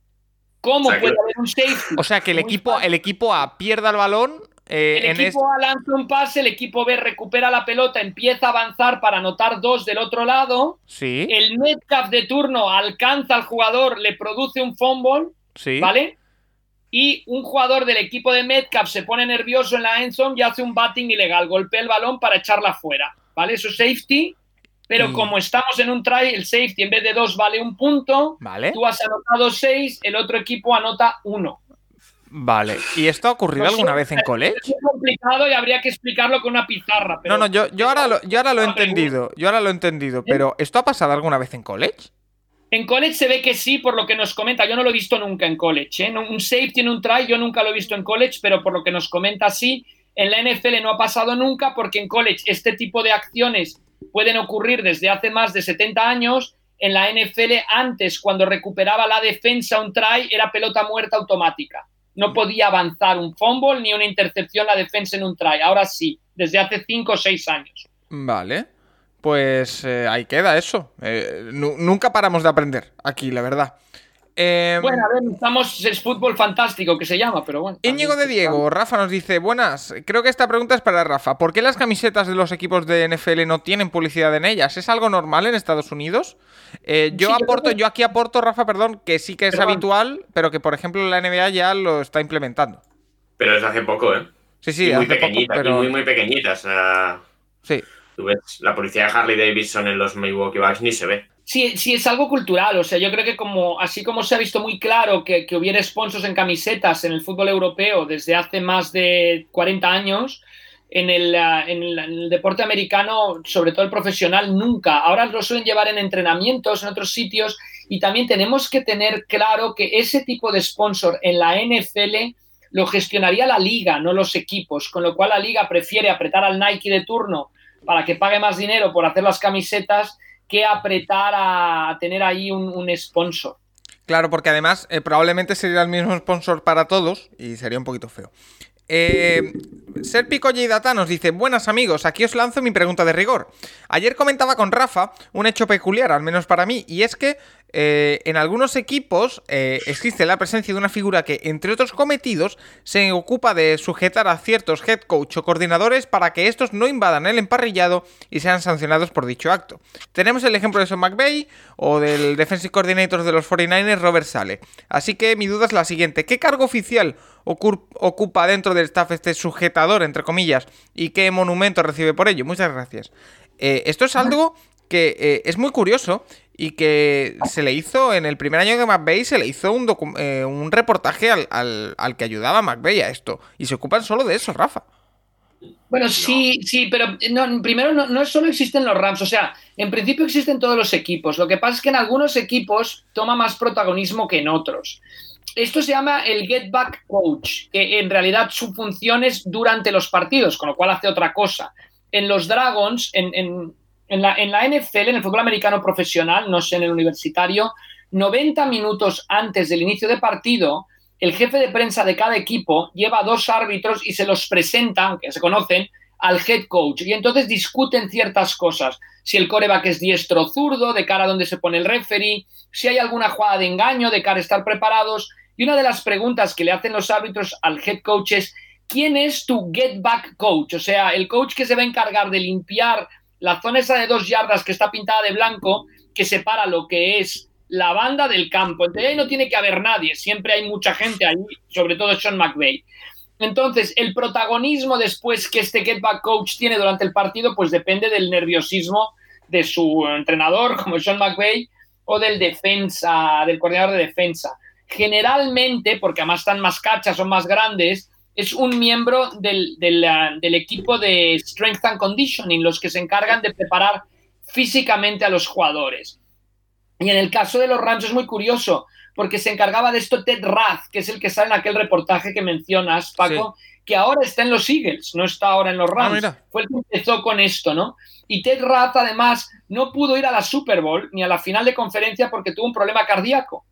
S3: ¿Cómo
S4: O sea, que-
S3: puede haber un safety?
S1: O sea, que el
S3: Muy
S1: equipo,
S3: fácil.
S1: el equipo A pierda el balón. Eh,
S3: El
S1: en
S3: equipo A lanza un pase, el equipo B recupera la pelota, empieza a avanzar para anotar dos del otro lado.
S1: Sí,
S3: El Metcalf de turno alcanza al jugador, le produce un fumble,
S1: sí.
S3: ¿vale? Y un jugador del equipo de Metcalf se pone nervioso en la endzone y hace un batting ilegal, golpea el balón para echarla fuera, ¿vale? Eso es safety, pero
S1: Y-
S3: como estamos en un try, el safety en vez de dos vale un punto,
S1: Vale,
S3: tú has anotado seis, el otro equipo anota uno.
S1: Vale. ¿Y esto ha ocurrido
S3: No
S1: alguna vez en college?
S3: Es muy complicado y habría que explicarlo con una pizarra. Pero
S1: No, no, yo, yo, ahora lo, yo ahora lo he entendido. Yo ahora lo he entendido.
S3: ¿Eh?
S1: Pero, ¿esto ha pasado alguna vez en college?
S3: En college se ve que sí, por lo que nos comenta. Yo no lo he visto nunca en college. ¿eh? Un safety en un try, yo nunca lo he visto en college, pero por lo que nos comenta sí. En la NFL no ha pasado nunca porque en college este tipo de acciones pueden ocurrir desde hace más de 70 años. En la NFL antes, cuando recuperaba la defensa un try, era pelota muerta automática. No podía avanzar un fumble ni una intercepción la defensa en un try. Ahora sí, desde hace 5 o 6 años.
S1: Vale. Pues eh, ahí queda eso. Eh, nunca paramos de aprender aquí, la verdad.
S3: Em, bueno, a ver, estamos, es fútbol fantástico que se llama, pero bueno.
S1: Íñigo de Diego, Rafa nos dice, buenas, creo que esta pregunta es para Rafa. ¿Por qué las camisetas de los equipos de NFL no tienen publicidad en ellas? ¿Es algo normal en Estados Unidos? Eh, yo aporto, yo aquí aporto, Rafa, perdón, que sí que es habitual, pero que por ejemplo la NBA ya lo está implementando.
S4: Pero desde hace poco, ¿eh?
S1: Sí, sí,
S4: muy pequeñitas, pero... muy, muy pequeñitas.
S1: Sí.
S4: Tú ves la policía de Harley Davidson en los Milwaukee Bucks ni se ve.
S3: Sí, sí, es algo cultural. O sea, yo creo que como así como se ha visto muy claro que, hubiera sponsors en camisetas en el fútbol europeo desde hace más de 40 años, en el, ah, en el, deporte americano, sobre todo el profesional, nunca. Ahora lo suelen llevar en entrenamientos, en otros sitios, y también tenemos que tener claro que ese tipo de sponsor en la NFL lo gestionaría la liga, no los equipos, con lo cual la liga prefiere apretar al Nike de turno para que pague más dinero por hacer las camisetas que apretar a tener ahí un, sponsor.
S1: Claro, porque además eh, probablemente sería el mismo sponsor para todos y sería un poquito feo. Eh, Serpico Data nos dice: Buenas amigos, aquí os lanzo mi pregunta de rigor. Ayer comentaba con Rafa un hecho peculiar, al menos para mí, y es que eh, en algunos equipos eh, existe la presencia de una figura que, entre otros cometidos, se ocupa de sujetar a ciertos head coach o coordinadores para que estos no invadan el emparrillado y sean sancionados por dicho acto. Tenemos el ejemplo de Sean McVay o del defensive coordinator de los 49ers, Robert Sale. Así que mi duda es la siguiente: ¿qué cargo oficial ocupa dentro del staff este sujetador, entre comillas, y qué monumento recibe por ello? Muchas gracias. Eh, esto es algo que es muy curioso y que se le hizo en el primer año de McVeigh se le hizo un, eh, un reportaje al, que ayudaba a McVeigh a esto y se ocupan solo de eso, Rafa.
S3: Bueno, sí, sí, pero no, primero no, no, solo existen los Rams, o sea, en principio existen todos los equipos. Lo que pasa es que en algunos equipos toma más protagonismo que en otros. Esto se llama el Get Back Coach, que en realidad su función es durante los partidos, con lo cual hace otra cosa. En los Dragons, en en en la NFL, en el fútbol americano profesional, no sé en el universitario, 90 minutos antes del inicio de partido, el jefe de prensa de cada equipo lleva dos árbitros y se los presenta, aunque se conocen, al head coach. Y entonces discuten ciertas cosas. Si el coreback es diestro o zurdo, de cara a donde se pone el referee, si hay alguna jugada de engaño, de cara a estar preparados. Y una de las preguntas que le hacen los árbitros al head coach es, ¿quién es tu get back coach? O sea, el coach que se va a encargar de limpiar la zona esa de dos yardas que está pintada de blanco, que separa lo que es la banda del campo. Entonces ahí no tiene que haber nadie, siempre hay mucha gente ahí, sobre todo Sean McVay. Entonces, el protagonismo después que este get back coach tiene durante el partido, pues depende del nerviosismo de su entrenador, como Sean McVay, o del defensa, del coordinador de defensa. Generalmente, porque además están más cachas, son más grandes, es un miembro del, del, equipo de Strength and Conditioning, los que se encargan de preparar físicamente a los jugadores. Y en el caso de los Rams es muy curioso, porque se encargaba de esto Ted Rath, que es el que sale en aquel reportaje que mencionas, Paco, que ahora está en los Eagles, no está ahora en los ah, Rams. Fue el que empezó con esto, ¿no? Y Ted Rath, además, no pudo ir a la Super Bowl ni a la final de conferencia porque tuvo un problema cardíaco.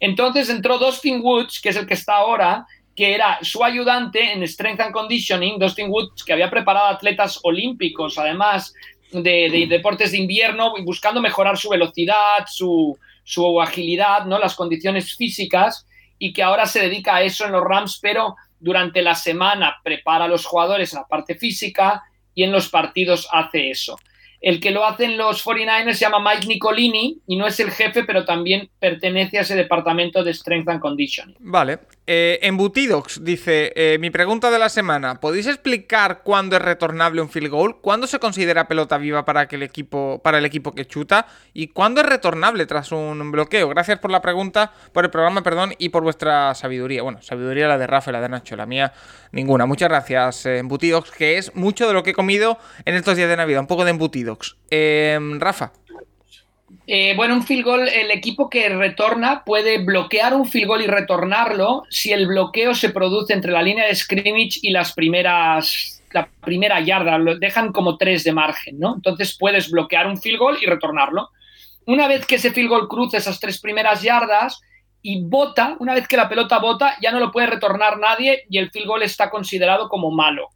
S3: Entonces entró Dustin Woods, que es el que está ahora, que era su ayudante en Strength and Conditioning, Dustin Woods, que había preparado atletas olímpicos, además de, deportes de invierno, buscando mejorar su velocidad, su, su, agilidad, ¿no? las condiciones físicas, y que ahora se dedica a eso en los Rams, pero durante la semana prepara a los jugadores en la parte física y en los partidos hace eso. El que lo hacen los 49ers se llama Mike Nicolini y no es el jefe, pero también pertenece a ese departamento de Strength and Conditioning.
S1: Vale. Eh, Embutidox dice: eh, Mi pregunta de la semana: ¿podéis explicar cuándo es retornable un field goal? ¿Cuándo se considera pelota viva para, que el, equipo, para el equipo que chuta? ¿Y cuándo es retornable tras un bloqueo? Gracias por la pregunta, por el programa, perdón, y por vuestra sabiduría. Bueno, sabiduría la de Rafa, la de Nacho, la mía ninguna. Muchas gracias, eh, Embutidox, que es mucho de lo que he comido en estos días de Navidad, un poco de Embutidox. Em, Rafa.
S3: Eh, bueno, un field goal, el equipo que retorna puede bloquear un field goal y retornarlo si el bloqueo se produce entre la línea de scrimmage y las primeras, la primera yarda, lo dejan como tres de margen, ¿no? Entonces puedes bloquear un field goal y retornarlo. Una vez que ese field goal cruza esas tres primeras yardas y bota, una vez que la pelota bota, ya no lo puede retornar nadie y el field goal está considerado como malo.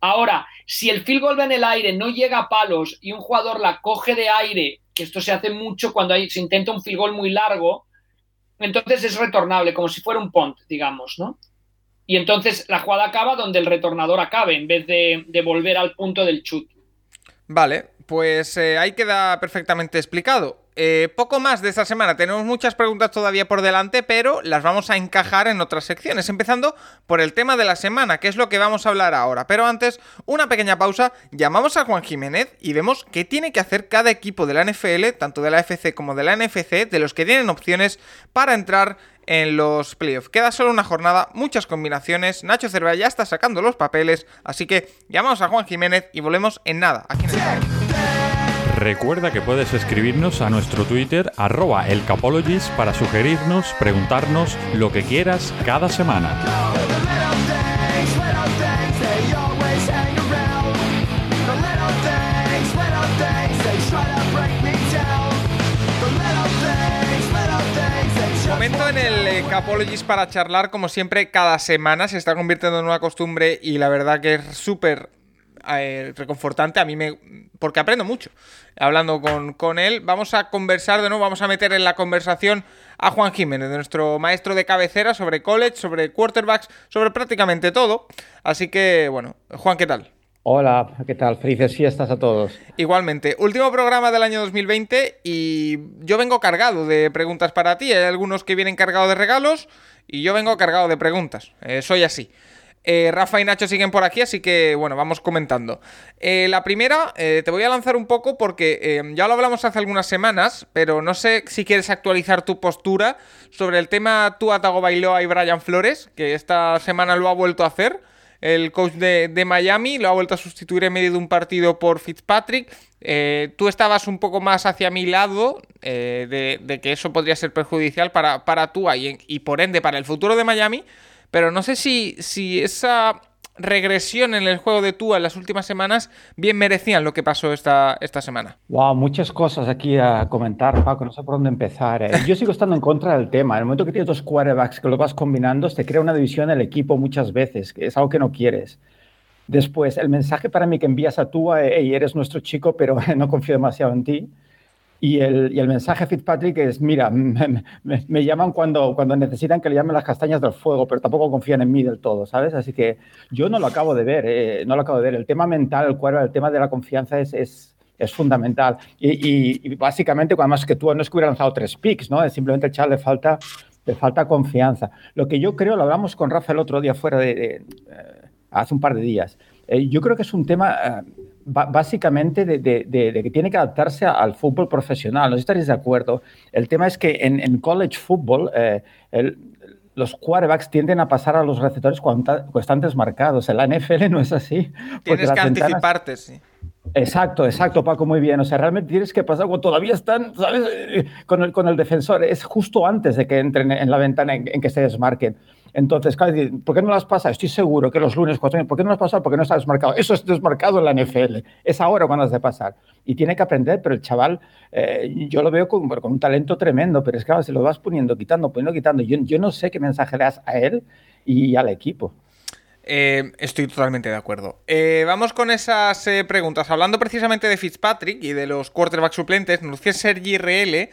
S3: Ahora, si el field goal va en el aire, no llega a palos y un jugador la coge de aire que esto se hace mucho cuando se intenta un field goal muy largo, entonces es retornable, como si fuera un punt, digamos, ¿no? Y entonces la jugada acaba donde el retornador acabe, en vez de, volver al punto del chut.
S1: Vale, pues eh, ahí queda perfectamente explicado. Eh, poco más de esta semana. Tenemos muchas preguntas todavía por delante, pero las vamos a encajar en otras secciones, empezando por el tema de la semana, que es lo que vamos a hablar ahora. Pero antes, una pequeña pausa, llamamos a Juan Jiménez y vemos qué tiene que hacer cada equipo de la NFL, tanto de la FC como de la NFC, de los que tienen opciones para entrar en los playoffs. Queda solo una jornada, muchas combinaciones. Nacho Cervera ya está sacando los papeles, así que llamamos a Juan Jiménez y volvemos en nada. Aquí en.
S5: Recuerda que puedes escribirnos a nuestro Twitter arroba elcapologist para sugerirnos, preguntarnos lo que quieras cada semana.
S1: Momento en el Capologist para charlar, como siempre, cada semana se está convirtiendo en una costumbre y la verdad que es súper eh, reconfortante. A mí me. porque aprendo mucho hablando con, con, él. Vamos a conversar de nuevo, vamos a meter en la conversación a Juan Jiménez, de nuestro maestro de cabecera, sobre college, sobre quarterbacks, sobre prácticamente todo. Así que, bueno, Juan, ¿qué tal?
S6: Hola, ¿qué tal? Felices fiestas a todos.
S1: Igualmente, último programa del año 2020 y yo vengo cargado de preguntas para ti. Hay algunos que vienen cargados de regalos y yo vengo cargado de preguntas. Eh, soy así. Eh, Rafa y Nacho siguen por aquí, así que bueno, vamos comentando. Eh, la primera, eh, te voy a lanzar un poco porque ya lo hablamos hace algunas semanas, pero no sé si quieres actualizar tu postura sobre el tema Tua Tagovailoa y Brian Flores, que esta semana lo ha vuelto a hacer. El coach de, Miami lo ha vuelto a sustituir en medio de un partido por Fitzpatrick. tú estabas un poco más hacia mi lado de, que eso podría ser perjudicial para, para Tua y por ende para el futuro de Miami. Pero no sé si, si esa regresión en el juego de Tua en las últimas semanas bien merecían lo que pasó esta, esta semana.
S6: Wow, muchas cosas aquí a comentar, Paco, no sé por dónde empezar. Eh. Yo sigo estando en contra del tema. En el momento que tienes dos quarterbacks que lo vas combinando, te crea una división en el equipo muchas veces, que es algo que no quieres. Después, el mensaje para mí que envías a Tua, hey, eres nuestro chico, pero no confío demasiado en ti. Y el, y el, mensaje Fitzpatrick es, mira, me, llaman cuando, cuando necesitan que le llamen las castañas del fuego, pero tampoco confían en mí del todo, ¿sabes? Así que yo no lo acabo de ver, eh, no lo acabo de ver. El tema mental, el cuerpo, el tema de la confianza es, es, es fundamental. Y, y, básicamente, además que tú no es que hubiera lanzado tres picks, ¿no? Simplemente el le falta, le falta confianza. Lo que yo creo, lo hablamos con Rafa el otro día fuera de, de eh, hace un par de días, eh, yo creo que es un tema básicamente de, que tiene que adaptarse al fútbol profesional. No estaréis de acuerdo. El tema es que en, college football eh, los quarterbacks tienden a pasar a los receptores constantes marcados. En la NFL no es así.
S1: Tienes que anticiparte, sí.
S6: Exacto, exacto, Paco, muy bien. O sea, realmente tienes que pasar cuando todavía están, ¿sabes? Eh, con el, con el defensor. Es justo antes de que entren en la ventana en que se desmarquen. Entonces, ¿por qué no las pasa? Estoy seguro que los lunes, cuatro, ¿por qué no las pasa? Porque no está desmarcado. Eso es desmarcado en la NFL. Es ahora cuando has de pasar. Y tiene que aprender, pero el chaval, eh, yo lo veo con, un talento tremendo, pero es que se lo vas poniendo, quitando, poniendo, quitando. Yo, yo no sé qué mensaje le das a él y al equipo.
S1: Eh, estoy totalmente de acuerdo. Eh, vamos con esas eh, preguntas. Hablando precisamente de Fitzpatrick y de los quarterbacks suplentes, nos dice Sergi RL.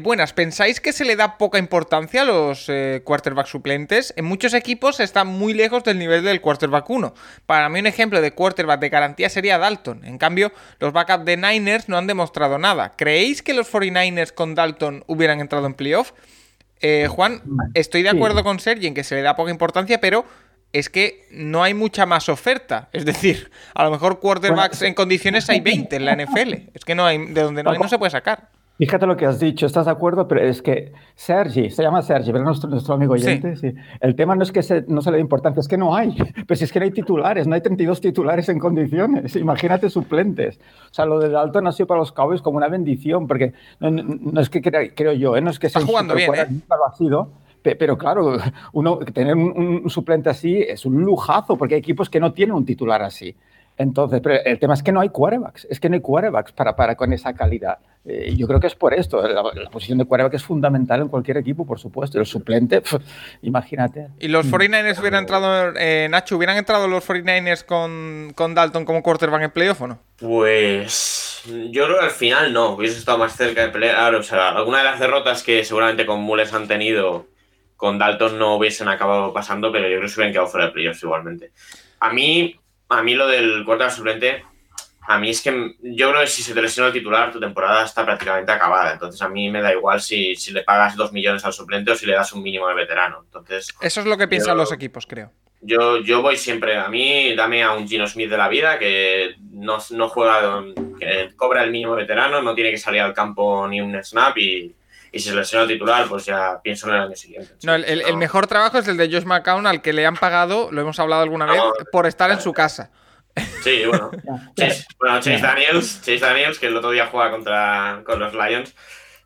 S1: buenas, ¿pensáis que se le da poca importancia a los quarterbacks suplentes? En muchos equipos están muy lejos del nivel del quarterback 1. Para mí un ejemplo de quarterback de garantía sería Dalton. En cambio, los backups de Niners no han demostrado nada. ¿Creéis que los 49ers con Dalton hubieran entrado en playoff? Juan, estoy de acuerdo con Sergi en que se le da poca importancia, pero es que no hay mucha más oferta. Es decir, a lo mejor quarterbacks en condiciones hay 20 en la NFL. Es que no hay, de donde no hay no se puede sacar.
S6: Fíjate lo que has dicho, ¿estás de acuerdo? Pero es que Sergi, se llama Sergi, ¿verdad? Nuestro, nuestro amigo oyente. Sí. El tema no es que se, no se le dé importancia, es que no hay. Pero si es que no hay titulares, no hay 32 titulares en condiciones. Imagínate suplentes. O sea, lo de Dalton ha sido para los Cowboys como una bendición, porque no, es que crea, creo yo, ¿eh? no es que
S1: Está
S6: sea
S1: jugando bien, ¿eh?
S6: lo ha sido, pero claro, uno, tener un, un, suplente así es un lujazo, porque hay equipos que no tienen un titular así. Entonces, pero el tema es que no hay quarterbacks, es que no hay quarterbacks para, para con esa calidad. Eh, yo creo que es por esto. La, la, posición de quarterback es fundamental en cualquier equipo, por supuesto. El suplente, pf, imagínate.
S1: ¿Y los 49ers hubieran entrado, eh, Nacho, hubieran entrado los 49ers con, con Dalton como quarterback en playoff o no?
S4: Pues yo creo que al final no, hubiese estado más cerca de pelear. O sea, alguna de las derrotas que seguramente con Mules han tenido con Dalton no hubiesen acabado pasando, pero yo creo que se hubieran quedado fuera de playoffs igualmente. A mí, a mí lo del quarterback suplente, a mí es que yo creo que si se te lesiona el titular, tu temporada está prácticamente acabada. Entonces a mí me da igual si, si le pagas dos millones al suplente o si le das un mínimo de veterano. Entonces,
S1: Eso es lo que piensan yo, los equipos, creo.
S4: Yo, yo voy siempre, a mí dame a un Gino Smith de la vida que no, no juega, que cobra el mínimo veterano, no tiene que salir al campo ni un snap y, y si se lesiona el titular, pues ya pienso en el año siguiente.
S1: No, el, el, el, mejor trabajo es el de Josh McCown, al que le han pagado, lo hemos hablado alguna vez, por estar en su casa.
S4: Sí, bueno. Chase, bueno, Chase Daniels, Chase Daniels, que el otro día juega contra con los Lions.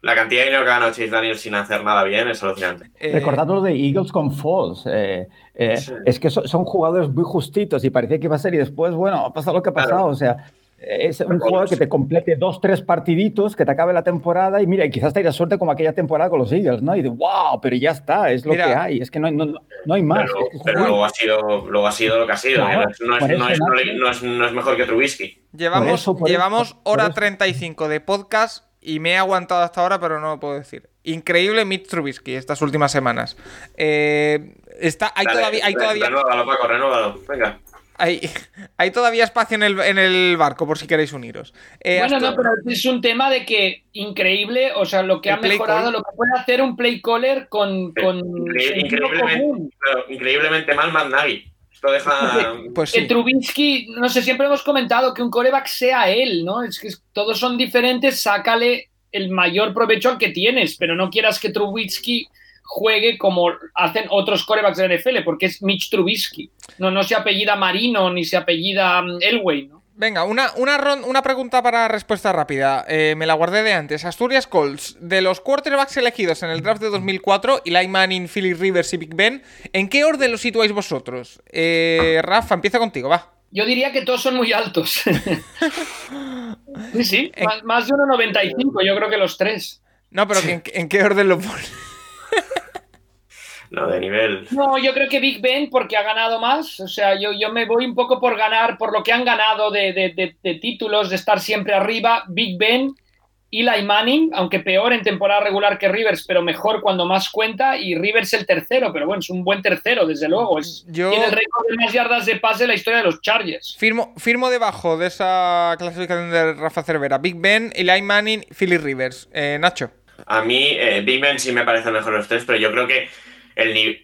S4: La cantidad de dinero que ha ganado Chase Daniels sin hacer nada bien es alucinante.
S6: Eh... Recordad lo de Eagles con Falls. Eh, eh, sí. Es que son, son, jugadores muy justitos y parecía que iba a ser y después, bueno, ha pasado lo que ha pasado. Claro. O sea, es un jugador que te complete dos, tres partiditos, que te acabe la temporada y mira, y quizás te haya suerte como aquella temporada con los Eagles, ¿no? Y de wow, pero ya está, es lo mira, que hay, es que no hay, no, no hay más.
S4: Pero, es pero luego, ha sido, luego ha sido lo que ha sido, no, es, no, es, no, es, no, es, mejor que Trubisky.
S1: Llevamos, por eso, por llevamos eso, hora 35 de podcast y me he aguantado hasta ahora, pero no lo puedo decir. Increíble Mitch Trubisky estas últimas semanas. Eh, está, hay
S4: Dale,
S1: todavía, hay todavía...
S4: Renúvalo, Paco, renúvalo. Venga.
S1: Hay, hay, todavía espacio en el, en el, barco por si queréis uniros.
S3: Eh, bueno, hasta... no, pero es un tema de que increíble, o sea, lo que el ha mejorado, call. lo que puede hacer un play caller con. con
S4: Increíble, increíblemente, increíblemente mal Matt Nagy. Esto deja.
S3: Pues sí. Trubisky, no sé, siempre hemos comentado que un coreback sea él, ¿no? Es que todos son diferentes, sácale el mayor provecho al que tienes, pero no quieras que Trubisky juegue como hacen otros corebacks de la NFL, porque es Mitch Trubisky. No, no se apellida Marino ni se apellida mm, Elway, ¿no?
S1: Venga, una, una, una pregunta para respuesta rápida. Eh, me la guardé de antes. Asturias Colts, de los quarterbacks elegidos en el draft de 2004, Eli Manning, Philip Rivers y Big Ben, ¿en qué orden los situáis vosotros? Eh, Rafa, empieza contigo, va.
S3: Yo diría que todos son muy altos. sí, sí, más, más, de 1,95, yo creo que los tres.
S1: No, pero ¿en, ¿en qué orden lo pones?
S4: No, de nivel.
S3: No, yo creo que Big Ben porque ha ganado más. O sea, yo, yo me voy un poco por ganar, por lo que han ganado de, de, de, de títulos, de estar siempre arriba. Big Ben, Eli Manning, aunque peor en temporada regular que Rivers, pero mejor cuando más cuenta. Y Rivers el tercero, pero bueno, es un buen tercero, desde luego. Es, yo... Tiene el récord de más yardas de pase de la historia de los Chargers.
S1: Firmo, firmo debajo de esa clasificación de Rafa Cervera. Big Ben, Eli Manning, Philly Rivers. Eh, Nacho.
S4: A mí, eh, Big Ben sí me parece mejor los tres, pero yo creo que el,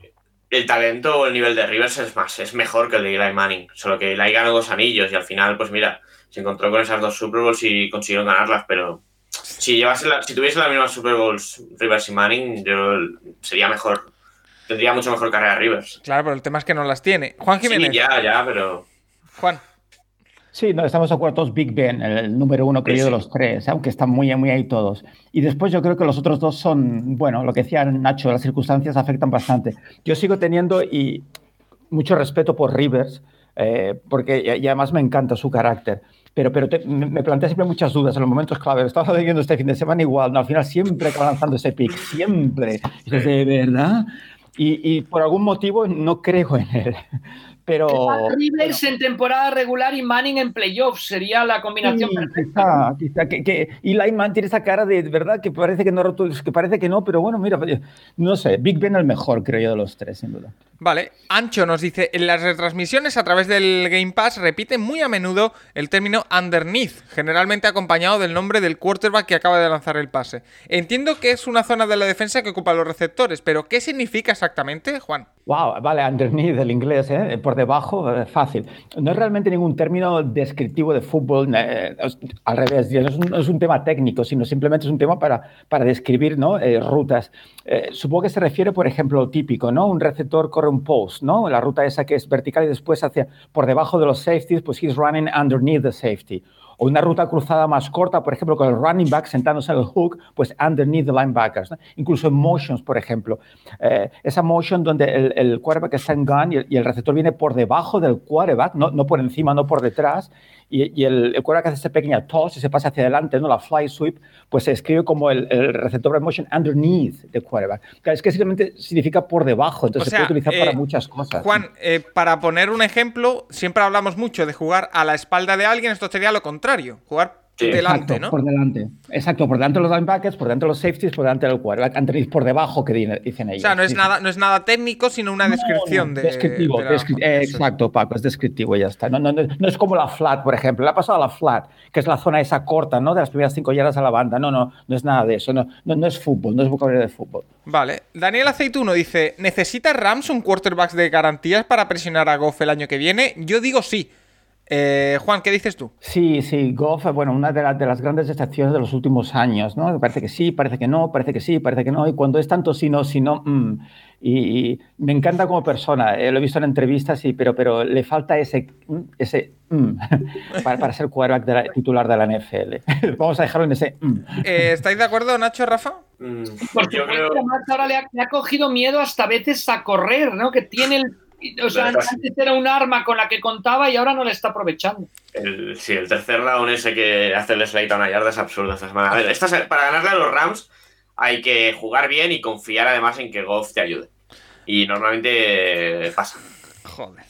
S4: el talento o el nivel de Rivers es más, es mejor que el de Eli Manning. Solo que Eli ganó dos anillos y al final, pues mira, se encontró con esas dos Super Bowls y consiguieron ganarlas, pero si llevase la, si tuviese las mismas Super Bowls Rivers y Manning, yo sería mejor. Tendría mucho mejor carrera Rivers.
S1: Claro, pero el tema es que no las tiene. Juan Jiménez.
S4: Sí, ya, ya, pero.
S1: Juan.
S6: Sí, no, estamos de acuerdo. Big Ben, el número uno creo sí, de los tres, aunque están muy, muy ahí todos. Y después yo creo que los otros dos son, bueno, lo que decía Nacho, las circunstancias afectan bastante. Yo sigo teniendo y mucho respeto por Rivers, eh, porque y, y, además me encanta su carácter. Pero, pero te, me plantea siempre muchas dudas en los momentos clave. Estaba leyendo este fin de semana igual, ¿no? al final siempre acaba lanzando ese pick, siempre. Y dices, ¿de verdad? Y, y, por algún motivo no creo en él. Pero.
S3: Rivers en temporada regular y Manning en playoffs sería la combinación
S6: sí,
S3: perfecta.
S6: Quizá, quizá, que, que Eli Manning tiene esa cara de, verdad que parece que no que parece que no, pero bueno, mira, no sé, Big Ben el mejor, creo yo, de los tres, sin duda.
S1: Vale, Ancho nos dice, en las retransmisiones a través del Game Pass repiten muy a menudo el término underneath, generalmente acompañado del nombre del quarterback que acaba de lanzar el pase. Entiendo que es una zona de la defensa que ocupa los receptores, pero ¿qué significa exactamente, Juan?
S6: Wow, vale, underneath del inglés, ¿eh? Por debajo, eh, fácil. No es realmente ningún término descriptivo de fútbol, eh, al revés, no es, un, tema técnico, sino simplemente es un tema para, para describir ¿no? Eh, rutas. supongo que se refiere, por ejemplo, lo típico, ¿no? Un receptor corre un post, ¿no? La ruta esa que es vertical y después hacia por debajo de los safeties, pues he's running underneath the safety o una ruta cruzada más corta, por ejemplo, con el running back sentándose en el hook, pues underneath the linebackers. Incluso en motions, por ejemplo. Eh, esa motion donde el, el, quarterback está en gun y el, receptor viene por debajo del quarterback, no, no por encima, no por detrás, y, el, el quarterback hace esa pequeña toss y se pasa hacia adelante, ¿no? la fly sweep, pues se escribe como el, receptor de motion underneath the quarterback. es que simplemente significa por debajo, entonces se puede utilizar para eh, muchas cosas.
S1: Juan, eh, para poner un ejemplo, siempre hablamos mucho de jugar a la espalda de alguien, esto sería lo contrario, jugar delante,
S6: ¿no? Por delante. Exacto, por delante de los linebackers, por delante de los safeties, por delante del quarterback, antes por debajo que dicen ellos.
S1: O sea, no es, nada, no es nada técnico, sino una descripción de.
S6: Descriptivo, exacto, Paco, es descriptivo y ya está. No, no, no, es como la flat, por ejemplo. Le ha pasado a la flat, que es la zona esa corta, ¿no? De las primeras cinco yardas a la banda. No, no, no es nada de eso. No, no, es fútbol, no es vocabulario de fútbol.
S1: Vale. Daniel Aceituno dice: ¿Necesita Rams un quarterback de garantías para presionar a Goff el año que viene? Yo digo sí. Eh, Juan, ¿qué dices tú?
S6: Sí, sí, Goff, bueno, una de, de, las grandes decepciones de los últimos años, ¿no? Parece que sí, parece que no, parece que sí, parece que no, y cuando es tanto sí, no, sí, no, mm. y, me encanta como persona, eh, lo he visto en entrevistas, sí, pero, pero le falta ese, mm, ese mm, para, para, ser quarterback de titular de la NFL. Vamos a dejarlo en ese.
S1: Eh, ¿Estáis de acuerdo, Nacho, Rafa?
S3: Porque yo creo... ahora le ha, le ha cogido miedo hasta veces a correr, ¿no? Que tiene el o sea, antes era un arma con la que contaba y ahora no le está aprovechando.
S4: El, sí, el tercer round ese que hace el slate a una yarda es absurdo esta semana. A ver, para ganarle a los Rams hay que jugar bien y confiar además en que Goff te ayude. Y normalmente pasa.
S1: Joder.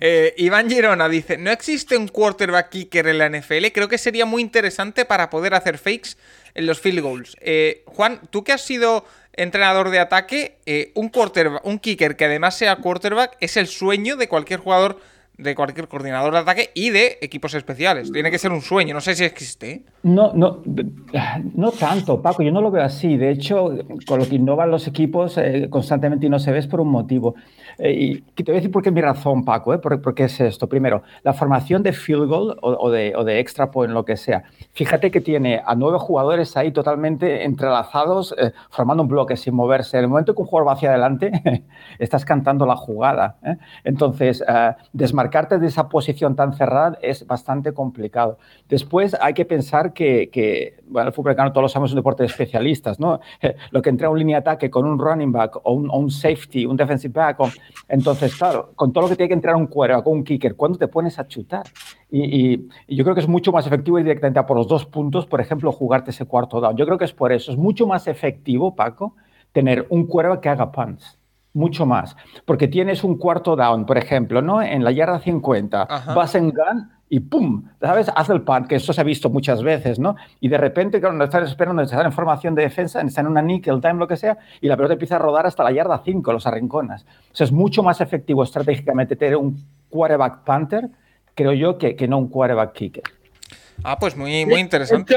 S1: Eh, Iván Girona dice: No existe un quarterback kicker en la NFL. Creo que sería muy interesante para poder hacer fakes en los field goals. Eh, Juan, tú que has sido entrenador de ataque, eh, un, quarterback, un kicker que además sea quarterback es el sueño de cualquier jugador, de cualquier coordinador de ataque y de equipos especiales. Tiene que ser un sueño, no sé si existe.
S6: No, no, no tanto, Paco, yo no lo veo así. De hecho, con lo que innovan los equipos eh, constantemente y no se ve es por un motivo. Y te voy a decir por qué mi razón, Paco, ¿eh? ¿Por, qué es esto? Primero, la formación de field goal o, de, o de extra point, lo que sea. Fíjate que tiene a nueve jugadores ahí totalmente entrelazados, eh, formando un bloque sin moverse. En el momento que un jugador va hacia adelante, estás cantando la jugada. ¿eh? Entonces, eh, desmarcarte de esa posición tan cerrada es bastante complicado. Después hay que pensar que, bueno, el fútbol americano todos lo sabemos es un deporte de especialistas, ¿no? lo que entra un línea de ataque con un running back o un, safety, un defensive back, entonces, claro, con todo lo que tiene que entrar un cuero, con un kicker, ¿cuándo te pones a chutar? Y, yo creo que es mucho más efectivo ir directamente a por los dos puntos, por ejemplo, jugarte ese cuarto down. Yo creo que es por eso. Es mucho más efectivo, Paco, tener un cuervo que haga punts. Mucho más. Porque tienes un cuarto down, por ejemplo, ¿no? En la yarda 50, vas en gun y ¡pum! ¿Sabes? Haz el punt, que esto se ha visto muchas veces, ¿no? Y de repente, cuando estás esperando, estás en formación de defensa, estás en una nickel time, lo que sea, y la pelota empieza a rodar hasta la yarda 5, los arrinconas. O sea, es mucho más efectivo estratégicamente tener un quarterback punter creo yo, que, que no un quarterback kicker.
S1: Ah, pues muy, muy interesante.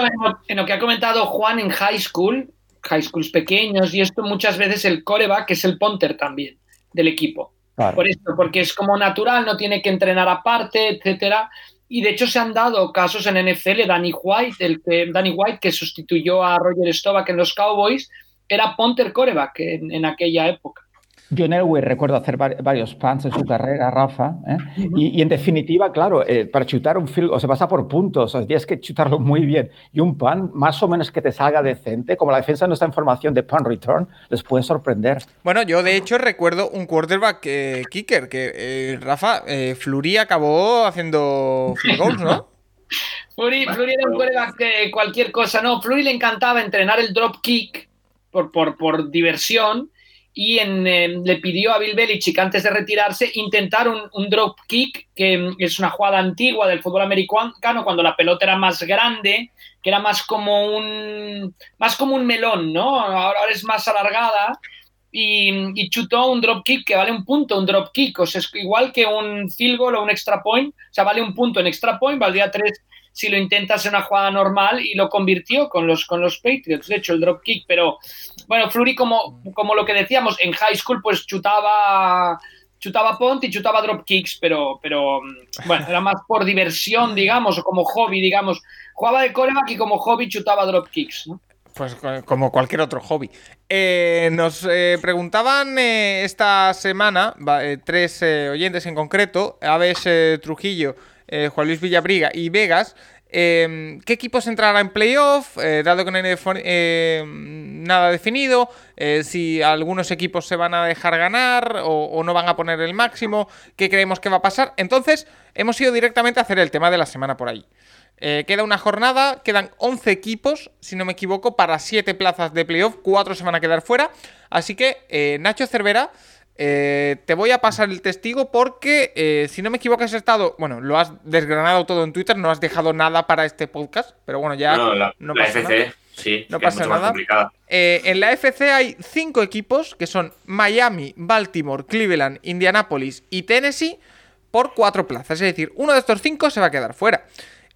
S3: En lo, que ha comentado Juan en high school, high schools pequeños y esto, muchas veces el quarterback es el punter también del equipo. Por esto, porque es como natural, no tiene que entrenar aparte, etcétera. Y de hecho se han dado casos en NFL, Danny White, el que, Danny White que sustituyó a Roger Staubach en los Cowboys, era punter quarterback en aquella época.
S6: John Elway recuerdo hacer varios punts en su carrera, Rafa, ¿eh? y, en definitiva, claro, eh, para chutar un field o se pasa por puntos, o sea, tienes que chutarlo muy bien, y un punt más o menos que te salga decente, como la defensa no está en formación de punt return, les puede sorprender.
S1: Bueno, yo de hecho recuerdo un quarterback eh, kicker, que Rafa, Flurry acabó haciendo field goals, ¿no?
S3: Flurry, era un quarterback que cualquier cosa, no, Flurry le encantaba entrenar el drop kick por, por, por diversión, y em, le pidió a Bill Belichick antes de retirarse intentar un, drop kick, que em, es una jugada antigua del fútbol americano, cuando la pelota era más grande, que era más como un, más como un melón, ¿no? Ahora es más alargada. Y, chutó un drop kick que vale un punto, un drop kick, o sea, es igual que un field goal o un extra point, o sea, vale un punto en extra point, valdría tres si lo intentas en una jugada normal y lo convirtió con los, con los Patriots, de hecho, el drop kick, pero bueno, Flurry, como, como lo que decíamos, en high school, pues chutaba chutaba punt y chutaba drop kicks, pero, pero mm, bueno, era más por diversión, digamos, o como hobby, digamos. Jugaba de coreback y como hobby chutaba drop kicks, ¿no?
S1: Pues co- como cualquier otro hobby. Eh, nos eh, preguntaban eh, esta semana, eh, tres oyentes en concreto, Aves Trujillo, eh, Juan Luis Villabriga y Vegas, eh, ¿qué equipos entrará en playoff? Eh, dado que no hay defo- eh, nada definido, si algunos equipos se van a dejar ganar o, o no van a poner el máximo, ¿qué creemos que va a pasar? Entonces, hemos ido directamente a hacer el tema de la semana por ahí. Queda una jornada, quedan 11 equipos, si no me equivoco, para 7 plazas de playoff, 4 se van a quedar fuera. Así que, Nacho Cervera, eh, te voy a pasar el testigo porque, eh, si no me equivoco, has estado, bueno, lo has desgranado todo en Twitter, no has dejado nada para este podcast, pero bueno, ya
S4: no, la,
S1: no
S4: la
S1: pasa
S4: FC,
S1: nada.
S4: sí,
S1: No pasa
S4: es mucho más
S1: nada. Eh, en la FC hay 5 equipos, que son Miami, Baltimore, Cleveland, Indianapolis y Tennessee, por 4 plazas. Es decir, uno de estos 5 se va a quedar fuera.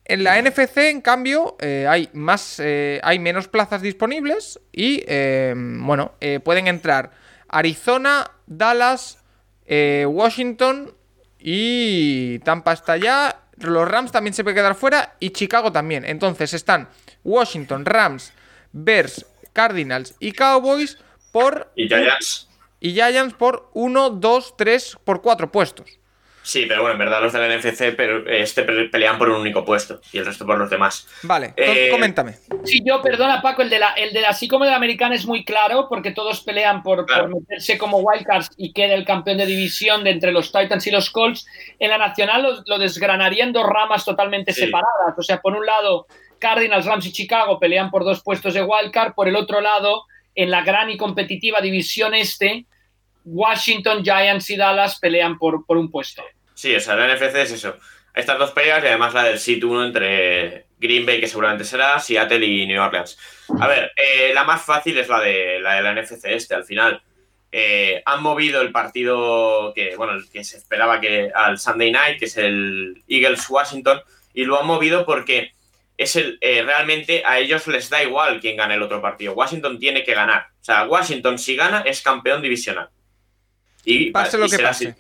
S1: En la NFC, en cambio, eh, hay más, eh, hay menos plazas disponibles y, eh, bueno, pueden entrar Arizona, Dallas, eh, Washington y Tampa está allá. Los Rams también se pueden quedar fuera y Chicago también. Entonces están Washington, Rams, Bears, Cardinals y Cowboys por
S4: Y Giants,
S1: y Giants por 1, 2, 3 por 4 puestos.
S4: Sí, pero bueno, en verdad los del NFC pero, este pe- pelean por un único puesto y el resto por los demás.
S1: Vale,
S4: Eh,
S1: coméntame.
S3: Sí, yo, perdona Paco, el de la, el de la, así como de la americana es muy claro porque todos pelean por,
S4: Claro.
S3: por meterse como wildcards y queda el campeón de división de entre los Titans y los Colts. En la nacional lo, lo desgranaría en dos ramas totalmente
S4: Sí.
S3: separadas. O sea, por un lado, Cardinals, Rams y Chicago pelean por dos puestos de wildcard. Por el otro lado, en la gran y competitiva división este, Washington, Giants y Dallas pelean por, por un puesto.
S4: Sí, o sea, la NFC es eso. Estas dos peleas y además la del Seat 1 entre Green Bay, que seguramente será, Seattle y New Orleans. A ver, eh, la más fácil es la de la, de la NFC este, al final. Eh, han movido el partido que, bueno, que se esperaba que al Sunday Night, que es el Eagles-Washington, y lo han movido porque es el, eh, realmente a ellos les da igual quién gane el otro partido. Washington tiene que ganar. O sea, Washington si gana es campeón divisional. Y,
S1: Pase
S4: y
S1: lo que
S4: será
S1: pase.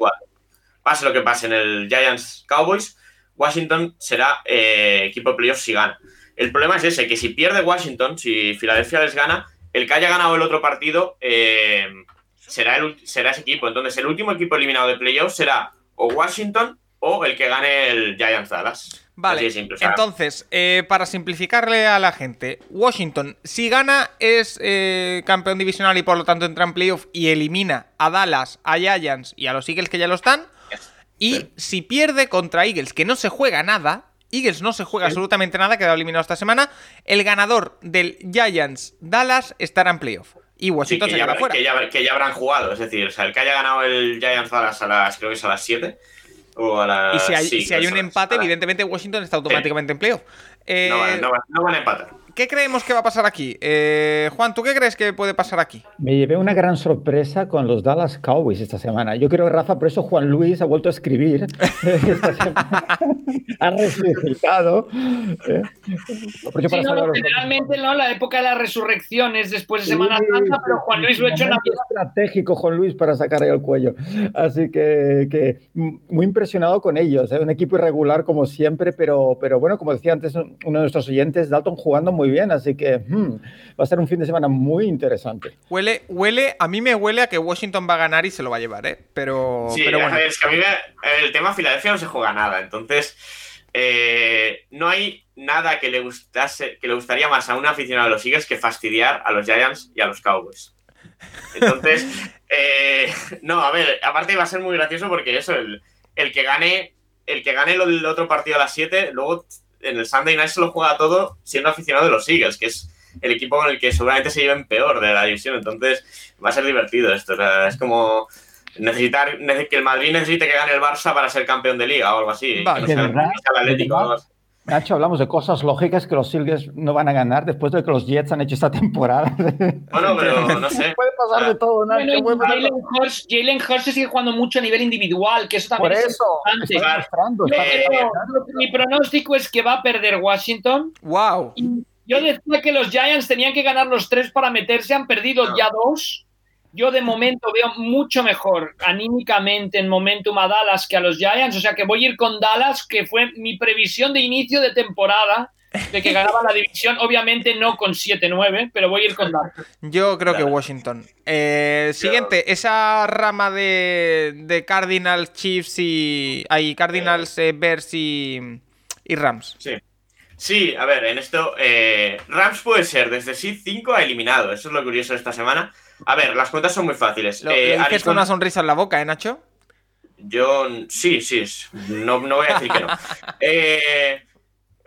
S4: Pase lo que pase en el Giants Cowboys, Washington será eh, equipo de playoff si gana. El problema es ese, que si pierde Washington, si Filadelfia les gana, el que haya ganado el otro partido eh, será, el, será ese equipo. Entonces, el último equipo eliminado de playoff será o Washington o el que gane el Giants Dallas.
S1: Vale,
S4: de simple, o sea,
S1: entonces, eh, para simplificarle a la gente, Washington, si gana, es eh, campeón divisional y por lo tanto entra en playoff y elimina a Dallas, a Giants y a los Eagles que ya lo están. Y
S4: Sí.
S1: si pierde contra Eagles, que no se juega nada, Eagles no se juega absolutamente nada, quedado eliminado esta semana, el ganador del Giants Dallas estará en playoff. Y
S4: sí,
S1: Washington
S4: que,
S1: se
S4: ya,
S1: queda fuera.
S4: que, ya, que ya habrán jugado. Es decir, o sea, el que haya ganado el Giants Dallas a las, creo que es a las 7 o a las...
S1: Y si hay,
S4: sí,
S1: si hay un empate, evidentemente Washington está automáticamente en playoff. Eh,
S4: No, van- no van- no van a empatar.
S1: ¿Qué creemos que va a pasar aquí? Eh, Juan, ¿tú qué crees que puede pasar aquí?
S6: Me llevé una gran sorpresa con los Dallas Cowboys esta semana. Yo creo que Rafa, por eso Juan Luis ha vuelto a escribir esta semana. ha resucitado. ¿eh?
S3: Sí, no, no, generalmente no, la época de la resurrección es después de
S6: Sí,
S3: Semana Santa, pero Juan Luis lo ha hecho en Navidad.
S6: estratégico, Juan Luis, para sacar ahí el cuello. Así que, que muy impresionado con ellos. ¿eh? Un equipo irregular como siempre, pero, pero bueno, como decía antes uno de nuestros oyentes, Dalton jugando muy bien. Así que hmm, va a ser un fin de semana muy interesante.
S1: Huele, huele, a mí me huele a que Washington va a ganar y se lo va a llevar, ¿eh? Pero,
S4: Sí,
S1: pero
S4: a
S1: bueno.
S4: es que a mí me- el tema Filadelfia no se juega nada, entonces eh, no hay nada que le gustase, que le gustaría más a un aficionado de los Eagles que fastidiar a los Giants y a los Cowboys. Entonces, eh, no, a ver, aparte va a ser muy gracioso porque eso, el, el que gane, el que gane lo del otro partido a las 7, luego en el Sunday Night se lo juega todo siendo aficionado de los Eagles, que es el equipo con el que seguramente se lleven peor de la división. Entonces, va a ser divertido esto. o sea, es como necesitar nece- que el Madrid necesite que gane el Barça para ser campeón de liga o algo así.
S1: Vale.
S4: que no
S6: ¿De
S4: sea,
S6: verdad?
S4: el Atlético.
S6: ¿De
S4: o algo así.
S6: Nacho, hablamos de cosas lógicas que los Eagles no van a ganar después de que los Jets han hecho esta temporada.
S4: Bueno, pero no sé.
S6: Puede pasar de todo, Nacho.
S3: Bueno, y Jalen Hurts, Jalen Hurts se sigue jugando mucho a nivel individual, que eso también
S6: Por
S3: es
S6: eso,
S3: importante.
S6: está
S4: Eh,
S3: mi pronóstico es que va a perder Washington.
S1: ¡Wow!
S3: Yo decía que los Giants tenían que ganar los tres para meterse, han perdido
S4: No.
S3: ya dos. Yo de momento veo mucho mejor anímicamente en momentum a Dallas que a los Giants, o sea que voy a ir con Dallas, que fue mi previsión de inicio de temporada de que ganaba la división, obviamente no con 7-9, pero voy a ir con Dallas.
S1: Yo creo que Washington. Eh, siguiente, esa rama de, de Cardinals, Chiefs y... Hay Cardinals, eh, Bears y, y Rams.
S4: Sí. Sí, a ver, en esto eh, Rams puede ser desde Seed 5 a eliminado. Eso es lo curioso de esta semana. A ver, las cuentas son muy fáciles.
S1: Lo,
S4: Eh,
S1: lo dices con una sonrisa en la boca, ¿eh, Nacho?
S4: Yo, sí, sí, no, no voy a decir que no. Eh,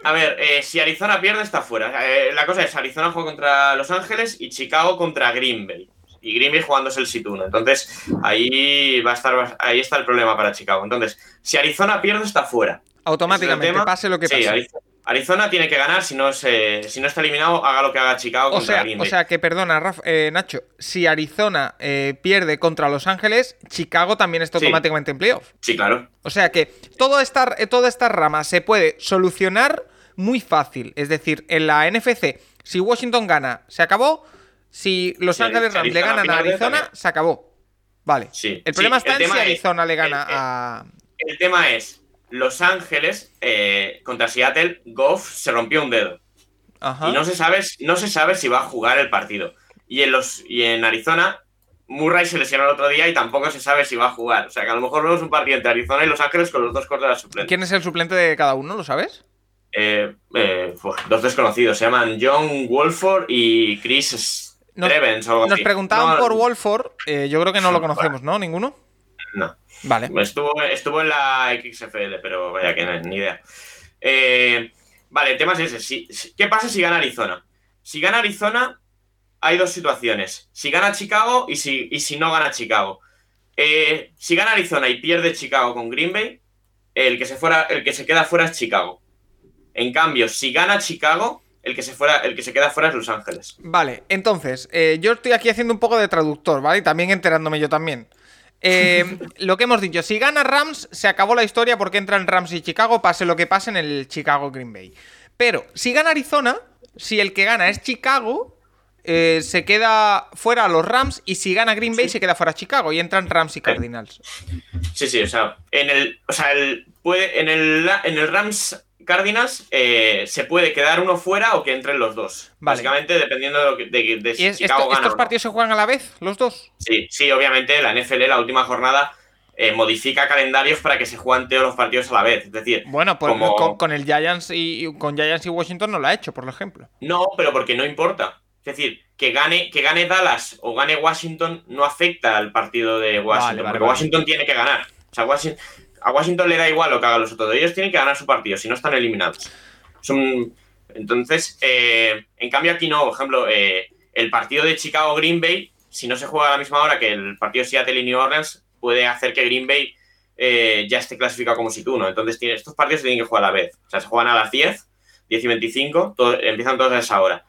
S4: a ver, eh, si Arizona pierde, está fuera. Eh, la cosa es, Arizona juega contra Los Ángeles y Chicago contra Green Bay. Y Green Bay jugándose el sit 1. Entonces, ahí va a estar, ahí está el problema para Chicago. Entonces, si Arizona pierde, está fuera.
S1: Automáticamente,
S4: es
S1: pase lo que
S4: Sí,
S1: pase.
S4: Ariz- Arizona tiene que ganar, si no, se- si no está eliminado, haga lo que haga Chicago
S1: O
S4: contra
S1: sea,
S4: Green
S1: o sea que, perdona, eh, Nacho, si Arizona eh, pierde contra Los Ángeles, Chicago también está
S4: Sí.
S1: automáticamente en playoff.
S4: Sí, claro.
S1: O sea que toda esta, eh, toda esta rama se puede solucionar muy fácil. Es decir, en la NFC, si Washington gana, se acabó. Si Los Ángeles Rams le
S4: Arizona
S1: ganan a Arizona, se acabó. Vale.
S4: Sí.
S1: El problema
S4: Sí,
S1: está en si
S4: es-
S1: Arizona le
S4: el-
S1: gana
S4: el-
S1: a.
S4: El tema es, Los Ángeles eh, contra Seattle, Goff se rompió un dedo.
S1: Ajá.
S4: Y no se, sabe, no se sabe si va a jugar el partido. Y en, los, y en Arizona, Murray se lesionó el otro día y tampoco se sabe si va a jugar. O sea que a lo mejor vemos un partido entre Arizona y Los Ángeles con los dos cortes suplentes.
S1: ¿Quién es el suplente de cada uno? ¿Lo sabes?
S4: Eh, eh, uf, dos desconocidos, se llaman John Wolford y Chris
S1: Nos- Nos preguntaban
S4: No,
S1: por Wolford. eh, yo creo que no lo conocemos, ¿no? ¿Ninguno?
S4: No.
S1: Vale.
S4: Estuvo, estuvo en la XFL, pero vaya que no, ni idea. Eh, vale, el tema es ese. Si- si- ¿Qué pasa si gana Arizona? Si gana Arizona, hay dos situaciones. Si gana Chicago y si, y si no gana Chicago. Eh, si gana Arizona y pierde Chicago con Green Bay, el que se, fuera, el que se queda fuera es Chicago. En cambio, si gana Chicago, el que se, fuera, el que se queda fuera es Los Ángeles.
S1: Vale, entonces, eh, yo estoy aquí haciendo un poco de traductor, ¿vale? Y también enterándome yo también. Eh, lo que hemos dicho, si gana Rams, se acabó la historia porque entran Rams y Chicago, pase lo que pase en el Chicago Green Bay. Pero si gana Arizona, si el que gana es Chicago, eh, se queda fuera los Rams y si gana Green Bay se queda fuera Chicago y entran Rams y Cardinals.
S4: Sí, sí, o sea, en el, o sea, el, puede, en el, en el Rams Cardinals eh, se puede quedar uno fuera o que entren los dos.
S1: Vale.
S4: Básicamente dependiendo de, lo que- de, de si
S1: ¿Y es-
S4: Chicago
S1: esto-
S4: gana
S1: estos
S4: o no.
S1: partidos se juegan a la vez, los dos?
S4: Sí, sí, obviamente la NFL la última jornada eh, modifica calendarios para que se jueguen todos los partidos a la vez. Es decir,
S1: Bueno, pues
S4: Como-
S1: con, con el Giants y con Giants y Washington no lo ha hecho, por ejemplo.
S4: no, pero porque no importa. Es decir, que gane, que gane Dallas o gane Washington no afecta al partido de Washington.
S1: Vale, vale,
S4: porque. Washington tiene que ganar. O sea, Washington, a Washington le da igual lo que hagan los otros. Ellos tienen que ganar su partido, si no están eliminados. Entonces, eh, en cambio aquí no. Por ejemplo, eh, el partido de Chicago-Green Bay, si no se juega a la misma hora que el partido Seattle y New Orleans, puede hacer que Green Bay eh, ya esté clasificado como si tú. Entonces, estos partidos se tienen que jugar a la vez. O sea, se juegan a las 10, 10 y 25, todo- empiezan todos a esa hora.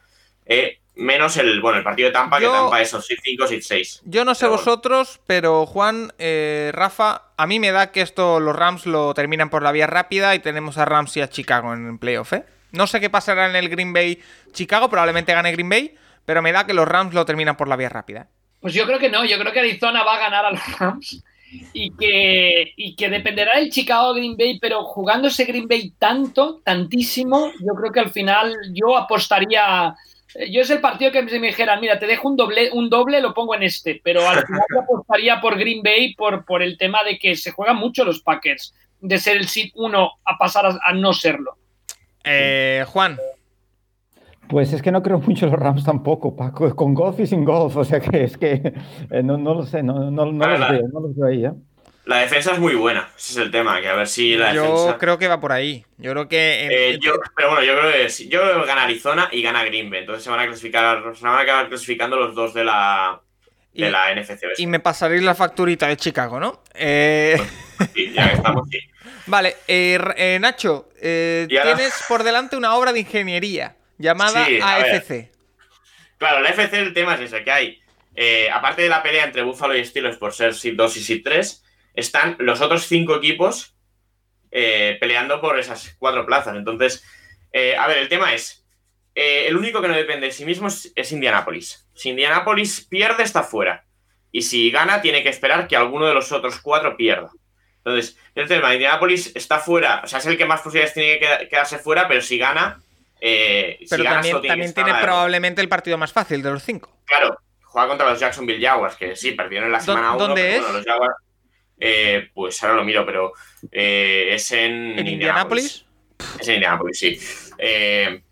S4: Menos el, bueno, el partido de Tampa,
S1: Yo-
S4: que Tampa es 5, 6, 6.
S1: Yo no sé
S4: Pero bueno.
S1: vosotros, pero Juan, eh, Rafa, a mí me da que esto los Rams lo terminan por la vía rápida y tenemos a Rams y a Chicago en el playoff, ¿eh? No sé qué pasará en el Green Bay Chicago, probablemente gane Green Bay, pero me da que los Rams lo terminan por la vía rápida.
S3: Pues yo creo que no, yo creo que Arizona va a ganar a los Rams y que, y que dependerá del Chicago Green Bay, pero jugándose Green Bay tanto, tantísimo, yo creo que al final yo apostaría. Yo es el partido que si me dijeran, mira, te dejo un doble, un doble, lo pongo en este, pero al final yo apostaría por Green Bay por, por el tema de que se juegan mucho los Packers, de ser el sit 1 a pasar a, a no serlo.
S1: Eh, Juan,
S6: Pues es que no creo mucho en los Rams tampoco, Paco, con golf y sin golf, o sea que es que eh, no, no lo sé, no, no, no los veo, no los veo ahí, ¿eh?
S4: La defensa es muy buena, ese es el tema, que a ver si la
S1: yo
S4: defensa...
S1: creo que va por ahí. Yo creo que...
S4: Eh, yo, pero bueno, yo creo que sí, yo creo que gana Arizona y gana Green Bay. Entonces se van a clasificar, se van a acabar clasificando los dos de la de
S1: Y-
S4: la NFC. Oeste.
S1: y me pasaréis la facturita de Chicago, ¿no? Eh,
S4: Sí, ya que estamos, sí.
S1: vale, eh, eh, Nacho, eh,
S4: ahora-
S1: tienes por delante una obra de ingeniería llamada
S4: Sí.
S1: AFC.
S4: Claro, la FC el tema es ese, que hay, aparte de la pelea entre Buffalo y Steelers por ser SID 2 y SID 3, están los otros cinco equipos eh, peleando por esas cuatro plazas. Entonces, eh, a ver, el tema es, eh, el único que no depende de sí mismo es, es Indianapolis. Si Indianapolis pierde, está fuera. Y si gana, tiene que esperar que alguno de los otros cuatro pierda. Entonces, el tema, Indianapolis está fuera, o sea, es el que más posibilidades tiene que quedarse fuera, pero si gana. Eh,
S1: pero
S4: si gana,
S1: también,
S4: tiene,
S1: también probablemente el partido más fácil de los cinco.
S4: Claro, juega contra los Jacksonville Jaguars, que sí, perdieron en la
S1: ¿Dó-
S4: semana 1.
S1: dónde
S4: pero
S1: es?
S4: Bueno, los Jaguars, eh, pues ahora lo miro, pero eh, es en,
S1: ¿En Indianapolis?
S4: Es en Indianapolis, sí. Eh,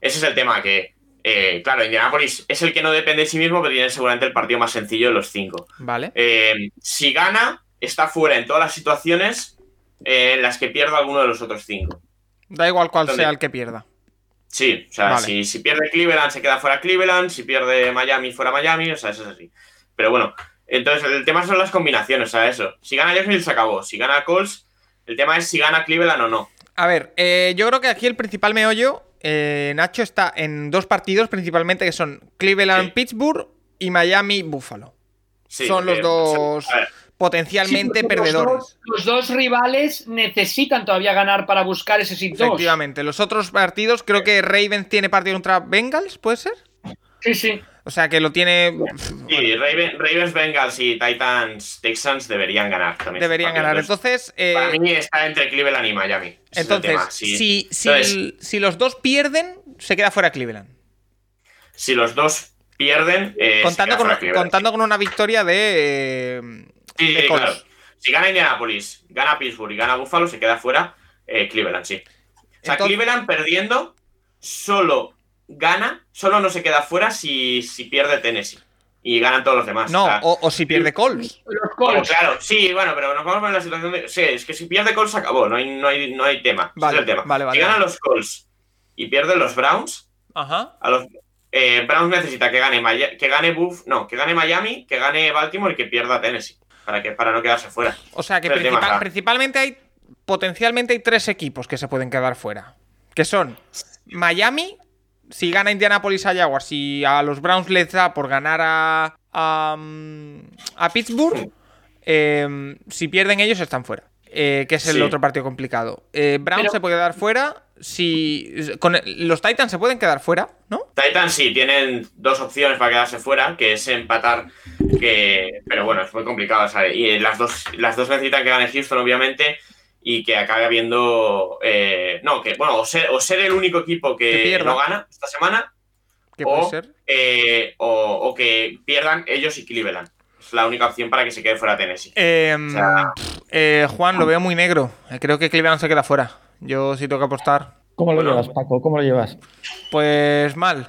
S4: ese es el tema, que, claro, Indianapolis es el que no depende de sí mismo, pero tiene seguramente el partido más sencillo de los cinco.
S1: Vale.
S4: Si gana, está fuera en todas las situaciones en las que pierda alguno de los otros cinco.
S1: Da igual cuál sea el que pierda.
S4: Sí, o sea,
S1: Vale.
S4: si, si pierde Cleveland, se queda fuera Cleveland, si pierde Miami, fuera Miami, o sea, eso es así. Pero bueno, entonces el tema son las combinaciones, o sea, eso. Si gana Jacksonville, se acabó. Si gana Colts, el tema es si gana Cleveland o no.
S1: A ver, eh, yo creo que aquí el principal meollo, eh, Nacho, está en dos partidos principalmente que son Cleveland-Pittsburgh y Miami-Buffalo.
S4: Sí,
S1: son los
S4: porque,
S1: dos
S4: a ver,
S1: potencialmente
S3: Sí,
S1: perdedores.
S3: Los dos, los dos rivales necesitan todavía ganar para buscar ese sit 2.
S1: Efectivamente. Los otros partidos, creo que Ravens tiene partido contra Bengals, ¿puede ser?
S3: Sí, sí.
S1: O sea, que lo tiene.
S4: sí, Raven- Ravens, Bengals y Titans, Texans deberían ganar también.
S1: Deberían
S4: estos
S1: ganar. Entonces, eh,
S4: Para mí está entre Cleveland y Miami.
S1: Entonces
S4: tema. Si,
S1: si, si, los dos pierden, se queda fuera Cleveland.
S4: si los dos pierden. eh,
S1: contando, con, contando con una victoria de.
S4: Sí,
S1: de
S4: sí, claro. Si gana Indianapolis, gana Pittsburgh y gana Buffalo, se queda fuera eh, Cleveland, sí. O sea,
S1: Entonces-
S4: Cleveland perdiendo solo gana, solo no se queda fuera si, si pierde Tennessee. Y ganan todos los demás.
S1: No,
S4: o sea,
S1: o, o si pierde Colts.
S3: Los Colts.
S4: claro, sí, bueno, pero nos vamos a poner en la situación de. Sí, es que si pierde Colts se acabó, no hay, no hay, no hay tema.
S1: Vale,
S4: es el tema.
S1: vale, vale.
S4: Si ganan los Colts y pierden los Browns,
S1: Ajá.
S4: a los eh, Browns necesita que gane Maya- que gane Buff, no, que gane Miami, que gane Baltimore y que pierda Tennessee. Para que, para no quedarse fuera.
S1: O sea que
S4: tema
S1: principalmente hay. Potencialmente hay tres equipos que se pueden quedar fuera. Que son Miami, si gana Indianapolis a Jaguars, y a los Browns les da por ganar a. a, mm, a Pittsburgh. eh, si pierden ellos están fuera. eh, que es el
S4: Sí.
S1: otro partido complicado. Eh, Browns
S3: Pero-
S1: se puede quedar fuera. Si. Con el- los Titans se pueden quedar fuera, ¿no?
S4: Titans sí tienen dos opciones para quedarse fuera, que es empatar, que pero bueno, es muy complicado, ¿sabes? Y las dos, las dos necesitan que gane Houston, obviamente, y que acabe habiendo eh, no, que bueno, o ser, o ser el único equipo
S1: Que
S4: no gana esta semana,
S1: Que
S4: O-
S1: puede ser.
S4: eh, o, o que pierdan ellos y Cleveland. Es la única opción para que se quede fuera Tennessee.
S1: Eh,
S4: O sea-
S1: pff, eh, Juan, lo veo muy negro. Creo que Cleveland se queda fuera. Yo sí tengo que apostar.
S6: ¿Cómo lo
S4: Bueno.
S6: llevas, Paco? ¿Cómo lo llevas?
S1: Pues mal.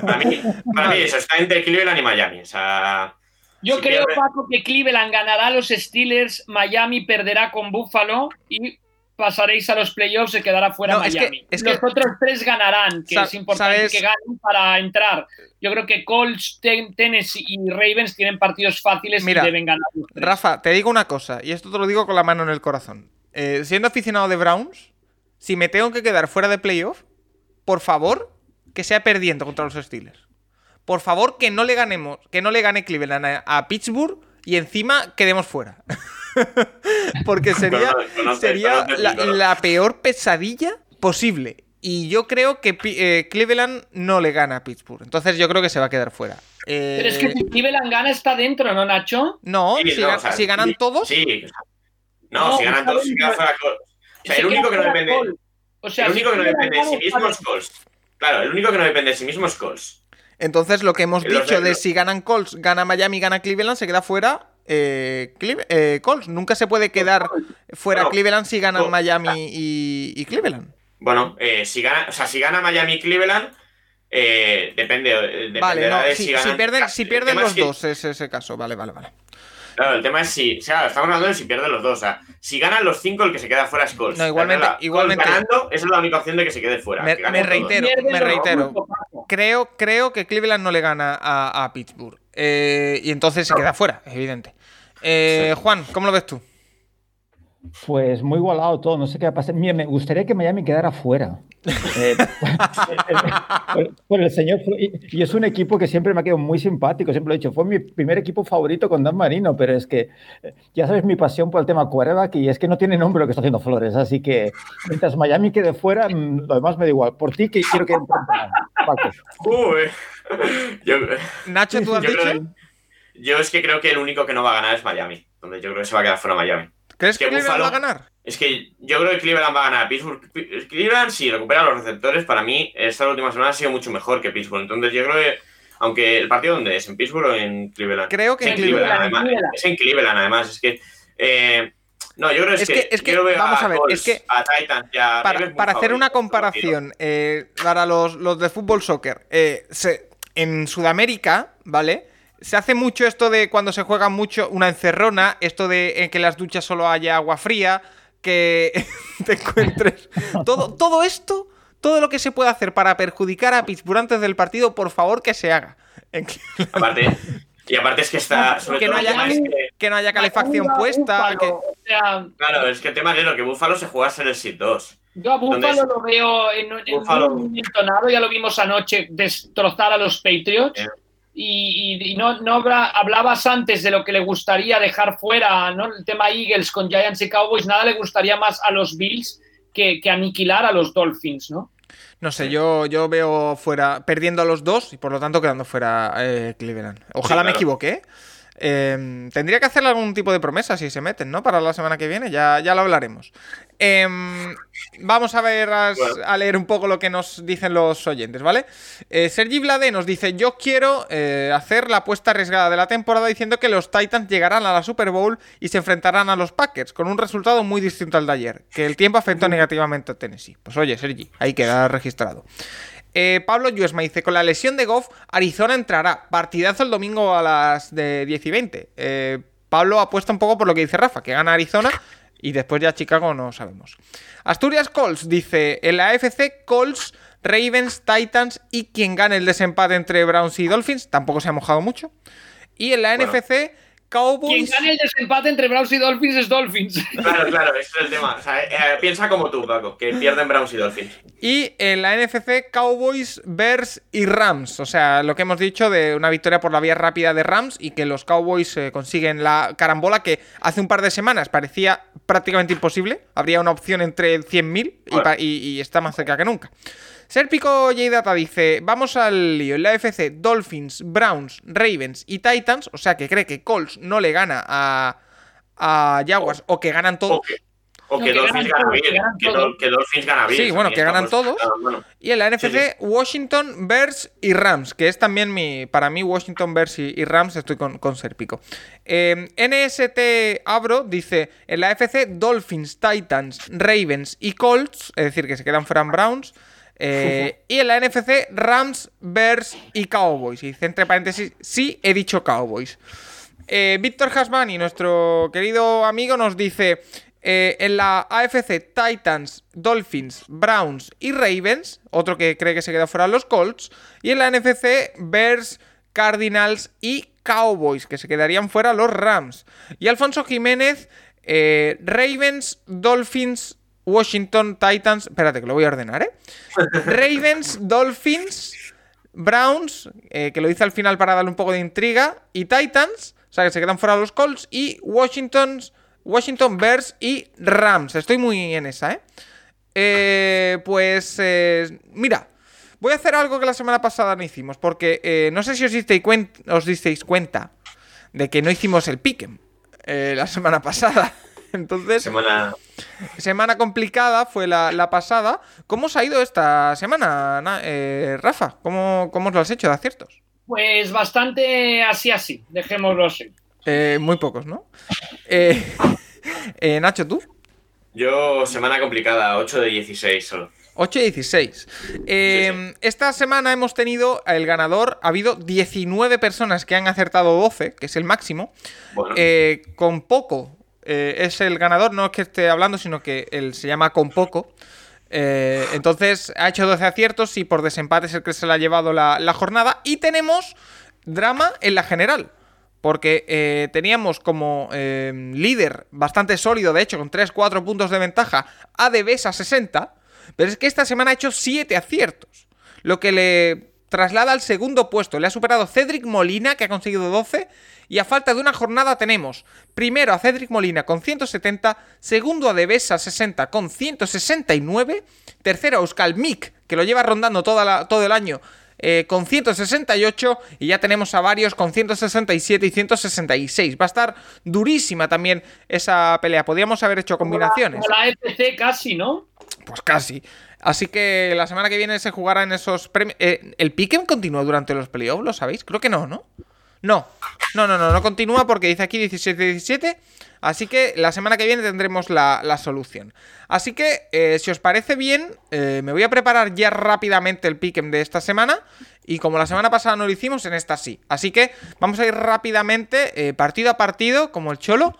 S4: Para mí, para mí eso está entre Cleveland y Miami. O sea,
S3: Yo
S4: si
S3: creo, Paco, que Cleveland ganará a los Steelers, Miami perderá con Buffalo y pasaréis a los playoffs, se quedará fuera
S1: No, es que-
S3: Miami.
S1: que-
S3: los otros tres ganarán, que
S1: Sa-
S3: es importante
S1: sabes-
S3: que ganen para entrar. Yo creo que Colts, Ten- Tennessee y Ravens tienen partidos fáciles
S1: Mira,
S3: y deben ganar. los tres.
S1: Rafa, te digo una cosa, y esto te lo digo con la mano en el corazón. Eh, siendo aficionado de Browns, si me tengo que quedar fuera de playoff, por favor, que sea perdiendo contra los Steelers. Por favor, que no le ganemos, que no le gane Cleveland a, a Pittsburgh y encima quedemos fuera. Porque sería, la, peor pesadilla posible. Y yo creo que eh, Cleveland no le gana a Pittsburgh. Entonces yo creo que se va a quedar fuera. Eh,
S3: Pero es que si Cleveland gana está dentro, ¿no, Nacho?
S1: no,
S4: Sí,
S1: si,
S4: no,
S1: gan-
S4: o sea,
S1: si ganan
S4: sí,
S1: todos,
S4: Sí. No,
S3: No,
S4: si ganan todos, queda
S3: dentro.
S4: fuera Colts. O sea,
S3: Se
S4: el único que no depende.
S3: O sea,
S4: el
S3: si
S4: único que no
S3: Cleveland
S4: depende de sí mismo es Colts. Claro, el único que no depende de sí mismo es Colts.
S1: Entonces, lo que hemos dicho
S4: de-
S1: si ganan Colts, gana Miami, gana Cleveland, se queda fuera eh, eh, Colts. Nunca se puede quedar fuera. Cleveland si ganan. Miami y, y Cleveland.
S4: Bueno, eh, si gana, o sea, si gana Miami y Cleveland, eh, depende.
S1: Vale, no,
S4: de
S1: si,
S4: si ganan.
S1: si pierden, si pierden los
S4: es que-
S1: dos, es ese caso. Vale, vale, vale.
S4: Claro, el tema es si. O sea, estamos hablando de si pierden los dos. O sea, si ganan los cinco, el que se queda fuera es Colts.
S1: No, igualmente-
S4: la-
S1: igualmente-
S4: ganando, esa es la única opción de que se quede fuera.
S1: Me-
S4: que
S1: reitero. Me reitero. Creo, creo que Cleveland no le gana a, a Pittsburgh. Eh, y entonces se queda fuera, evidente. Eh, Juan, ¿cómo lo ves tú?
S6: Pues muy igualado todo, no sé qué va a pasar. Mira, me gustaría que Miami quedara fuera. Eh, por, por el señor. Y, y es un equipo que siempre me ha quedado muy simpático, siempre lo he dicho. Fue mi primer equipo favorito con Dan Marino, pero es que eh, ya sabes mi pasión por el tema quarterback y es que no tiene nombre lo que está haciendo Flores. Así que mientras Miami quede fuera, mm, lo demás me da igual. Por ti, que quiero que Paco.
S4: Uy. Yo,
S1: Nacho, ¿tú has
S4: yo
S1: dicho?
S4: creo, yo es que creo que el único que no va a ganar es Miami. Donde yo creo que se va a quedar fuera Miami.
S1: ¿Crees que,
S4: que
S1: Cleveland
S4: Buffalo-
S1: va a ganar?
S4: Es que yo creo que Cleveland va a ganar a Pittsburgh. Pi- Cleveland, si recupera los receptores, para mí esta última semana ha sido mucho mejor que Pittsburgh. Entonces yo creo que, aunque el partido dónde es, ¿en Pittsburgh o en Cleveland?
S1: Creo que
S4: Es
S1: en Cleveland.
S4: Cleveland, además.
S3: Cleveland.
S4: Es en Cleveland, además. Es que. eh, no, yo creo es,
S1: Es que- es que,
S4: yo veo
S1: vamos a ver,
S4: Colts,
S1: es que-
S4: a Titans y a
S1: Para, hacer una comparación, eh, para los, los de fútbol soccer, eh, se- en Sudamérica, ¿vale? Se hace mucho esto de cuando se juega mucho una encerrona, esto de eh, que en las duchas solo haya agua fría, que te encuentres. Todo, todo esto, todo lo que se puede hacer para perjudicar a Pittsburgh antes del partido, por favor que se haga. En que-
S4: Aparte, y aparte es que está. Sobre
S1: Que
S4: todo
S1: no haya-
S4: es que-
S1: Que no haya calefacción
S3: Búfalo,
S1: puesta. que-
S3: O sea,
S4: Claro, es que el tema es lo que Buffalo se juega ser el SID 2.
S3: yo a Búfalo lo veo en, en
S4: Buffalo.
S3: un momento nada, ya lo vimos anoche, destrozar a los Patriots.
S4: Eh.
S3: Y, y- y no, no hablabas antes de lo que le gustaría dejar fuera, ¿no? El tema Eagles con Giants y Cowboys, nada le gustaría más a los Bills que, que aniquilar a los Dolphins, ¿no?
S1: No sé, yo, yo veo fuera, perdiendo a los dos y por lo tanto quedando fuera eh, Cleveland. Ojalá
S4: Sí,
S1: me equivoque. Eh, tendría que hacerle algún tipo de promesa si se meten, ¿no? Para la semana que viene, ya, ya lo hablaremos. Em, vamos a ver, a, leer un poco lo que nos dicen los oyentes, ¿vale? Eh, Sergi Vlade nos dice: Yo quiero eh, hacer la apuesta arriesgada de la temporada diciendo que los Titans llegarán a la Super Bowl y se enfrentarán a los Packers con un resultado muy distinto al de ayer, que el tiempo afectó negativamente a Tennessee. Pues oye, Sergi, ahí queda registrado. Eh, Pablo Yuesma dice, con la lesión de Goff, Arizona entrará. Partidazo el domingo a las de 10 y 20. Eh, Pablo apuesta un poco por lo que dice Rafa, que gana Arizona y después ya Chicago no sabemos. Asturias Colts dice, en la AFC Colts, Ravens, Titans y quien gane el desempate entre Browns y Dolphins, tampoco se ha mojado mucho. Y en la
S4: Bueno.
S1: NFC
S3: Quien
S1: Cowboys...
S3: gane el desempate entre Browns y Dolphins es Dolphins.
S4: Claro, claro, ese es el tema. O sea, eh, piensa como tú, Paco, que pierden Browns y Dolphins.
S1: Y en la NFC, Cowboys, Bears y Rams. O sea, lo que hemos dicho de una victoria por la vía rápida de Rams y que los Cowboys eh, consiguen la carambola que hace un par de semanas parecía prácticamente imposible. Habría una opción entre 100.000 y, pa- y- y está más cerca que nunca. Serpico J-Data dice: Vamos al lío. En la FC, Dolphins, Browns, Ravens y Titans. O sea, que cree que Colts no le gana a, a Jaguars o que ganan todos.
S4: O que, o
S3: No,
S4: que
S3: que
S4: Dolphins
S3: ganan
S4: gana bien.
S3: que
S4: Que,
S3: todos.
S4: Dol- que Dolphins gana bien.
S1: Sí, bueno, que ganan todos.
S4: bueno.
S1: Y en la NFC,
S4: Sí,
S1: Washington, Bears y Rams, que es también mi. Para mí, Washington, Bears y, y Rams, estoy con, con Serpico. Eh, NST Abro dice: En la FC, Dolphins, Titans, Ravens y Colts, es decir, que se quedan fuera Browns. Eh, y en la NFC, Rams, Bears y Cowboys. Y dice entre paréntesis: Sí, he dicho Cowboys. Eh, Víctor Hasbani, nuestro querido amigo, nos dice: eh, en la AFC, Titans, Dolphins, Browns y Ravens, otro que cree que se queda fuera los Colts. Y en la NFC, Bears, Cardinals y Cowboys, que se quedarían fuera los Rams. Y Alfonso Jiménez, eh, Ravens, Dolphins, Washington, Titans. Espérate, que lo voy a ordenar, ¿eh? Ravens, Dolphins, Browns, eh, que lo hice al final para darle un poco de intriga, y Titans, o sea que se quedan fuera los Colts, y Washington, Washington Bears y Rams. Estoy muy en esa, ¿eh? Eh, pues, eh, mira, voy a hacer algo que la semana pasada no hicimos, porque eh, no sé si os disteis, cuen- os disteis cuenta de que no hicimos el pick'em la semana pasada. Entonces,
S4: Semana.
S1: semana complicada fue la, la pasada. ¿Cómo os ha ido esta semana, Na- eh, Rafa? ¿Cómo, ¿Cómo os lo has hecho de aciertos?
S3: Pues bastante así, así, dejémoslo así.
S1: Eh, muy pocos, ¿no? Eh, eh, Nacho, ¿tú?
S4: Yo, semana complicada, 8 de 16 solo.
S1: 8 y 16. Eh, Esta semana hemos tenido el ganador. Ha habido 19 personas que han acertado 12, que es el máximo.
S4: Bueno,
S1: Eh, con poco eh, es el ganador, no es que esté hablando, sino que él se llama con poco. Eh, entonces ha hecho 12 aciertos y por desempate es el que se le ha llevado la, la jornada. Y tenemos drama en la general. Porque eh, teníamos como líder bastante sólido, de hecho, con 3-4 puntos de ventaja, a Devesa 60. Pero es que esta semana ha hecho 7 aciertos. Lo que le traslada al segundo puesto. Le ha superado Cedric Molina, que ha conseguido 12. Y a falta de una jornada tenemos primero a Cedric Molina con 170, segundo a Devesa 60 con 169, tercero a Euskal Mick, que lo lleva rondando toda la- todo el año eh, con 168 y ya tenemos a varios con 167 y 166. Va a estar durísima también esa pelea. Podríamos haber hecho combinaciones.
S3: Como la EPC casi, ¿no?
S1: Pues casi. Así que la semana que viene se jugará en esos premios. Eh, ¿El Piquen continúa durante los playoffs? ¿Lo sabéis? Creo que no, ¿no? No, no, no, no, no continúa porque dice aquí 17-17. Así que la semana que viene tendremos la, la solución. Así que, eh, si os parece bien, eh, me voy a preparar ya rápidamente el pick'em de esta semana. Y como la semana pasada no lo hicimos, en esta sí. Así que vamos a ir rápidamente, partido a partido, como el cholo.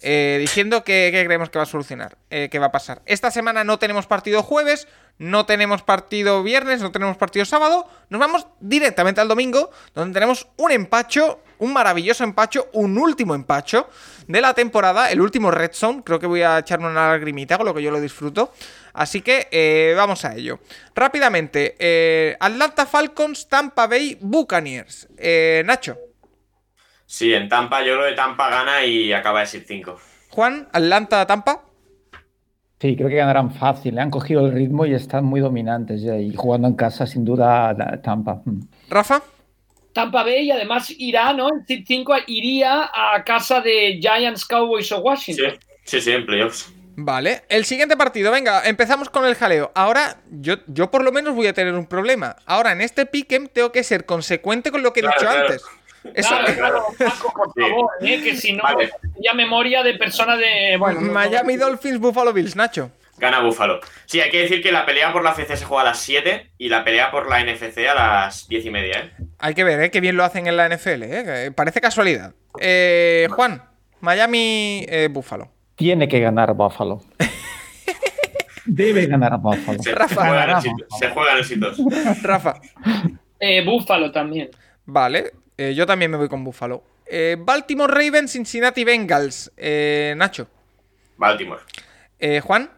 S1: Eh, diciendo que, creemos que va a solucionar, eh, que va a pasar. Esta semana no tenemos partido jueves, no tenemos partido viernes, no tenemos partido sábado. Nos vamos directamente al domingo, donde tenemos un empacho, un maravilloso empacho, un último empacho de la temporada, el último Red Zone. Creo que voy a echarme una lagrimita con lo que yo lo disfruto. Así que eh, vamos a ello. Rápidamente, Atlanta Falcons, Tampa Bay Buccaneers. Nacho,
S4: Sí, en Tampa, yo lo de Tampa gana y acaba de ser 5.
S1: Juan, Atlanta, Tampa.
S6: Sí, creo que ganarán fácil. Le han cogido el ritmo y están muy dominantes. ya, Y jugando en casa, sin duda, la- Tampa. Mm.
S1: Rafa.
S3: Tampa Bay y además irá, ¿no? El Seed 5 iría a casa de Giants, Cowboys o
S4: Sí,
S3: Washington.
S4: sí, sí, en playoffs.
S1: Vale, el siguiente partido, venga, empezamos con el jaleo. Ahora, yo, yo por lo menos voy a tener un problema. Ahora, en este pick'em tengo que ser consecuente con lo que he
S4: Claro,
S1: dicho
S4: claro.
S1: antes. Eso,
S3: Claro, claro, Paco, por
S4: Sí.
S3: favor, ¿eh? que si no,
S4: Vale.
S3: ya memoria de persona de. Bueno, no-
S1: Miami Dolphins, Buffalo Bills, Nacho.
S4: Gana Buffalo. Sí, hay que decir que la pelea por la FC se juega a las 7 y la pelea por la NFC a las 10 y media, ¿eh?
S1: Hay que ver, ¿eh? Qué bien lo hacen en la NFL, ¿eh? Parece casualidad. Eh, Juan, Miami, eh, Buffalo.
S6: Tiene que ganar Buffalo. Debe ganar Buffalo.
S4: Se,
S1: Rafa.
S4: se juegan.
S6: Buffalo.
S4: Se juegan.
S1: Rafa.
S3: eh, Búfalo también.
S1: Vale, eh, yo también me voy con Buffalo. Eh, Baltimore Ravens, Cincinnati Bengals. Eh, Nacho.
S4: Baltimore.
S1: Eh, Juan.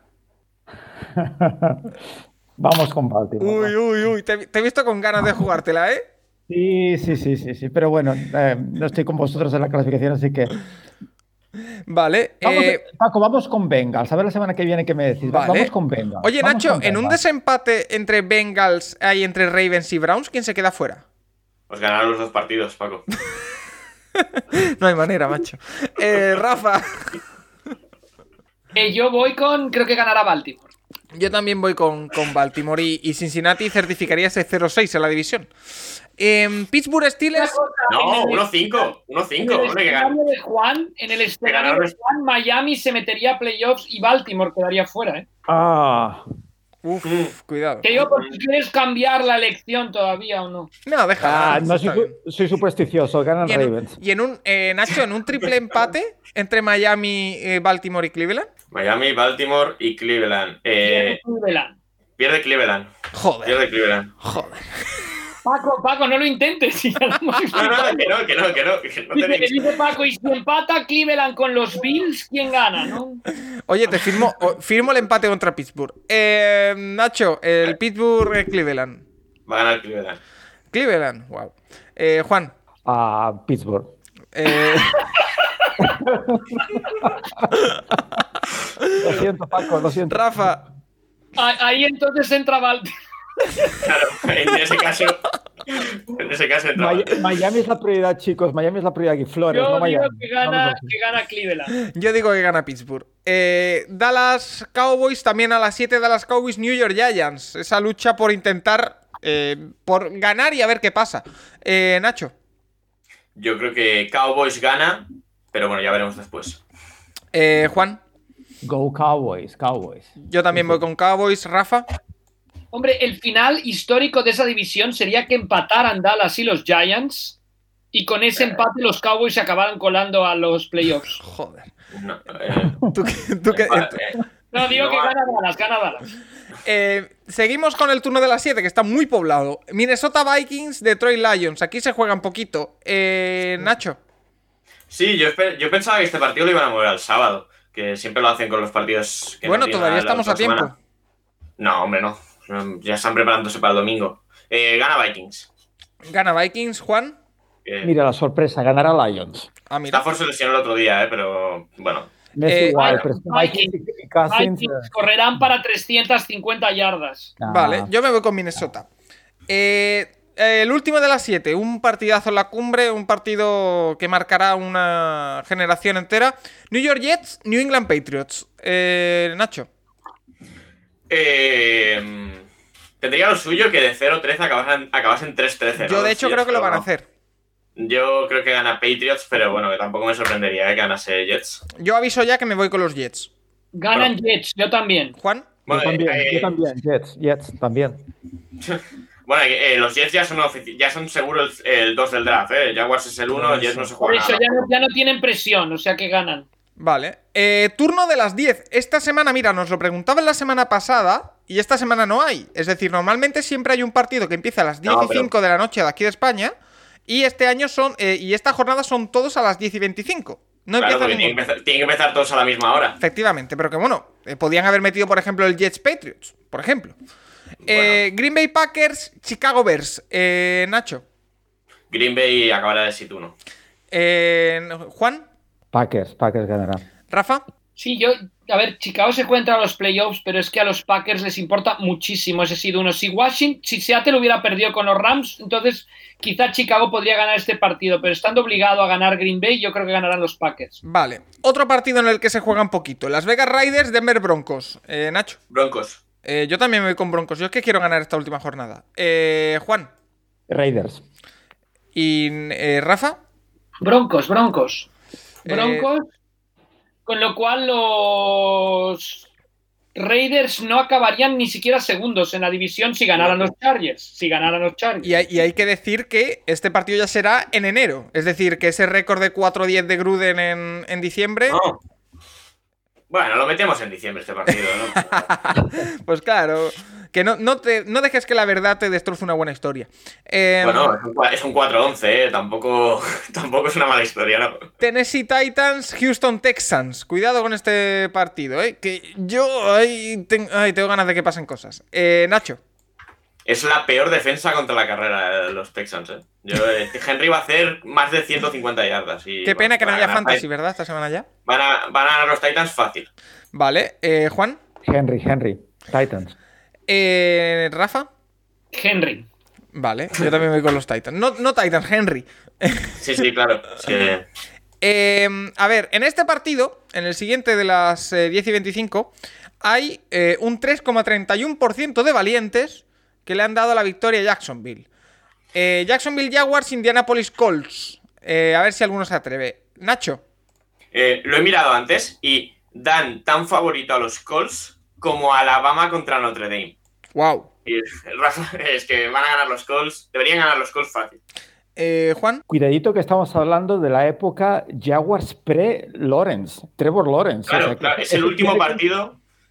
S6: Vamos con Baltimore.
S1: Uy, uy, uy. Te, te he visto con ganas de jugártela, ¿eh?
S6: Sí, sí, sí, sí, sí. Pero bueno, eh, no estoy con vosotros en la clasificación, así que.
S1: Vale.
S6: Vamos,
S1: eh,
S6: Paco, vamos con Bengals. A ver la semana que viene qué me decís.
S1: Vale.
S6: Vamos con Bengals.
S1: Oye,
S6: Vamos
S1: Nacho, en un desempate entre Bengals y entre Ravens y Browns, ¿quién se queda fuera?
S4: Pues ganaron los dos partidos, Paco.
S1: No hay manera, macho. Eh, Rafa.
S3: Eh, yo voy con. Creo que ganará Baltimore.
S1: Yo también voy con, con Baltimore y, y Cincinnati certificaría ese 0-6 en la división. Em, Pittsburgh Steelers.
S4: No,
S3: En el-
S4: 1-5.
S3: En
S4: 1-5.
S3: el
S4: Hombre, que gana.
S3: escenario de Juan, en el escenario de Juan, Miami se metería a playoffs y Baltimore quedaría fuera, ¿eh?
S6: Ah,
S1: Uf,
S4: Mm.
S1: cuidado.
S3: Que yo, por si quieres cambiar la elección todavía o no.
S1: No, déjala.
S6: ah, no soy, supersticioso. Ganan
S1: Y en, un-
S6: Ravens.
S1: y en un, eh, Nacho, en un triple empate entre Miami, eh, Baltimore y Cleveland.
S4: Miami, Baltimore y Cleveland. Eh,
S3: Cleveland.
S4: pierde Cleveland.
S1: Joder,
S4: Pierde Cleveland.
S1: joder.
S3: Paco, Paco, no lo intentes. si ya lo hemos
S4: No, no, que no, que no, que no. Que no
S3: Dice,
S4: tenéis-
S3: dice Paco, y si empata Cleveland con los Bills, ¿quién gana? ¿no?
S1: Oye, te firmo, firmo el empate contra Pittsburgh. Eh, Nacho, el Pittsburgh eh, Cleveland.
S4: Va a ganar Cleveland.
S1: Cleveland, wow. Eh, Juan.
S6: A Pittsburgh.
S1: eh,
S6: Lo siento, Paco, lo siento.
S1: Rafa.
S3: Ah, Ahí entonces entra Baltimore.
S4: Claro, en ese caso. En ese caso
S6: Miami es la prioridad, chicos. Miami es la prioridad aquí. Flores,
S3: Yo
S6: no
S3: digo
S6: Miami.
S3: que gana, que gana Cleveland.
S1: Yo digo que gana Pittsburgh. Eh, Dallas Cowboys, también a las 7 Dallas Cowboys, New York Giants. Esa lucha por intentar, eh, por ganar y a ver qué pasa. Eh, Nacho.
S4: Yo creo que Cowboys gana, pero bueno, ya veremos después.
S1: Eh, Juan.
S6: Go Cowboys, Cowboys.
S1: Yo también voy con Cowboys. Rafa.
S3: Hombre, el final histórico de esa división sería que empataran Dallas y los Giants y con ese empate los Cowboys se acabaran colando a los playoffs.
S1: Joder.
S4: No, eh,
S1: ¿Tú, qué- tú qué-
S4: eh,
S3: No, digo
S4: No
S3: que gana Dallas, gana Dallas.
S1: Eh, seguimos con el turno de las 7, que está muy poblado. Minnesota Vikings, Detroit Lions. Aquí se juega un poquito. Eh, Nacho.
S4: Sí, yo, pensaba que este partido lo iban a mover al sábado, que siempre lo hacen con los partidos que
S1: Bueno,
S4: no
S1: todavía estamos a tiempo.
S4: semana. No, hombre, no. Ya están preparándose para el domingo. Eh, gana Vikings.
S1: Gana Vikings, Juan.
S4: Eh,
S6: Mira la sorpresa, ganará Lions.
S1: Ah, mira.
S4: Stafford se lesionó el otro día, eh, pero bueno.
S6: Me es
S1: Eh,
S6: igual,
S3: bueno,
S6: pero es que
S3: Vikings-
S6: Vikings eh,
S3: correrán para 350 yardas.
S6: nah.
S1: Vale, yo me voy con Minnesota. El último de las siete, un partidazo en la cumbre, un partido que marcará una generación entera. New York Jets, New England Patriots. Eh, Nacho.
S4: Eh, tendría lo suyo que de 0-13 acabasen, acabasen 3-13.
S1: Yo
S4: ¿no?
S1: de hecho creo que lo van a hacer.
S4: Yo creo que gana Patriots, pero bueno, que tampoco me sorprendería eh, que ganase Jets.
S1: Yo aviso ya que me voy con los Jets.
S3: Ganan Jets, yo también.
S1: Juan.
S4: Bueno,
S6: yo también,
S4: eh,
S6: yo también, Jets, Jets, también.
S4: Bueno, eh, los Jets ya son, ya son seguro el, el 2 del draft, ¿eh? Jaguars es el 1, Jets no se
S3: Por
S4: juega
S3: eso
S4: nada.
S3: ya no, ya no tienen presión, o sea que ganan.
S1: Vale. Eh, turno de las 10. Esta semana, mira, nos lo preguntaban la semana pasada y esta semana no hay. Es decir, normalmente siempre hay un partido que empieza a las 10
S4: No,
S1: y
S4: pero-
S1: 5 de la noche de aquí de España. Y este año son. eh, y esta jornada son todos a las 10 y 25. No
S4: Claro, tienen que, empezar, tienen que empezar todos a la misma hora.
S1: Efectivamente, pero que bueno, eh, podían haber metido, por ejemplo, el Jets Patriots, por ejemplo. Eh, Green Bay Packers, Chicago Bears. Eh, Nacho.
S4: Green Bay acabará de sit 1.
S1: Eh, Juan.
S6: Packers, Packers ganará.
S1: Rafa.
S3: Sí, yo, a ver, Chicago se encuentra a los playoffs, pero es que a los Packers les importa muchísimo ese sido uno. Si Washington, si Seattle hubiera perdido con los Rams, entonces quizá Chicago podría ganar este partido, pero estando obligado a ganar Green Bay, yo creo que ganarán los Packers.
S1: Vale. Otro partido en el que se juega un poquito. Las Vegas Raiders, Denver Broncos. Eh, Nacho.
S4: Broncos.
S1: Eh, yo también me voy con Broncos. Yo es que quiero ganar esta última jornada. Eh, Juan.
S6: Raiders.
S1: Y eh, Rafa.
S3: Broncos, Broncos.
S1: Eh,
S3: Broncos. Con lo cual los Raiders no acabarían ni siquiera segundos en la división si ganaran los Chargers. Si ganaran los Chargers.
S1: Y hay, y hay que decir que este partido ya será en enero. Es decir, que ese récord de 4-10 de Gruden en, en diciembre.
S4: No. Bueno, lo metemos en diciembre este partido, ¿no?
S1: Pues claro. Que no, no, te, no dejes que la verdad te destroce una buena historia. Eh,
S4: bueno, es un cua- es un 4-11, ¿eh? Tampoco, tampoco es una mala historia, ¿no?
S1: Tennessee Titans, Houston Texans. Cuidado con este partido, ¿eh? Que yo ay, ten- ay, tengo ganas de que pasen cosas. Eh, Nacho.
S4: Es la peor defensa contra la carrera de los Texans, ¿eh? Yo, eh, Henry va a hacer más de 150 yardas. Y
S1: Qué pena que no haya fantasy, ¿verdad? Esta semana ya.
S4: Van a, van a ganar los Titans fácil.
S1: Vale. Eh, Juan.
S6: Henry, Henry. Titans.
S1: Eh, Rafa.
S3: Henry.
S1: Vale. Yo también voy con los Titans. No, no Titans, Henry.
S4: Sí, sí, claro.
S1: Eh, a ver, en este partido, en el siguiente de las eh, 10 y 25, hay eh, un 3,31% de valientes que le han dado la victoria a Jacksonville. Eh, Jacksonville Jaguars, Indianapolis Colts. Eh, a ver si alguno se atreve. Nacho.
S4: eh, lo he mirado antes y dan tan favorito a los Colts como a Alabama contra Notre Dame.
S1: Wow.
S4: Y el Rafa- es que van a ganar los Colts. Deberían ganar los Colts fácil.
S1: Eh, Juan.
S6: Cuidadito que estamos hablando de la época Jaguars pre-Lawrence, Trevor Lawrence. O
S4: Claro,
S6: sea,
S4: claro, es el último
S6: tiene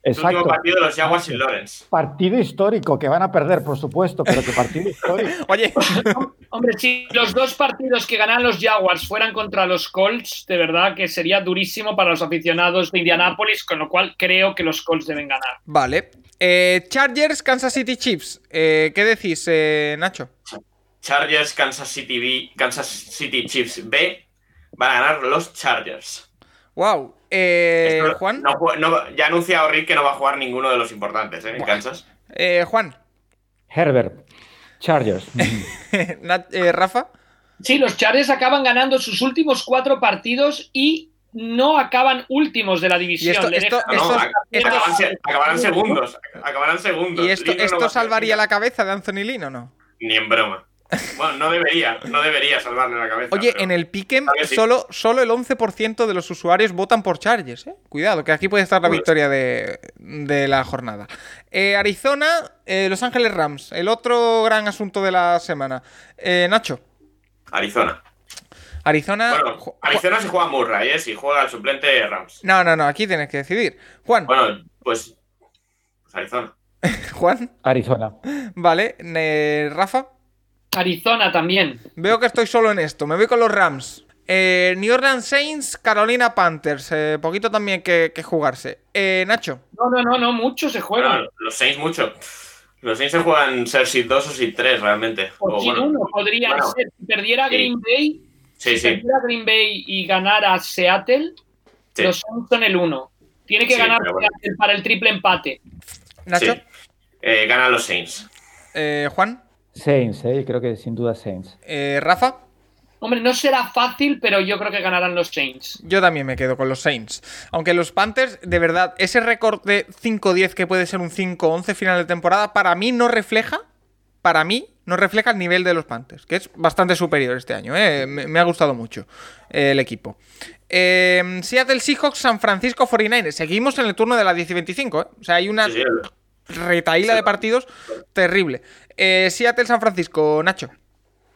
S4: partido. El último
S6: Exacto.
S4: partido de los Jaguars y Lawrence.
S6: Partido histórico que van a perder, por supuesto, pero que partido histórico.
S1: Oye,
S3: Hombre, si los dos partidos que ganan los Jaguars fueran contra los Colts, de verdad que sería durísimo para los aficionados de Indianápolis, con lo cual creo que los Colts deben ganar.
S1: vale. Eh, Chargers, Kansas City Chiefs. Eh, ¿Qué decís, eh, Nacho?
S4: Chargers, Kansas City B, Kansas City Chiefs B. Van a ganar los Chargers.
S1: Wow. Eh,
S4: Esto-
S1: Juan.
S4: no ya ha anunciado Rick que no va a jugar ninguno de los importantes ¿eh? en. Kansas.
S1: Eh, Juan.
S6: Herbert. Chargers.
S1: Nat- eh, Rafa.
S3: Sí, los Chargers acaban ganando sus últimos cuatro partidos y no acaban últimos de la división.
S1: Y esto- esto-
S3: dejan-
S4: No,
S1: Estos-
S4: ac-
S1: estos-
S4: acaban, acabarán segundos. Acabarán segundos.
S1: ¿Y esto,
S4: no
S1: salvaría la cabeza de Anthony Lynn o no?
S4: Ni en broma. Bueno, no debería, no debería salvarle la cabeza.
S1: Oye,
S4: pero-
S1: en el
S4: sí.
S1: solo, solo el 11% de los usuarios votan por Chargers, ¿eh? Cuidado, que aquí puede estar la
S4: Pues-
S1: victoria de, de la jornada. Eh, Arizona, eh, Los Ángeles Rams, el otro gran asunto de la semana. Eh, Nacho,
S4: Arizona.
S1: Arizona...
S4: Bueno, Arizona se juega Murray, ¿eh? Si juega el suplente Rams.
S1: No, no, no, aquí tienes que decidir. Juan,
S4: Bueno, pues. pues Arizona.
S1: Juan,
S6: Arizona.
S1: vale. eh, Rafa,
S3: Arizona también.
S1: veo que estoy solo en esto. Me voy con los Rams. Eh, New Orleans Saints, Carolina Panthers. eh, poquito también que, que jugarse. Eh, Nacho.
S3: No, no, no, no, mucho se juegan.
S4: Los Saints mucho. Los Saints se juegan ser seed 2 o seed 3 realmente.
S3: O
S4: O
S3: sin
S4: bueno,
S3: uno, podría
S4: bueno,
S3: ser. Si perdiera
S4: sí.
S3: Green Bay,
S4: Sí,
S3: si
S4: sí.
S3: perdiera Green Bay y ganara Seattle,
S4: sí.
S3: los Saints son el uno. Tiene que
S4: Sí,
S3: ganar
S4: bueno.
S3: Seattle para el triple empate.
S1: Nacho.
S4: sí. Eh, ganan los Saints.
S1: Eh, Juan.
S6: Saints, ¿eh? creo que sin duda Saints.
S1: Eh, Rafa.
S3: Hombre, no será fácil, pero yo creo que ganarán los Saints.
S1: Yo también me quedo con los Saints. Aunque los Panthers, de verdad, ese récord de 5-10 que puede ser un 5-11 final de temporada, para mí no refleja, para mí, no refleja el nivel de los Panthers, que es bastante superior este año. ¿eh? Me, me ha gustado mucho eh, el equipo. Eh, Seattle Seahawks, San Francisco 49ers. Seguimos en el turno de la 10 y 25. ¿eh? O sea, hay una
S4: Sí, sí.
S1: retaíla de partidos terrible. Eh, Seattle, San Francisco, Nacho.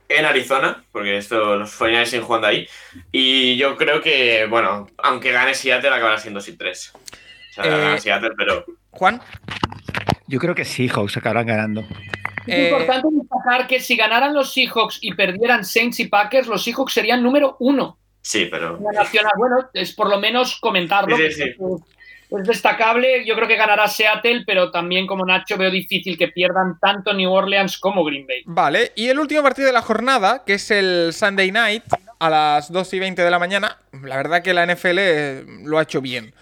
S4: en Arizona, porque esto los 49ers siguen jugando ahí. Y yo creo que, bueno, aunque gane Seattle, acabará siendo 3 O sea,
S1: Eh,
S4: gana Seattle, pero
S1: Juan.
S6: Yo creo que Seahawks acabarán ganando.
S3: Es
S1: Eh,
S3: importante destacar que si ganaran los Seahawks y perdieran Saints y Packers, los Seahawks serían número uno
S4: sí, pero.
S3: en la nacional. Bueno, es por lo menos comentarlo.
S4: Sí, sí, sí.
S3: porque Es destacable. Yo creo que ganará Seattle, pero también como Nacho veo difícil que pierdan tanto New Orleans como Green Bay.
S1: Vale, y el último partido de la jornada, que es el Sunday Night a las 2 y 20 de la mañana, la verdad que la NFL eh, lo ha hecho bien.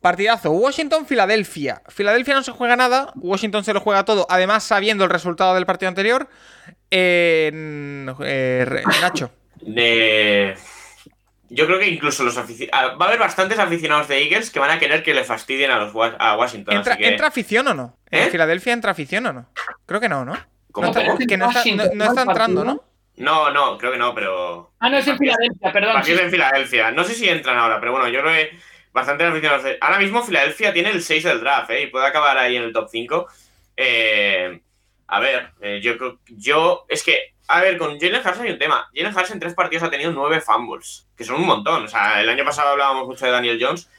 S1: Partidazo, Washington-Filadelfia. Filadelfia no se juega nada, Washington se lo juega todo, además sabiendo el resultado del partido anterior. Eh, eh, Nacho.
S4: de- Yo creo que incluso los aficionados. Va a haber bastantes aficionados de Eagles que van a querer que le fastidien a los Wa- a Washington.
S1: ¿Entra,
S4: así que...
S1: ¿entra afición o no? ¿En
S4: ¿Eh?
S1: Filadelfia entra afición o no? Creo que no, ¿no?
S4: ¿Cómo,
S1: No,
S4: cómo?
S1: que no está, no- no está entrando, ¿no?
S4: No, no, creo que no, pero.
S3: Ah, no, es en Filadelfia, perdón.
S4: Partidos
S3: sí.
S4: en Filadelfia. No sé si entran ahora, pero bueno, yo creo que bastantes aficionados. de- Ahora mismo Filadelfia tiene el 6 del draft, ¿eh? Y puede acabar ahí en el top 5. Eh, a ver, eh, yo creo. Yo. Es que. A ver, con Jalen Hurts hay un tema. Jalen Hurts en tres partidos ha tenido nueve fumbles, que son un montón. O sea, el año pasado hablábamos mucho de Daniel Jones.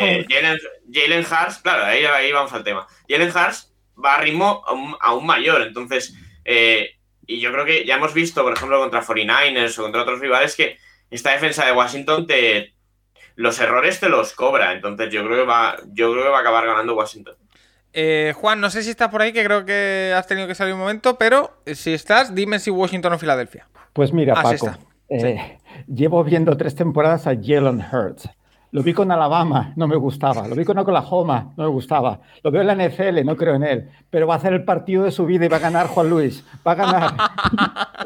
S4: Eh. Jalen, Jalen Hurts, claro, ahí, ahí vamos al tema. Jalen Hurts va a ritmo aún, aún mayor, entonces, eh, y yo creo que ya hemos visto, por ejemplo, contra 49ers o contra otros rivales, que esta defensa de Washington te los errores te los cobra, entonces yo creo que va, yo creo que va a acabar ganando Washington.
S1: Eh, Juan, no sé si estás por ahí, que creo que has tenido que salir un momento, pero eh, si estás, dime si Washington o Filadelfia.
S6: Pues mira,
S1: Ah,
S6: Paco, eh, llevo viendo tres temporadas a Jalen Hurts. Lo vi con Alabama, no me gustaba. Lo vi con Oklahoma, no me gustaba. Lo veo en la NFL, no creo en él. Pero va a hacer el partido de su vida y va a ganar Juan Luis. Va a ganar.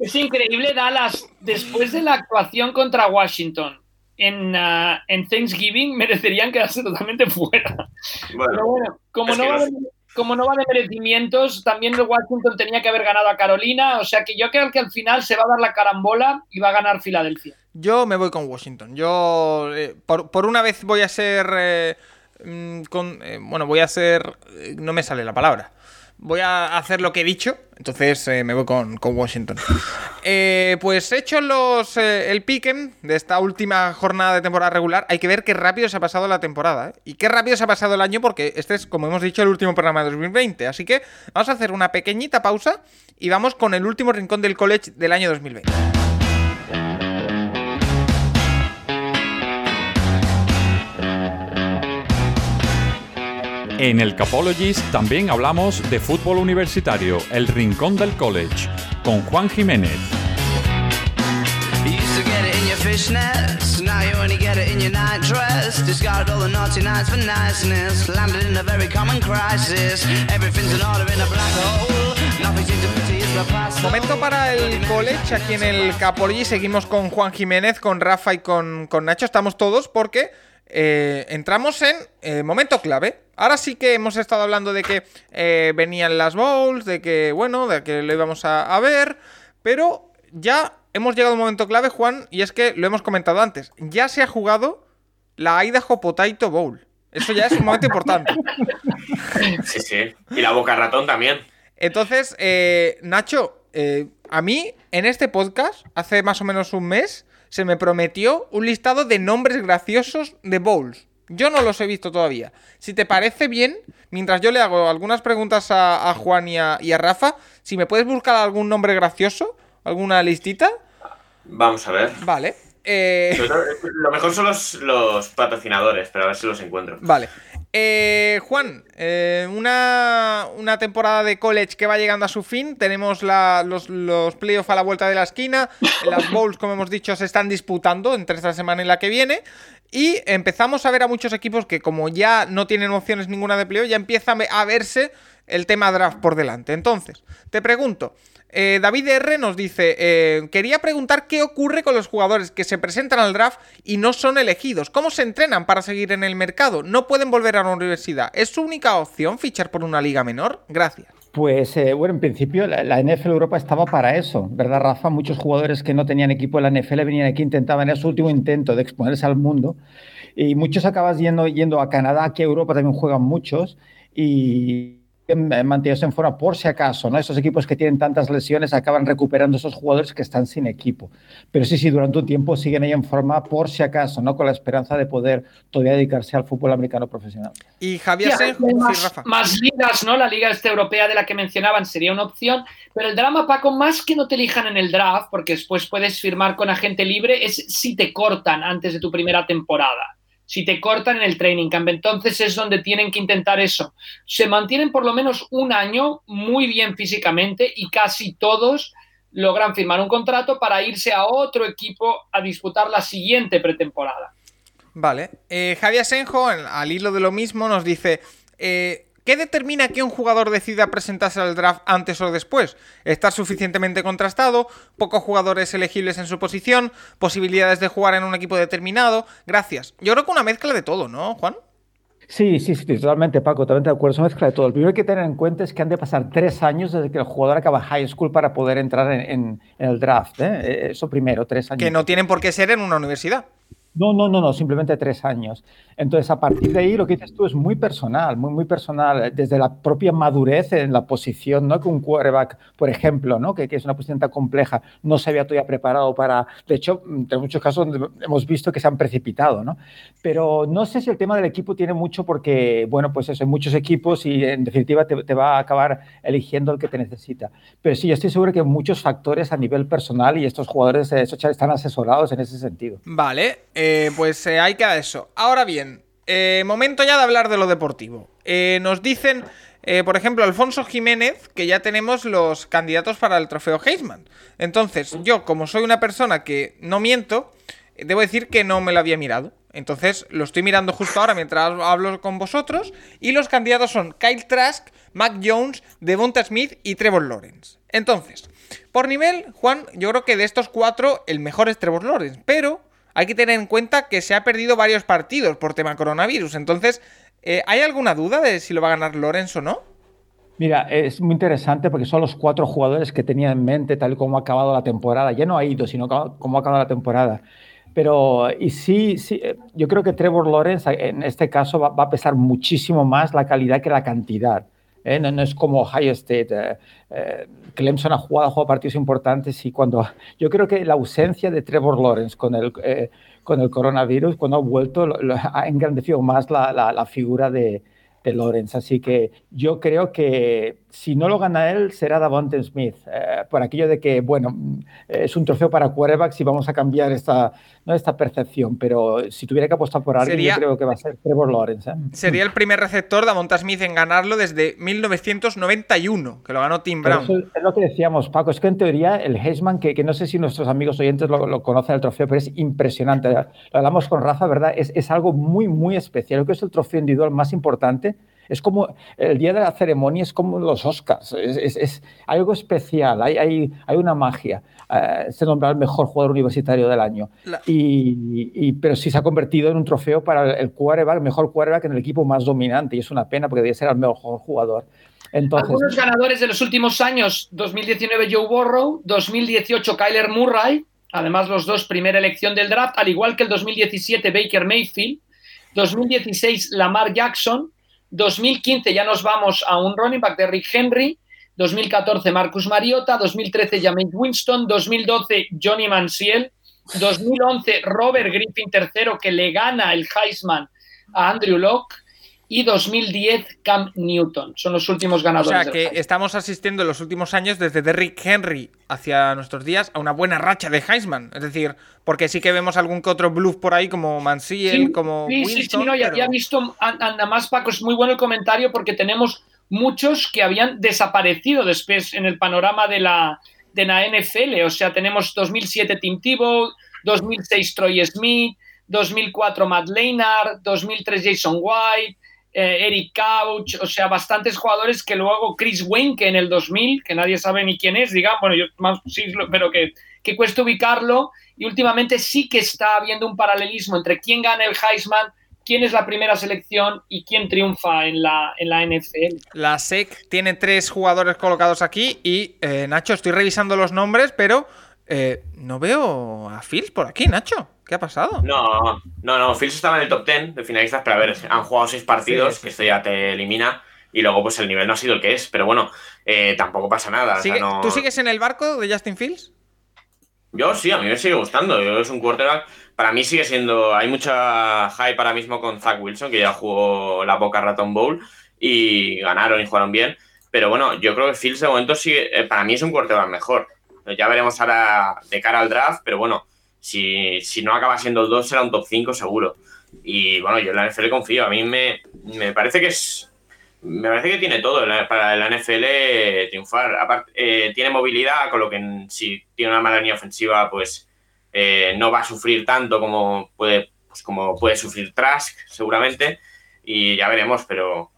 S3: Es increíble, Dallas, después de la actuación contra Washington en, ah, en Thanksgiving, merecerían quedarse totalmente fuera. Pero
S4: Bueno,
S3: como no, va de, como no va de merecimientos, también el Washington tenía que haber ganado a Carolina, o sea que yo creo que al final se va a dar la carambola y va a ganar Filadelfia.
S1: Yo me voy con Washington. Yo, eh, por, por una vez voy a ser... eh, mm, con, eh, bueno, voy a ser... eh, no me sale la palabra. Voy a hacer lo que he dicho, entonces eh, me voy con, con Washington. Eh, pues hecho los, eh, el piquen de esta última jornada de temporada regular, hay que ver qué rápido se ha pasado la temporada. ¿eh? Y qué rápido se ha pasado el año, porque este es, como hemos dicho, el último programa de 2020. Así que vamos a hacer una pequeñita pausa y vamos con el último rincón del college del año 2020.
S5: En el Capologist también hablamos de fútbol universitario, el rincón del college, con Juan Jiménez.
S2: Fishnets, now you only get it in your night dress. Discarded all the naughty nights for niceness, landed in a very common crisis. Everything's in order in a black hole, nothing seems to pity is the past.
S1: Momento para el college aquí en el Capology. Seguimos con Juan Jiménez, con Rafa y con, con Nacho. Estamos todos porque eh, entramos en eh, momento clave. Ahora sí que hemos estado hablando de que eh, venían las bowls, de que, bueno, de que lo íbamos a, a ver, pero ya hemos llegado a un momento clave, Juan, y es que lo hemos comentado antes. Ya se ha jugado la Idaho Potato Bowl. Eso ya es un momento importante.
S4: sí, sí. Y la boca ratón también.
S1: Entonces, Nacho, a mí en este podcast, hace más o menos un mes, se me prometió un listado de nombres graciosos de bowls. Yo no los he visto todavía. Si te parece bien, mientras yo le hago algunas preguntas a, a Juan y a, y a Rafa, si me puedes buscar algún nombre gracioso, alguna listita,
S4: Vamos a ver.
S1: vale. Eh,
S4: Lo mejor son los, los patrocinadores, pero a ver si los encuentro.
S1: Vale. Eh, Juan, eh, una, una temporada de college que va llegando a su fin. Tenemos la- los, los playoffs a la vuelta de la esquina. Las bowls, como hemos dicho, se están disputando entre esta semana y la que viene. Y empezamos a ver a muchos equipos que, como ya no tienen opciones ninguna de playoff, ya empieza a verse el tema draft por delante. Entonces, te pregunto, eh, David R nos dice, eh, quería preguntar qué ocurre con los jugadores que se presentan al draft y no son elegidos. ¿Cómo se entrenan para seguir en el mercado? No pueden volver a la universidad. ¿Es su única opción fichar por una liga menor? Gracias.
S6: Pues eh, bueno, en principio la, NFL Europa estaba para eso, ¿verdad, Rafa? Muchos jugadores que no tenían equipo en la NFL venían aquí, intentaban, era su último intento de exponerse al mundo. Y muchos acabas yendo, yendo a Canadá, aquí a Europa también juegan muchos. Y mantenerse en forma por si acaso, ¿no? Esos equipos que tienen tantas lesiones acaban recuperando esos jugadores que están sin equipo. Pero sí, sí, durante un tiempo siguen ahí en forma por si acaso, ¿no? Con la esperanza de poder todavía dedicarse al fútbol americano profesional.
S1: Y Javier sí,
S3: Senjo, más, sí, Rafa. más ligas, ¿no? La liga este europea de la que mencionaban sería una opción, pero el drama, Paco, más que no te elijan en el draft, porque después puedes firmar con agente libre, es si te cortan antes de tu primera temporada si te cortan en el training camp. Entonces es donde tienen que intentar eso. Se mantienen por lo menos un año muy bien físicamente y casi todos logran firmar un contrato para irse a otro equipo a disputar la siguiente pretemporada.
S1: Vale. Eh, Javier Senjo, al hilo de lo mismo, nos dice... Eh, ¿Qué determina que un jugador decida presentarse al draft antes o después? ¿Estar suficientemente contrastado? ¿Pocos jugadores elegibles en su posición? ¿Posibilidades de jugar en un equipo determinado? Gracias. Yo creo que una mezcla de todo, ¿no, Juan?
S6: Sí, sí, sí, totalmente, Paco, totalmente de acuerdo. Es una mezcla de todo. Lo primero que hay que tener en cuenta es que han de pasar tres años desde que el jugador acaba high school para poder entrar en, en, en el draft. ¿eh? Eso primero, tres años.
S1: Que no tienen por qué ser en una universidad.
S6: No, no, no, no, simplemente tres años. Entonces, a partir de ahí, lo que dices tú es muy personal, muy, muy personal, desde la propia madurez en la posición, ¿no? Que un quarterback, por ejemplo, ¿no? Que, es una posición tan compleja, no se había todavía preparado para. De hecho, en muchos casos hemos visto que se han precipitado, ¿no? Pero no sé si el tema del equipo tiene mucho porque, bueno, pues eso, hay muchos equipos y en definitiva te, va a acabar eligiendo el que te necesita. Pero sí, yo estoy seguro que muchos factores a nivel personal y estos jugadores están asesorados en ese sentido.
S1: Vale. Eh, pues eh, ahí queda eso. Ahora bien, eh, momento ya de hablar de lo deportivo. Eh, nos dicen, eh, por ejemplo, Alfonso Jiménez, que ya tenemos los candidatos para el trofeo Heisman. Entonces, yo, como soy una persona que no miento, debo decir que no me lo había mirado. Entonces, lo estoy mirando justo ahora mientras hablo con vosotros. Y los candidatos son Kyle Trask, Mac Jones, Devonta Smith y Trevor Lawrence. Entonces, por nivel, Juan, yo creo que de estos cuatro, el mejor es Trevor Lawrence. Pero hay que tener en cuenta que se ha perdido varios partidos por tema coronavirus. Entonces, eh, ¿hay alguna duda de si lo va a ganar Lorenzo o no?
S6: Mira, es muy interesante porque son los cuatro jugadores que tenía en mente tal y como ha acabado la temporada. Ya no ha ido, sino como ha acabado la temporada. Pero, y sí, sí, yo creo que Trevor Lawrence en este caso va a pesar muchísimo más la calidad que la cantidad. ¿Eh? No, es como High State. Eh, eh, Clemson ha jugado, ha partidos importantes y cuando yo creo que la ausencia de Trevor Lawrence con el, con el coronavirus, cuando ha vuelto, ha engrandecido más la, la, figura de, Lawrence. Así que yo creo que si no lo gana él, será Davonte Smith. Eh, por aquello de que, bueno, es un trofeo para quarterbacks y vamos a cambiar esta, ¿no? esta percepción. Pero si tuviera que apostar por alguien, sería, yo creo que va a ser Trevor Lawrence. ¿eh?
S1: Sería el primer receptor Davonte Smith en ganarlo desde 1991, que lo ganó Tim Brown.
S6: Eso es lo que decíamos, Paco. Es que en teoría el Heisman, que, que no sé si nuestros amigos oyentes lo, lo, conocen el trofeo, pero es impresionante. Lo hablamos con Rafa, ¿verdad? Es, es algo muy, muy especial. Creo que es el trofeo individual más importante es como el día de la ceremonia, es como los Oscars, es, es, es algo especial, hay, hay, hay una magia. Uh, se nombra el mejor jugador universitario del año. La... Y, y, pero sí se ha convertido en un trofeo para el quarterback, el mejor quarterback en el equipo más dominante, y es una pena porque debía ser el mejor jugador.
S3: Entonces, Algunos ganadores de los últimos años, 2019 Joe Burrow, 2018 Kyler Murray, además los dos primera elección del draft, al igual que el 2017 Baker Mayfield, 2016 Lamar Jackson, 2015 ya nos vamos a un running back de Rick Henry, 2014 Marcus Mariota, 2013 James Winston, 2012 Johnny Manziel, 2011 Robert Griffin III que le gana el Heisman a Andrew Locke y 2010 Cam Newton. Son los últimos ganadores.
S1: O sea que estamos asistiendo en los últimos años desde Derrick Henry hacia nuestros días a una buena racha de Heisman. Es decir, porque sí que vemos algún que otro bluff por ahí como Mansiel,
S3: sí,
S1: como
S3: sí,
S1: Winston.
S3: Sí, sí, no,
S1: pero...
S3: ya visto, nada más Paco, es muy bueno el comentario porque tenemos muchos que habían desaparecido después en el panorama de la, de la NFL. O sea, tenemos 2007 Tim Tebow, 2006 Troy Smith, 2004 Matt Leinart, 2003 Jason White, eh, Eric Couch, o sea, bastantes jugadores que luego Chris Wayne, que en el 2000, que nadie sabe ni quién es, digamos, bueno, yo más sí, pero que, que cuesta ubicarlo, y últimamente sí que está habiendo un paralelismo entre quién gana el Heisman, quién es la primera selección y quién triunfa en la, en la NFL.
S1: La SEC tiene tres jugadores colocados aquí y, eh, Nacho, estoy revisando los nombres, pero eh, no veo a Phil por aquí, Nacho. ¿Qué ha pasado?
S4: No, no, no. Phils estaba en el top 10 de finalistas, pero a ver, han jugado seis partidos,
S1: Sí, sí,
S4: que esto ya te elimina. Y luego, pues el nivel no ha sido el que es. Pero bueno, eh, tampoco pasa nada. o sea,
S1: Sigue-
S4: no-
S1: ¿Tú sigues en el barco de Justin Fields?
S4: Yo sí, a mí me sigue gustando. Yo es un quarterback. Para mí sigue siendo. Hay mucha hype ahora mismo con Zach Wilson, que ya jugó la Boca Raton Bowl y ganaron y jugaron bien. Pero bueno, yo creo que Fields de momento sigue. eh, para mí es un quarterback mejor. Ya veremos ahora de cara al draft, pero bueno, si, si no acaba siendo el 2, será un top 5 seguro. Y bueno, yo en la NFL confío. A mí me, me parece que es. Me parece que tiene todo para la NFL triunfar. Eh, tiene movilidad, con lo que si tiene una mala línea ofensiva, pues eh, no va a sufrir tanto como puede, pues, como puede sufrir Trask, seguramente. Y ya veremos, pero.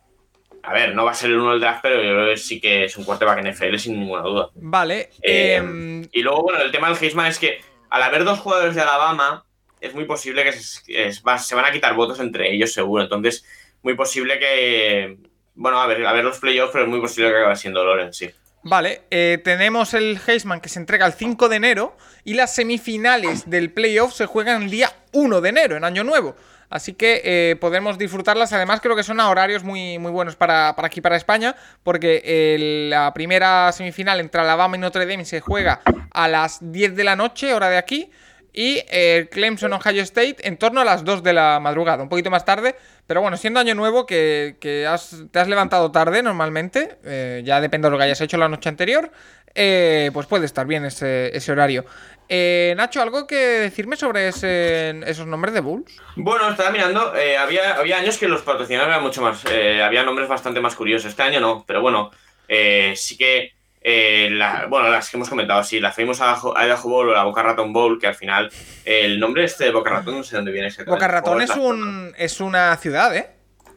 S4: A ver, no va a ser el uno del draft, pero yo creo que sí que es un quarterback NFL sin ninguna duda.
S1: Vale.
S4: Eh,
S1: em,
S4: Y luego, bueno, el tema del Heisman es que al haber dos jugadores de Alabama, es muy posible que se, es- va- se van a quitar votos entre ellos, seguro. Entonces, muy posible que. Bueno, a ver, a ver los playoffs, pero es muy posible que acabe siendo Lawrence, sí.
S1: Vale, eh, tenemos el Heisman que se entrega el 5 de enero y las semifinales del playoff se juegan el día 1 de enero, en Año Nuevo. Así que eh, podemos disfrutarlas. Además, creo que son a horarios muy, muy buenos para, para aquí, para España, porque la primera semifinal entre Alabama y Notre Dame se juega a las 10 de la noche, hora de aquí, y el Clemson Ohio State en torno a las 2 de la madrugada, un poquito más tarde. Pero bueno, siendo año nuevo, que, que has- te has levantado tarde normalmente, eh, ya depende de lo que hayas hecho la noche anterior, eh, pues puede estar bien ese, ese horario. Eh, Nacho, ¿algo que decirme sobre ese- esos nombres de Bulls?
S4: Bueno, estaba mirando, eh, había, había años que los patrocinadores eran mucho más, eh, había nombres bastante más curiosos. Este año no, pero bueno, eh, sí que, eh, la- bueno, las que hemos comentado, sí, la Famous Idaho Bowl o la Boca Raton Bowl, que al final, el nombre este de Boca Raton no sé dónde viene exactamente.
S1: Boca Ratón es, un, es una ciudad, ¿eh?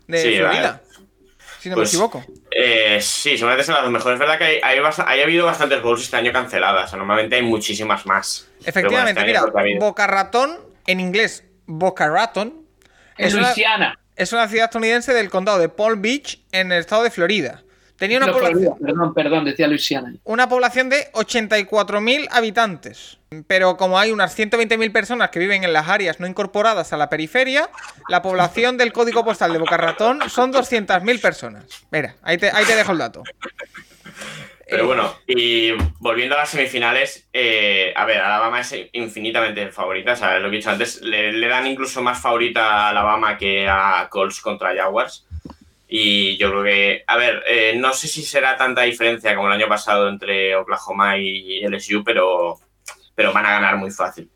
S1: De
S4: Sí,
S1: Florida. Si no me
S4: Pues,
S1: equivoco.
S4: Eh, sí, seguramente son las mejores. Es verdad que hay, hay, habido bastantes bowls este año canceladas. O sea, normalmente hay muchísimas más.
S1: Efectivamente,
S4: bueno, este ha
S1: mira. Boca Ratón, en inglés, Boca Raton,
S3: En
S1: es una, es una ciudad estadounidense del condado de Palm Beach, en el estado de Florida. Tenía una
S3: No,
S1: población,
S3: perdón, perdón, decía Luisiana.
S1: una población de 84.000 habitantes. Pero como hay unas 120.000 personas que viven en las áreas no incorporadas a la periferia, la población del código postal de Boca Ratón son 200.000 personas. Mira, ahí te, ahí te dejo el dato.
S4: Pero bueno, y volviendo a las semifinales, eh, a ver, Alabama es infinitamente favorita. Sea, lo que he dicho antes, le, le dan incluso más favorita a Alabama que a Colts contra Jaguars. Y yo creo que, a ver, eh, no sé si será tanta diferencia como el año pasado entre Oklahoma y LSU, pero, pero van a ganar muy fácil.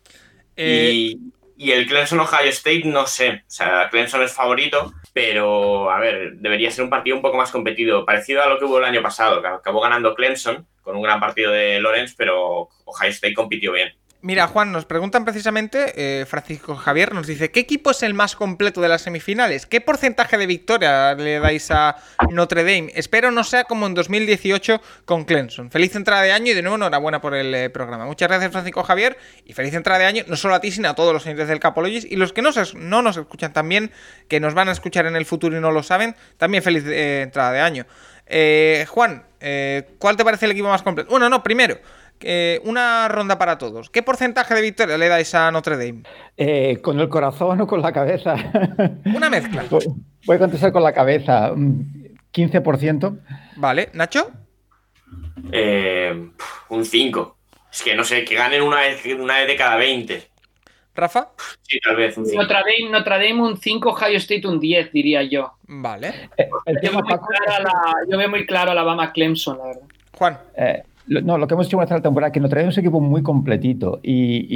S1: eh,
S4: Y, y el Clemson Ohio State, no sé. O sea, Clemson es favorito, pero a ver, debería ser un partido un poco más competido, parecido a lo que hubo el año pasado, que acabó ganando Clemson con un gran partido de Lawrence, pero Ohio State compitió bien.
S1: Mira, Juan, nos preguntan precisamente, eh, Francisco Javier nos dice, ¿qué equipo es el más completo de las semifinales? ¿Qué porcentaje de victoria le dais a Notre Dame? Espero no sea como en 2018 con Clemson. Feliz entrada de año y de nuevo enhorabuena por el eh, programa. Muchas gracias, Francisco Javier, y feliz entrada de año no solo a ti, sino a todos los oyentes del Capologis y los que no, se- no nos escuchan también, que nos van a escuchar en el futuro y no lo saben, también feliz eh, entrada de año. Eh, Juan, eh, ¿cuál te parece el equipo más completo? Bueno, no, primero, eh, una ronda para todos. ¿Qué porcentaje de victoria le dais a Notre Dame?
S6: Eh, ¿Con el corazón o con la cabeza?
S1: Una mezcla.
S6: Voy a contestar con la cabeza. Un 15%.
S1: Vale, Nacho.
S4: Eh, un 5. Es que no sé, que ganen una vez, una vez de cada 20.
S1: Rafa.
S4: Sí, tal vez un 5.
S3: Notre Dame, Notre Dame un 5, Ohio State un 10, diría yo.
S1: Vale.
S6: Eh,
S3: Yo veo muy
S6: Paco,
S3: clara la- yo veo muy claro Alabama Clemson, la verdad.
S1: Juan.
S6: No, lo que hemos hecho en esta temporada es que nos trae un equipo muy completito y,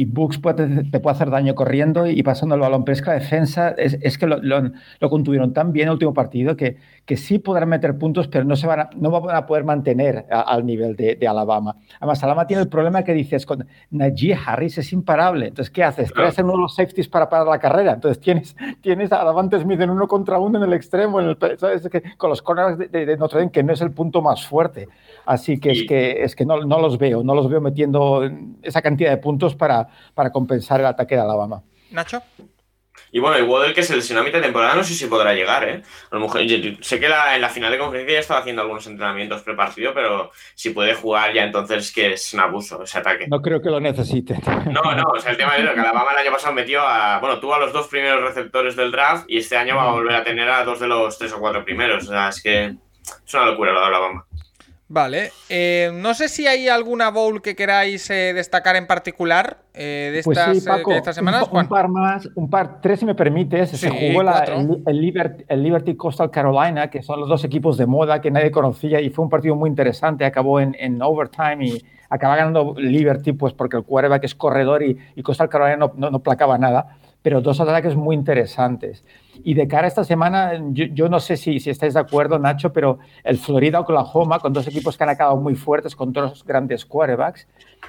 S6: y, Bucks puede, te puede hacer daño corriendo y, pasando el balón, pero es que la defensa es, que lo, lo, contuvieron tan bien en el último partido que, que sí podrán meter puntos, pero no, se van a, no van a poder mantener al nivel de, Alabama. Además, Alabama tiene el problema que dices, con Najee Harris es imparable, entonces, ¿qué haces? Creas en uno de los safeties para parar la carrera, entonces tienes, tienes a Davante Smith en uno contra uno en el extremo, en el, ¿sabes? Que, con los corners de, de Notre Dame, que no es el punto más fuerte. Así que es que, es que no, no, los veo, no los veo metiendo esa cantidad de puntos para, para compensar el ataque de Alabama.
S1: Nacho.
S4: Y bueno, el Waddle que se lesionó a mitad de temporada, no sé si podrá llegar, ¿eh? A lo mejor, sé que en la final de conferencia ya estaba haciendo algunos entrenamientos prepartido, pero si puede jugar ya entonces que es un abuso ese ataque.
S6: No creo que lo necesite.
S4: No, no, o sea, el tema es que Alabama el año pasado metió a, bueno, tuvo a los dos primeros receptores del draft y este año va a volver a tener a dos de los tres o cuatro primeros. O sea, es que es una locura lo de Alabama.
S1: Vale, eh, no sé si hay alguna bowl que queráis eh, destacar en particular eh, de, pues estas, semanas.
S6: Un, par más, un par, tres si me permites. se jugó el, Liberty, Coastal Carolina, que son los dos equipos de moda que nadie conocía y fue un partido muy interesante. Acabó en, overtime y acaba ganando Liberty, pues porque el quarterback es corredor y, Coastal Carolina no, no, no placaba nada pero dos ataques muy interesantes. Y de cara a esta semana, yo, no sé si, si, estáis de acuerdo, Nacho, pero el Florida-Oklahoma, con dos equipos que han acabado muy fuertes, con dos grandes quarterbacks.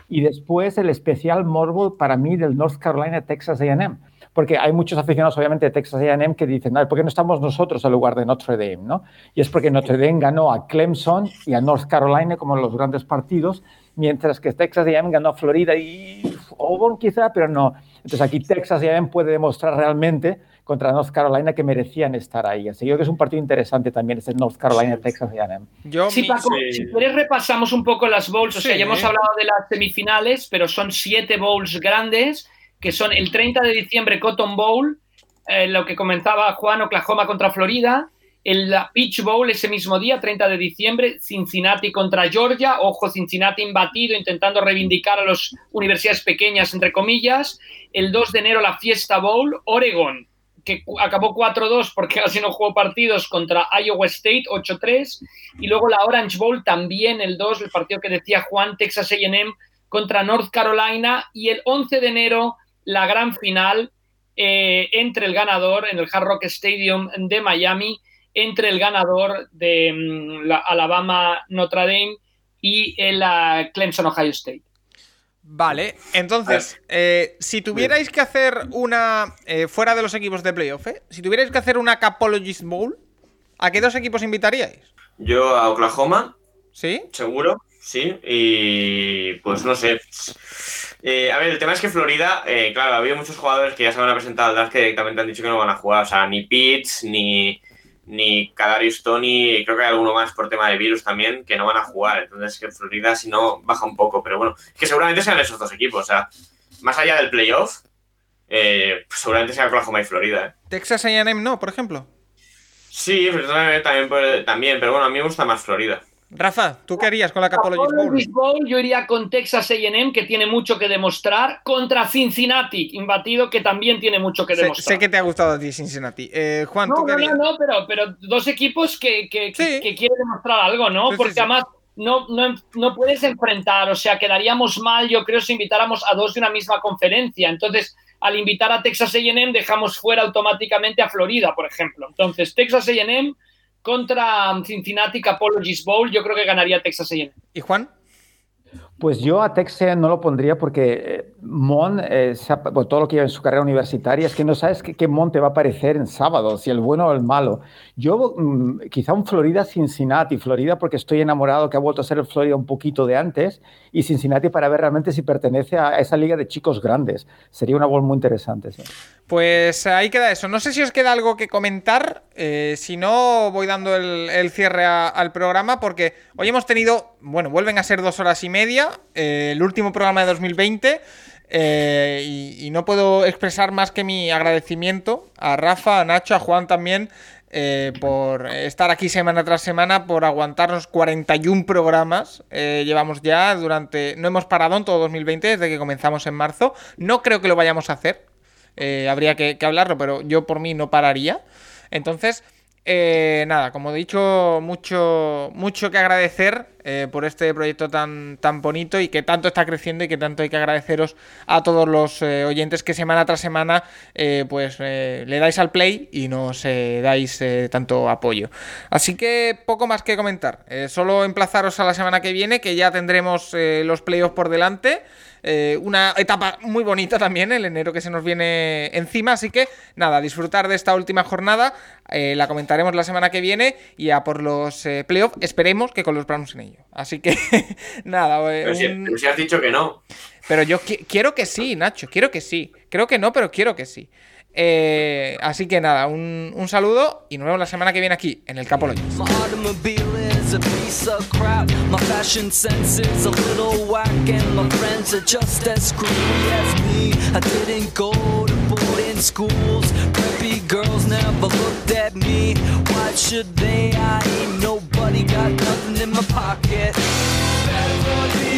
S6: Y después el especial morbo para mí del North Carolina-Texas AM. Porque hay muchos aficionados, obviamente, de Texas AM que dicen, ¿por qué no estamos nosotros en lugar de Notre Dame? ¿no? Y es porque Notre Dame ganó a Clemson y a North Carolina como los grandes partidos, mientras que Texas AM ganó a Florida y Auburn quizá, pero no. Entonces aquí Texas AM puede demostrar realmente contra North Carolina que merecían estar ahí. Así que creo que es un partido interesante también este North Carolina Texas A&M.
S3: Sí, Paco, si quieres repasamos un poco las bowls, o sea, ya hemos hablado de las semifinales, pero son siete bowls grandes, que son el 30 de diciembre Cotton Bowl, eh, lo que comentaba Juan, Oklahoma contra Florida, el Peach Bowl ese mismo día, 30 de diciembre, Cincinnati contra Georgia. Ojo, Cincinnati imbatido, intentando reivindicar a las universidades pequeñas, entre comillas. El 2 de enero la Fiesta Bowl, Oregon que acabó 4-2 porque así no jugó partidos contra Iowa State 8-3 y luego la Orange Bowl también el 2, el partido que decía Juan, Texas AM contra North Carolina y el 11 de enero la gran final eh, entre el ganador en el Hard Rock Stadium de Miami, entre el ganador de mm, la Alabama Notre Dame y el Clemson Ohio State.
S1: Vale, entonces, eh, si tuvierais que hacer una. Eh, fuera de los equipos de playoff, ¿eh? si tuvierais que hacer una Capologist Bowl, ¿a qué dos equipos invitaríais?
S4: Yo a Oklahoma.
S1: ¿Sí?
S4: Seguro, sí. Y pues no sé. a ver, el tema es que Florida, claro, ha habido muchos jugadores que ya se van a presentar al draft que directamente han dicho que no van a jugar. O sea, ni Pitts, ni ni Kadarius Tony, creo que hay alguno más por tema de virus también, que no van a jugar. Entonces, que Florida, si no, baja un poco. Pero bueno, que seguramente sean esos dos equipos. O sea, más allá del playoff, eh, pues seguramente sea Oklahoma y Florida. ¿eh?
S1: Texas AM no, por ejemplo.
S4: Sí, también, también, pero bueno, a mí me gusta más Florida.
S1: Rafa, ¿tú qué harías con la Capology
S3: Bowl? Yo iría con Texas AM, que tiene mucho que demostrar, contra Cincinnati, imbatido, que también tiene mucho que demostrar.
S1: Sé, que te ha gustado a ti Cincinnati. Eh, Juan,
S3: no,
S1: ¿tú qué
S3: harías? No, no, pero, pero dos equipos que, que, quieren demostrar algo, ¿no? Porque además no, no, no puedes enfrentar, o sea, quedaríamos mal, yo creo, si invitáramos a dos de una misma conferencia. Entonces, al invitar a Texas AM, dejamos fuera automáticamente a Florida, por ejemplo. Entonces, Texas AM contra Cincinnati Capologist Bowl, yo creo que ganaría Texas A&M.
S1: ¿Y Juan?
S6: Pues yo a Texas no lo pondría porque eh, Mon, eh, todo lo que lleva en su carrera universitaria, es que no sabes qué, Mon te va a aparecer en sábado, si el bueno o el malo. Yo mm, quizá un Florida Cincinnati, Florida porque estoy enamorado que ha vuelto a ser el Florida un poquito de antes, y Cincinnati para ver realmente si pertenece a esa liga de chicos grandes. Sería una bowl muy interesante. Sí.
S1: Pues ahí queda eso. No sé si os queda algo que comentar. Eh, si no, voy dando el, cierre al programa porque hoy hemos tenido, bueno, vuelven a ser dos horas y media, eh, el último programa de 2020. Eh, y, no puedo expresar más que mi agradecimiento a Rafa, a Nacho, a Juan también, por estar aquí semana tras semana, por aguantarnos 41 programas. Llevamos ya durante. No hemos parado en todo 2020 desde que comenzamos en marzo. No creo que lo vayamos a hacer. Habría que, hablarlo, pero yo por mí no pararía. Entonces, nada, como he dicho, mucho, mucho que agradecer eh, por este proyecto tan, tan bonito y que tanto está creciendo y que tanto hay que agradeceros a todos los eh, oyentes que semana tras semana eh, pues le dais al play y nos dais tanto apoyo. Así que poco más que comentar. solo emplazaros a la semana que viene que ya tendremos los playoffs por delante. Eh, una etapa muy bonita también, el enero que se nos viene encima. Así que nada, disfrutar de esta última jornada. Eh, la comentaremos la semana que viene y a por los eh, playoffs esperemos que con los Browns en ello. Así que nada.
S4: Pero, si, has dicho que no.
S1: Pero yo quiero que sí, Nacho, quiero que sí. Creo que no, pero quiero que sí. Así que nada, un, un, saludo y nos vemos la semana que viene aquí en el is